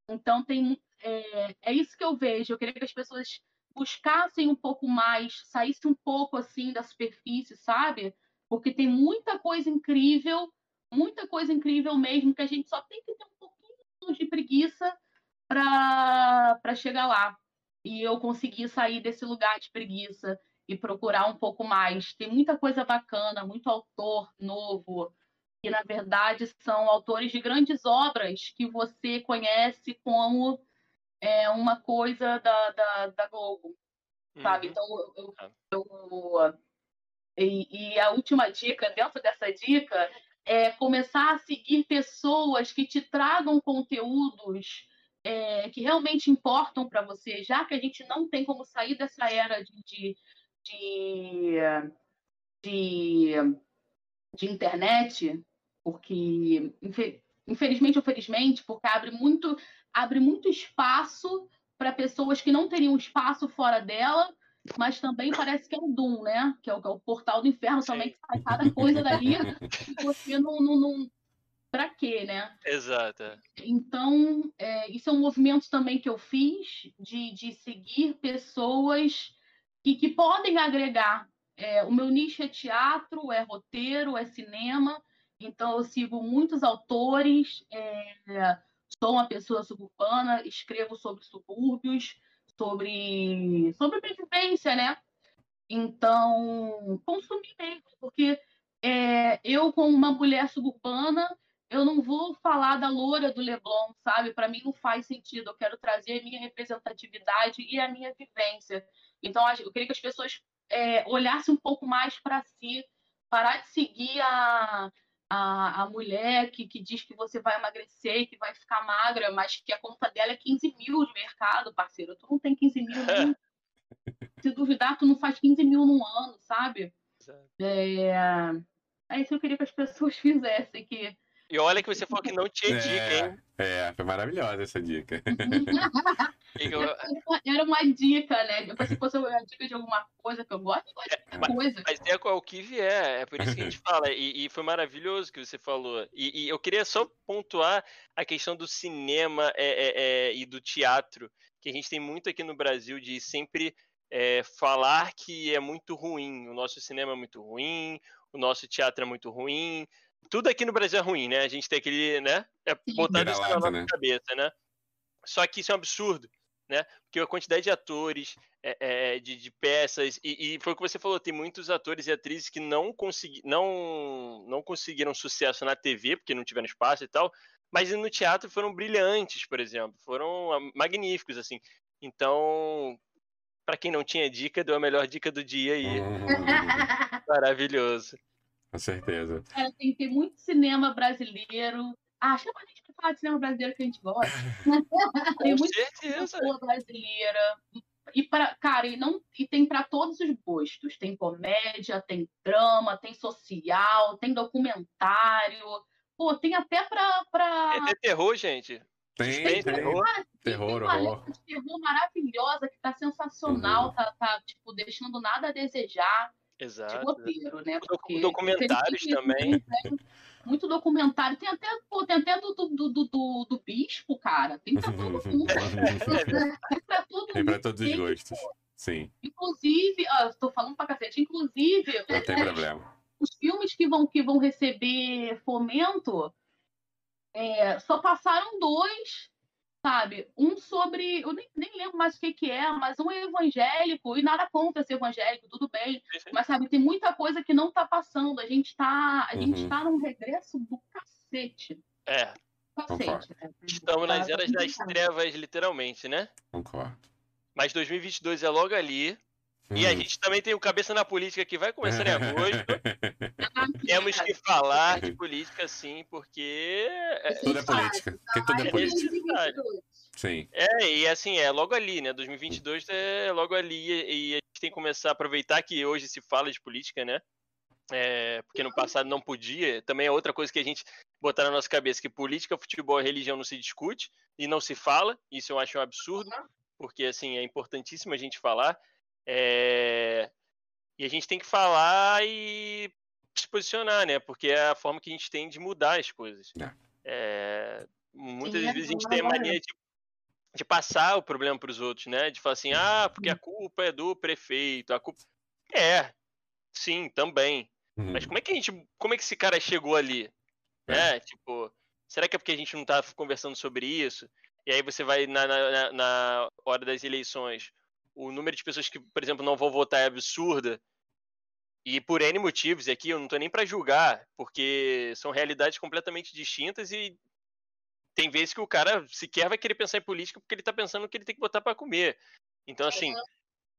Então, tem, é, é isso que eu vejo. Eu queria que as pessoas buscassem um pouco mais, saíssem um pouco assim da superfície, sabe? Porque tem muita coisa incrível, muita coisa incrível mesmo, que a gente só tem que ter um pouquinho de preguiça para chegar lá. E eu consegui sair desse lugar de preguiça e procurar um pouco mais. Tem muita coisa bacana, muito autor novo, que na verdade são autores de grandes obras que você conhece como é, uma coisa da, da, da Globo, sabe? Uhum. Então, eu, Ah. eu- e, e a última dica, dentro dessa dica, é começar a seguir pessoas que te tragam conteúdos é, que realmente importam para você, já que a gente não tem como sair dessa era de, de, de, de, de internet, porque infelizmente ou felizmente, porque abre muito, abre muito espaço para pessoas que não teriam espaço fora dela, mas também parece que é o Doom, né? Que é o, que é o portal do inferno Sim. também, que sai cada coisa dali e você não, não, não... Pra quê, né? Exato. Então, é, isso é um movimento também que eu fiz de, de seguir pessoas que, que podem agregar. É, o meu nicho é teatro, é roteiro, é cinema, então, eu sigo muitos autores, é, sou uma pessoa suburbana, escrevo sobre subúrbios, sobre, sobre vivência, né? Então, consumir mesmo, porque é, eu, como uma mulher suburbana, eu não vou falar da loura do Leblon, sabe? Para mim não faz sentido. Eu quero trazer a minha representatividade e a minha vivência. Então, eu queria que as pessoas é, olhassem um pouco mais para si, parar de seguir a, a, a mulher que, que diz que você vai emagrecer que vai ficar magra, mas que a conta dela é 15 mil de mercado, parceiro. Tu não tem 15 mil nem. Se duvidar, tu não faz 15 mil num ano, sabe? É, é isso que eu queria que as pessoas fizessem, que e olha que você falou que não tinha dica, é, hein? É, foi maravilhosa essa dica. Era uma dica, né? Depois se fosse uma dica de alguma coisa que eu gosto, eu gosto de é, coisa. Mas é o que vier, é por isso que a gente fala. E, e foi maravilhoso que você falou. E, e, eu queria só pontuar a questão do cinema é, é, é, e do teatro, que a gente tem muito aqui no Brasil de sempre é, falar que é muito ruim. O nosso cinema é muito ruim, o nosso teatro é muito ruim, tudo aqui no Brasil é ruim, né? A gente tem aquele, né? É botar isso na nossa né? cabeça, né? Só que isso é um absurdo, né? Porque a quantidade de atores, é, é, de, de, peças, e, e, foi o que você falou, tem muitos atores e atrizes que não, consegui, não, não conseguiram sucesso na TV, porque não tiveram espaço e tal, mas no teatro foram brilhantes, por exemplo, foram magníficos, assim. Então, para quem não tinha dica, deu a melhor dica do dia aí. Uhum. Maravilhoso. Com certeza. É, tem que ter muito cinema brasileiro. Ah, chama a gente pra falar de cinema brasileiro que a gente gosta. tem muita certeza. brasileira. E para, cara, e não e tem para todos os gostos. Tem comédia, tem drama, tem social, tem documentário. Pô, tem até pra. pra... É, terror, gente. Tem, tem, terror. Cara, terror, tem uma de terror maravilhosa que tá sensacional, uhum. tá, tá, tipo, deixando nada a desejar. Exato. de roteiro, né? Porque documentários também. Muito documentário. Tem até, pô, tem até do, do, do, do, do bispo, cara. Tem pra todo mundo. tem pra todo Tem pra todos os gostos. Sim. Inclusive, ó, estou falando pra cacete, inclusive. Não tem problema. Os filmes que vão, que vão receber fomento é, só passaram dois sabe? Um sobre. Eu nem, nem lembro mais o que, que é, mas um é evangélico, e nada contra ser evangélico, tudo bem. Mas, sabe, tem muita coisa que não tá passando. A gente tá, a uhum. gente tá num regresso do cacete. É. Cacete, né? Estamos nas tá eras das trevas, literalmente, né? Concordo. Mas 2022 é logo ali. E a hum. gente também tem o Cabeça na Política que vai começar em agosto. Temos que falar de política, sim, porque. É, tudo é política. Porque tudo é política. Sim. É, e assim, é logo ali, né? 2022 é logo ali. E a gente tem que começar a aproveitar que hoje se fala de política, né? É, porque no passado não podia. Também é outra coisa que a gente botar na nossa cabeça: que política, futebol e religião não se discute e não se fala. Isso eu acho um absurdo, porque assim é importantíssimo a gente falar. É... E a gente tem que falar e se posicionar, né? Porque é a forma que a gente tem de mudar as coisas. É... É... Muitas Sim, vezes a gente tem a mania de, de passar o problema para os outros, né? De falar assim, ah, porque a culpa é do prefeito, a culpa. É, sim, também. Uhum. Mas como é que a gente. Como é que esse cara chegou ali? É. Né? Tipo, será que é porque a gente não tá conversando sobre isso? E aí você vai na, na, na hora das eleições o número de pessoas que, por exemplo, não vão votar é absurda. E por N motivos, e aqui eu não tô nem para julgar, porque são realidades completamente distintas e tem vezes que o cara sequer vai querer pensar em política porque ele tá pensando que ele tem que botar para comer. Então, assim,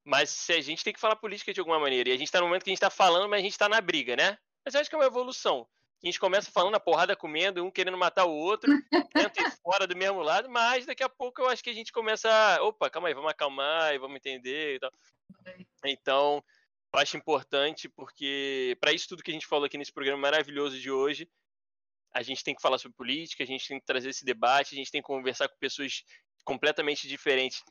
mas se a gente tem que falar política de alguma maneira, e a gente tá no momento que a gente tá falando, mas a gente tá na briga, né? Mas eu acho que é uma evolução a gente começa falando a porrada comendo, um querendo matar o outro, dentro e fora do mesmo lado, mas daqui a pouco eu acho que a gente começa a, opa, calma aí, vamos acalmar e vamos entender e tal. Então, eu acho importante porque para isso tudo que a gente falou aqui nesse programa maravilhoso de hoje, a gente tem que falar sobre política, a gente tem que trazer esse debate, a gente tem que conversar com pessoas completamente diferentes,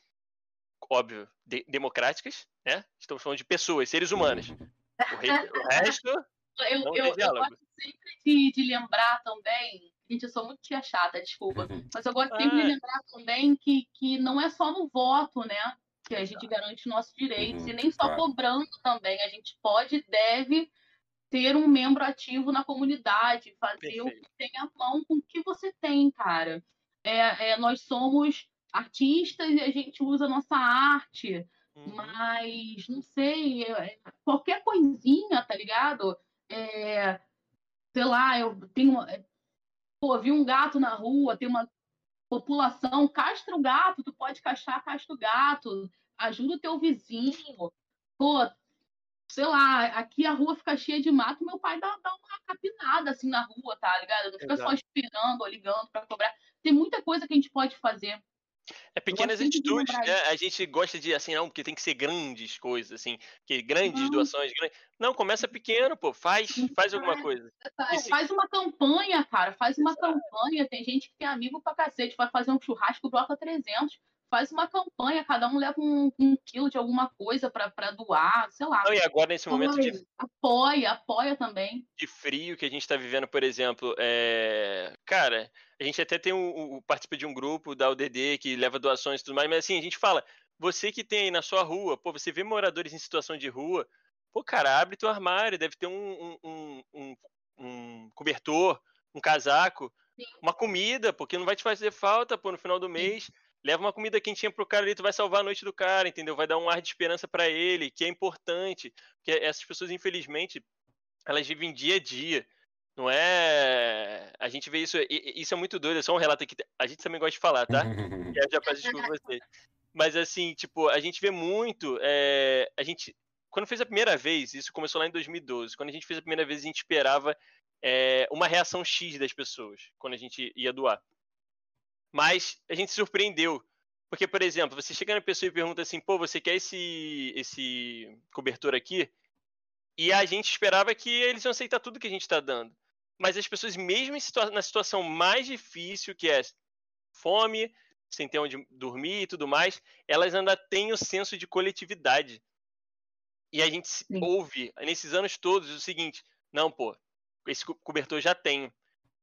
óbvio, de, democráticas, né? Estamos falando de pessoas, seres humanos. O, re, o resto. Eu, eu, eu, gosto sempre de, de, lembrar também. Gente, eu sou muito tia chata, desculpa. Uhum. Mas eu gosto sempre ah. de lembrar também que, que não é só no voto, né? Que a gente garante nossos direitos, uhum, e nem só claro. cobrando também. A gente pode e deve ter um membro ativo na comunidade, fazer Perfeito. o que tem a mão com o que você tem, cara. É, é, nós somos artistas e a gente usa a nossa arte, uhum. mas não sei, é, qualquer coisinha, tá ligado? É, sei lá, eu tenho. Pô, vi um gato na rua, tem uma população, castra o gato, tu pode castrar, castra o gato, ajuda o teu vizinho. Pô, sei lá, aqui a rua fica cheia de mato, meu pai dá, dá uma capinada assim na rua, tá ligado? Não fica Exato. só esperando ou ligando para cobrar. Tem muita coisa que a gente pode fazer. É pequenas atitudes, né? A gente gosta de assim, não, porque tem que ser grandes coisas, assim, que grandes não. doações. Grandes... Não, começa pequeno, pô, faz, faz alguma coisa. Faz, faz uma campanha, cara, faz uma Exato. campanha. Tem gente que tem amigo pra cacete, vai fazer um churrasco, bota 300 faz uma campanha, cada um leva um, um quilo de alguma coisa para doar, sei lá. Não, e agora, nesse momento de. Apoia, apoia também. De frio que a gente está vivendo, por exemplo, é... cara, a gente até tem um, um, participa de um grupo da UDD que leva doações e tudo mais, mas assim, a gente fala, você que tem aí na sua rua, pô, você vê moradores em situação de rua, pô, cara, abre teu armário, deve ter um, um, um, um cobertor, um casaco, Sim. uma comida, porque não vai te fazer falta, pô, no final do mês. Sim leva uma comida quentinha pro cara ali, tu vai salvar a noite do cara, entendeu? Vai dar um ar de esperança para ele, que é importante. Porque essas pessoas, infelizmente, elas vivem dia a dia. Não é. A gente vê isso. Isso é muito doido, é só um relato aqui. A gente também gosta de falar, tá? eu já peço desculpa vocês. Mas assim, tipo, a gente vê muito. É... A gente. Quando fez a primeira vez, isso começou lá em 2012. Quando a gente fez a primeira vez, a gente esperava é, uma reação X das pessoas quando a gente ia doar. Mas a gente se surpreendeu. Porque, por exemplo, você chega na pessoa e pergunta assim, pô, você quer esse, esse cobertor aqui? E a gente esperava que eles iam aceitar tudo que a gente está dando. Mas as pessoas, mesmo situa na situação mais difícil, que é fome, sem ter onde dormir e tudo mais, elas ainda têm o senso de coletividade. E a gente Sim. ouve, nesses anos todos, o seguinte: não, pô, esse cobertor já tenho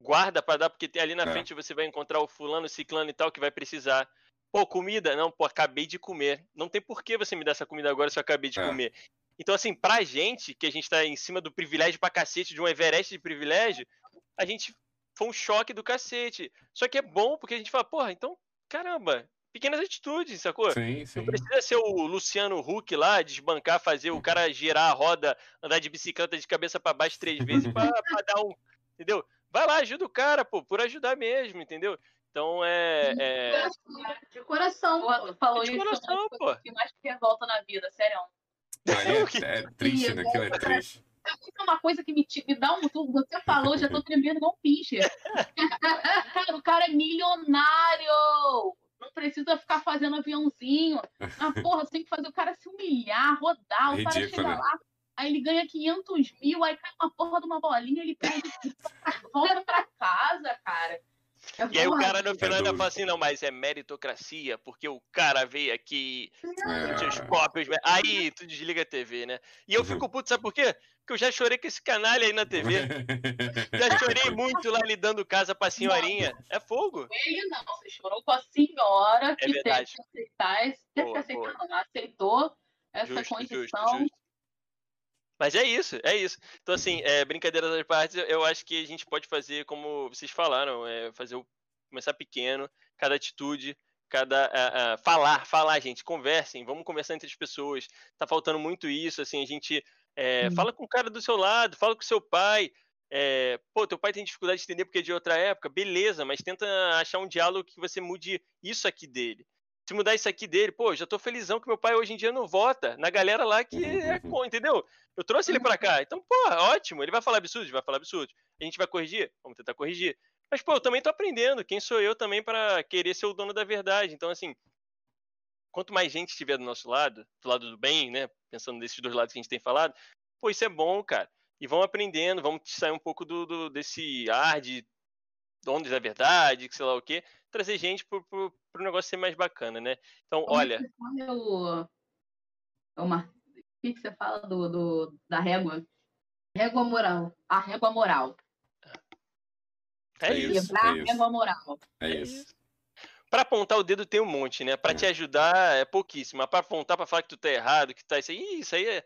guarda para dar, porque ali na é. frente você vai encontrar o fulano, ciclano e tal que vai precisar. Pô, comida? Não, pô, acabei de comer. Não tem por que você me dar essa comida agora se eu acabei de é. comer. Então, assim, pra gente, que a gente tá em cima do privilégio pra cacete, de um Everest de privilégio, a gente foi um choque do cacete. Só que é bom porque a gente fala, porra, então, caramba, pequenas atitudes, sacou? Sim, sim. Não precisa ser o Luciano Huck lá, desbancar, fazer o cara girar a roda, andar de bicicleta de cabeça para baixo três vezes pra, pra dar um. Entendeu? Vai lá, ajuda o cara, pô, por ajudar mesmo, entendeu? Então é. é... De coração, pô. Falou é de coração, isso, pô. que mais que volta na vida, sério. É, é triste, né? Aquilo é triste. É uma coisa que me, me dá um. Você falou, já tô tremendo igual um pincher. cara, o cara é milionário! Não precisa ficar fazendo aviãozinho. Ah, porra, você tem que fazer o cara se humilhar, rodar, o Ridículo, cara chegar né? lá aí ele ganha 500 mil, aí cai uma porra de uma bolinha, ele perde, volta pra casa, cara. É e aí o cara no final ainda fala assim, não, mas é meritocracia, porque o cara veio aqui seus próprios... Aí tu desliga a TV, né? E eu fico puto, sabe por quê? Porque eu já chorei com esse canalha aí na TV. já chorei muito lá lidando casa pra senhorinha. Não. É fogo. Ele não, você chorou com a senhora que é teve que aceitar, teve que aceitar, não, aceitou essa justo, condição. Justo, justo. Mas é isso, é isso. Então, assim, é, brincadeiras das partes, eu acho que a gente pode fazer como vocês falaram, é, fazer o, começar pequeno, cada atitude, cada falar, falar, gente, conversem, vamos conversar entre as pessoas. Tá faltando muito isso, assim, a gente é, fala com o cara do seu lado, fala com o seu pai. É, pô, teu pai tem dificuldade de entender porque é de outra época, beleza, mas tenta achar um diálogo que você mude isso aqui dele se mudar isso aqui dele, pô, já tô felizão que meu pai hoje em dia não vota na galera lá que é com, entendeu? Eu trouxe ele para cá. Então, pô, ótimo, ele vai falar absurdo, vai falar absurdo. A gente vai corrigir? Vamos tentar corrigir. Mas, pô, eu também tô aprendendo. Quem sou eu também para querer ser o dono da verdade? Então, assim, quanto mais gente estiver do nosso lado, do lado do bem, né? Pensando nesses dois lados que a gente tem falado, pô, isso é bom, cara. E vão aprendendo, vamos sair um pouco do, do desse ar de donos da verdade, que sei lá o quê, trazer gente pro, pro, pro negócio ser mais bacana, né? Então, Como olha. que fala o... o Mar- O que, que você fala do, do, da régua? Régua moral. A régua moral. É É isso. a isso. régua moral. É isso. Pra apontar o dedo tem um monte, né? Pra É. te ajudar é pouquíssimo. Mas pra apontar, pra falar que tu tá errado, que tá isso aí, isso aí é.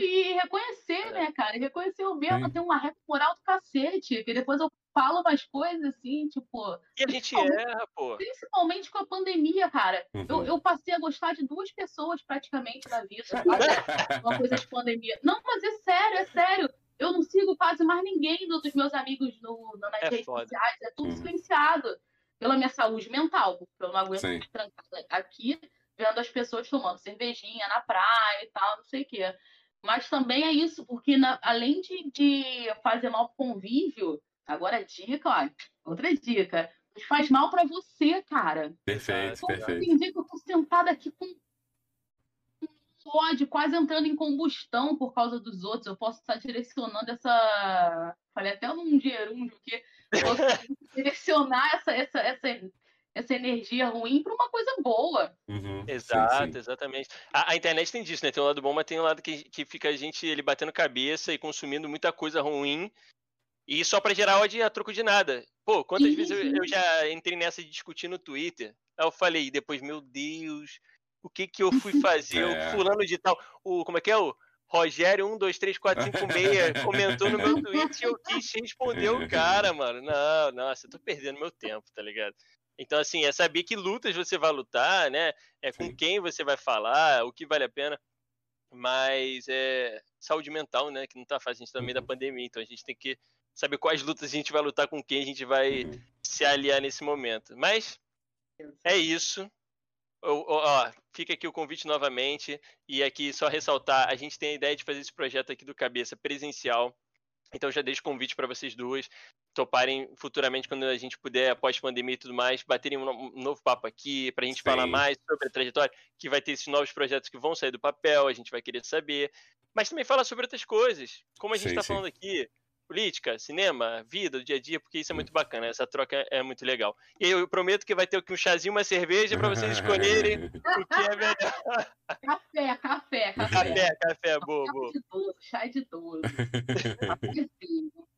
E reconhecer, né, cara? E reconhecer o mesmo, Sim. tem uma régua moral do cacete. Que depois eu falo umas coisas assim, tipo, E a gente erra, pô. principalmente com a pandemia, cara. Eu, Uhum. eu passei a gostar de duas pessoas praticamente na vida. Uma coisa de pandemia. Não, mas é sério, é sério. Eu não sigo quase mais ninguém do- dos meus amigos no, no- nas É redes foda. sociais. É tudo Uhum. silenciado. Pela minha saúde mental, porque eu não aguento Sim. ficar trancada aqui vendo as pessoas tomando cervejinha na praia e tal, não sei o quê. Mas também é isso, porque na- além de, de fazer mal pro convívio, agora a dica, ó, outra dica. Faz mal pra você, cara. Perfeito, Pô, perfeito. Tem dia que eu tô sentada aqui com um ódio, quase entrando em combustão por causa dos outros. Eu posso estar direcionando essa. Falei até num gerúndio Posso direcionar essa, essa, essa, essa energia ruim pra uma coisa boa. Uhum. Sim, Exato, sim. exatamente. A, a internet tem disso, né? Tem um lado bom, mas tem um lado que, que fica a gente ele batendo cabeça e consumindo muita coisa ruim. E só pra gerar ódio a troco de nada. Pô, quantas Sim, vezes eu, sim. eu já entrei nessa de discutir no Twitter? Aí eu falei, depois, meu Deus, o que que eu fui fazer? É. O fulano de tal, o, como é que é o Rogério 12345 comentou no meu tweet e eu quis responder o cara, mano. Não, nossa, eu tô perdendo meu tempo, tá ligado? Então, assim, é saber que lutas você vai lutar, né? É com Sim. quem você vai falar, o que vale a pena. Mas é saúde mental, né? Que não tá fácil, a gente tá no meio da Uhum. pandemia, então a gente tem que saber quais lutas a gente vai lutar com quem a gente vai Uhum. se aliar nesse momento. Mas é isso. Ó, ó, ó, fica aqui o convite novamente. E aqui só ressaltar: a gente tem a ideia de fazer esse projeto aqui do Cabeça presencial. Então já deixo o convite para vocês duas toparem futuramente, quando a gente puder, após pandemia e tudo mais, baterem um no- novo papo aqui, para a gente Sim. falar mais sobre a trajetória, que vai ter esses novos projetos que vão sair do papel, a gente vai querer saber. Mas também falar sobre outras coisas, como a gente está falando aqui, política, cinema, vida, o dia a dia, porque isso é muito bacana, essa troca é muito legal. E eu prometo que vai ter aqui um chazinho, uma cerveja para vocês escolherem o que é melhor. Café, café, café. Café, café, boa, Chá de idoso, chá de idoso.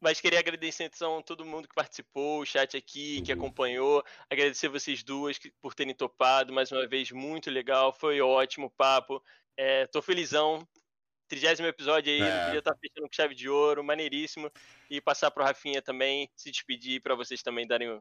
Mas queria agradecer então a todo mundo que participou, o chat aqui, que acompanhou. Agradecer vocês duas por terem topado. Mais uma vez, muito legal. Foi ótimo o papo. É, tô felizão. Trigésimo episódio aí, É. podia estar fechando com chave de ouro, maneiríssimo. E passar pro Rafinha também, se despedir para vocês também darem a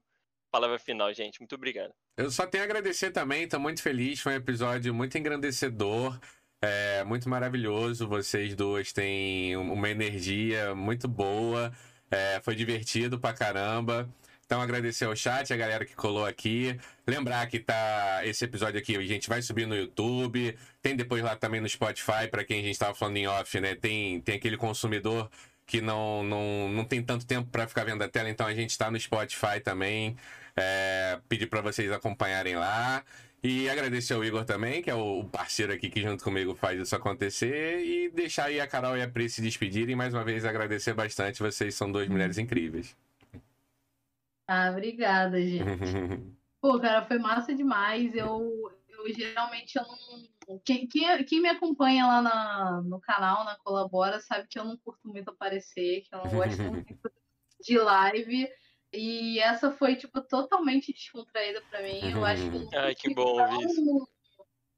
palavra final, gente. Muito obrigado. Eu só tenho a agradecer também, tô muito feliz. Foi um episódio muito engrandecedor, é, muito maravilhoso. Vocês duas têm um- uma energia muito boa, é, foi divertido pra caramba. Então, agradecer ao chat, a galera que colou aqui. Lembrar que tá esse episódio aqui, a gente vai subir no YouTube. Tem depois lá também no Spotify, pra quem a gente tava falando em off, né? Tem, tem aquele consumidor que não, não, não tem tanto tempo pra ficar vendo a tela, então a gente tá no Spotify também. É, pedir para vocês acompanharem lá. E agradecer ao Igor também, que é o parceiro aqui que junto comigo faz isso acontecer. E deixar aí a Carol e a Pri se despedirem. Mais uma vez agradecer bastante. Vocês são duas mulheres incríveis. Ah, obrigada, gente. Pô, cara, foi massa demais. Eu, eu geralmente eu não. Quem, quem, quem me acompanha lá na, no canal, na Colabora, sabe que eu não curto muito aparecer, que eu não gosto muito de live. E essa foi, tipo, totalmente descontraída pra mim. Eu acho que Ai, que bom tão,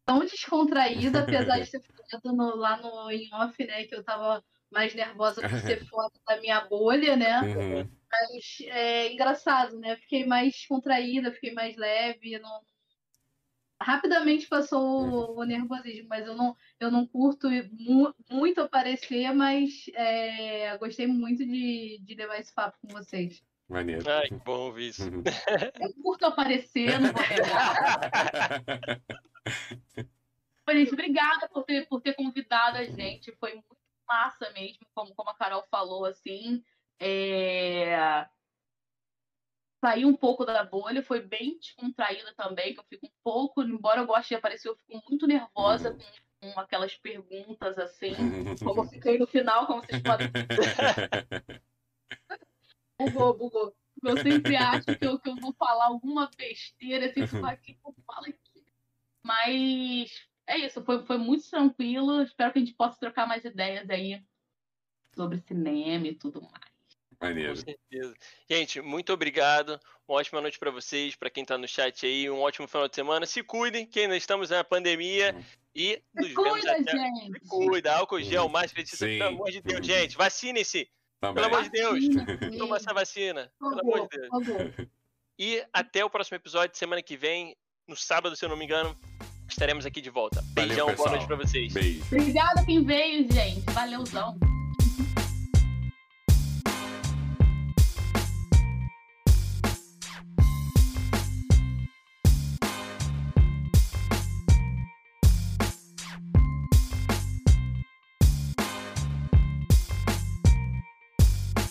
tão descontraída, apesar de ter ficado no- lá no em off, né? Que eu tava mais nervosa por ser fora da minha bolha, né? Uhum. Mas é engraçado, né? Fiquei mais descontraída, fiquei mais leve. Não... Rapidamente passou o, o nervosismo, mas eu não, eu não curto mu- muito aparecer, mas é, gostei muito de, de levar esse papo com vocês. Maneiro. Ai, que bom ouvir isso. Uhum. Eu curto aparecer, não vou. Pô, gente, obrigada por ter, por ter convidado a gente. Foi muito massa mesmo, como, como a Carol falou, assim. É... Saí um pouco da bolha, foi bem descontraída também, que eu fico um pouco, embora eu goste de aparecer, eu fico muito nervosa Uhum. com, com aquelas perguntas assim, como eu fiquei no final, como vocês podem. Bugou, bugou. Eu sempre acho que eu, que eu vou falar alguma besteira, assim, que eu falo aqui. Mas é isso, foi, foi muito tranquilo. Espero que a gente possa trocar mais ideias aí sobre cinema e tudo mais. Maneiro. Com certeza. Gente, muito obrigado. Uma ótima noite para vocês, para quem tá no chat aí. Um ótimo final de semana. Se cuidem, que ainda estamos na pandemia. Uhum. E nos Se vemos cuida, até. gente. Se cuida, álcool gel, máscara, Sim. pelo amor de Deus, gente. Vacinem-se, Também. pelo amor de Deus. Vacina, Toma essa vacina, por pelo amor de Deus. favor. E até o próximo episódio, semana que vem, no sábado, se eu não me engano, estaremos aqui de volta. Valeu, Beijão, boa pessoal. noite pra vocês. Beijo. Obrigada quem veio, gente. Valeuzão.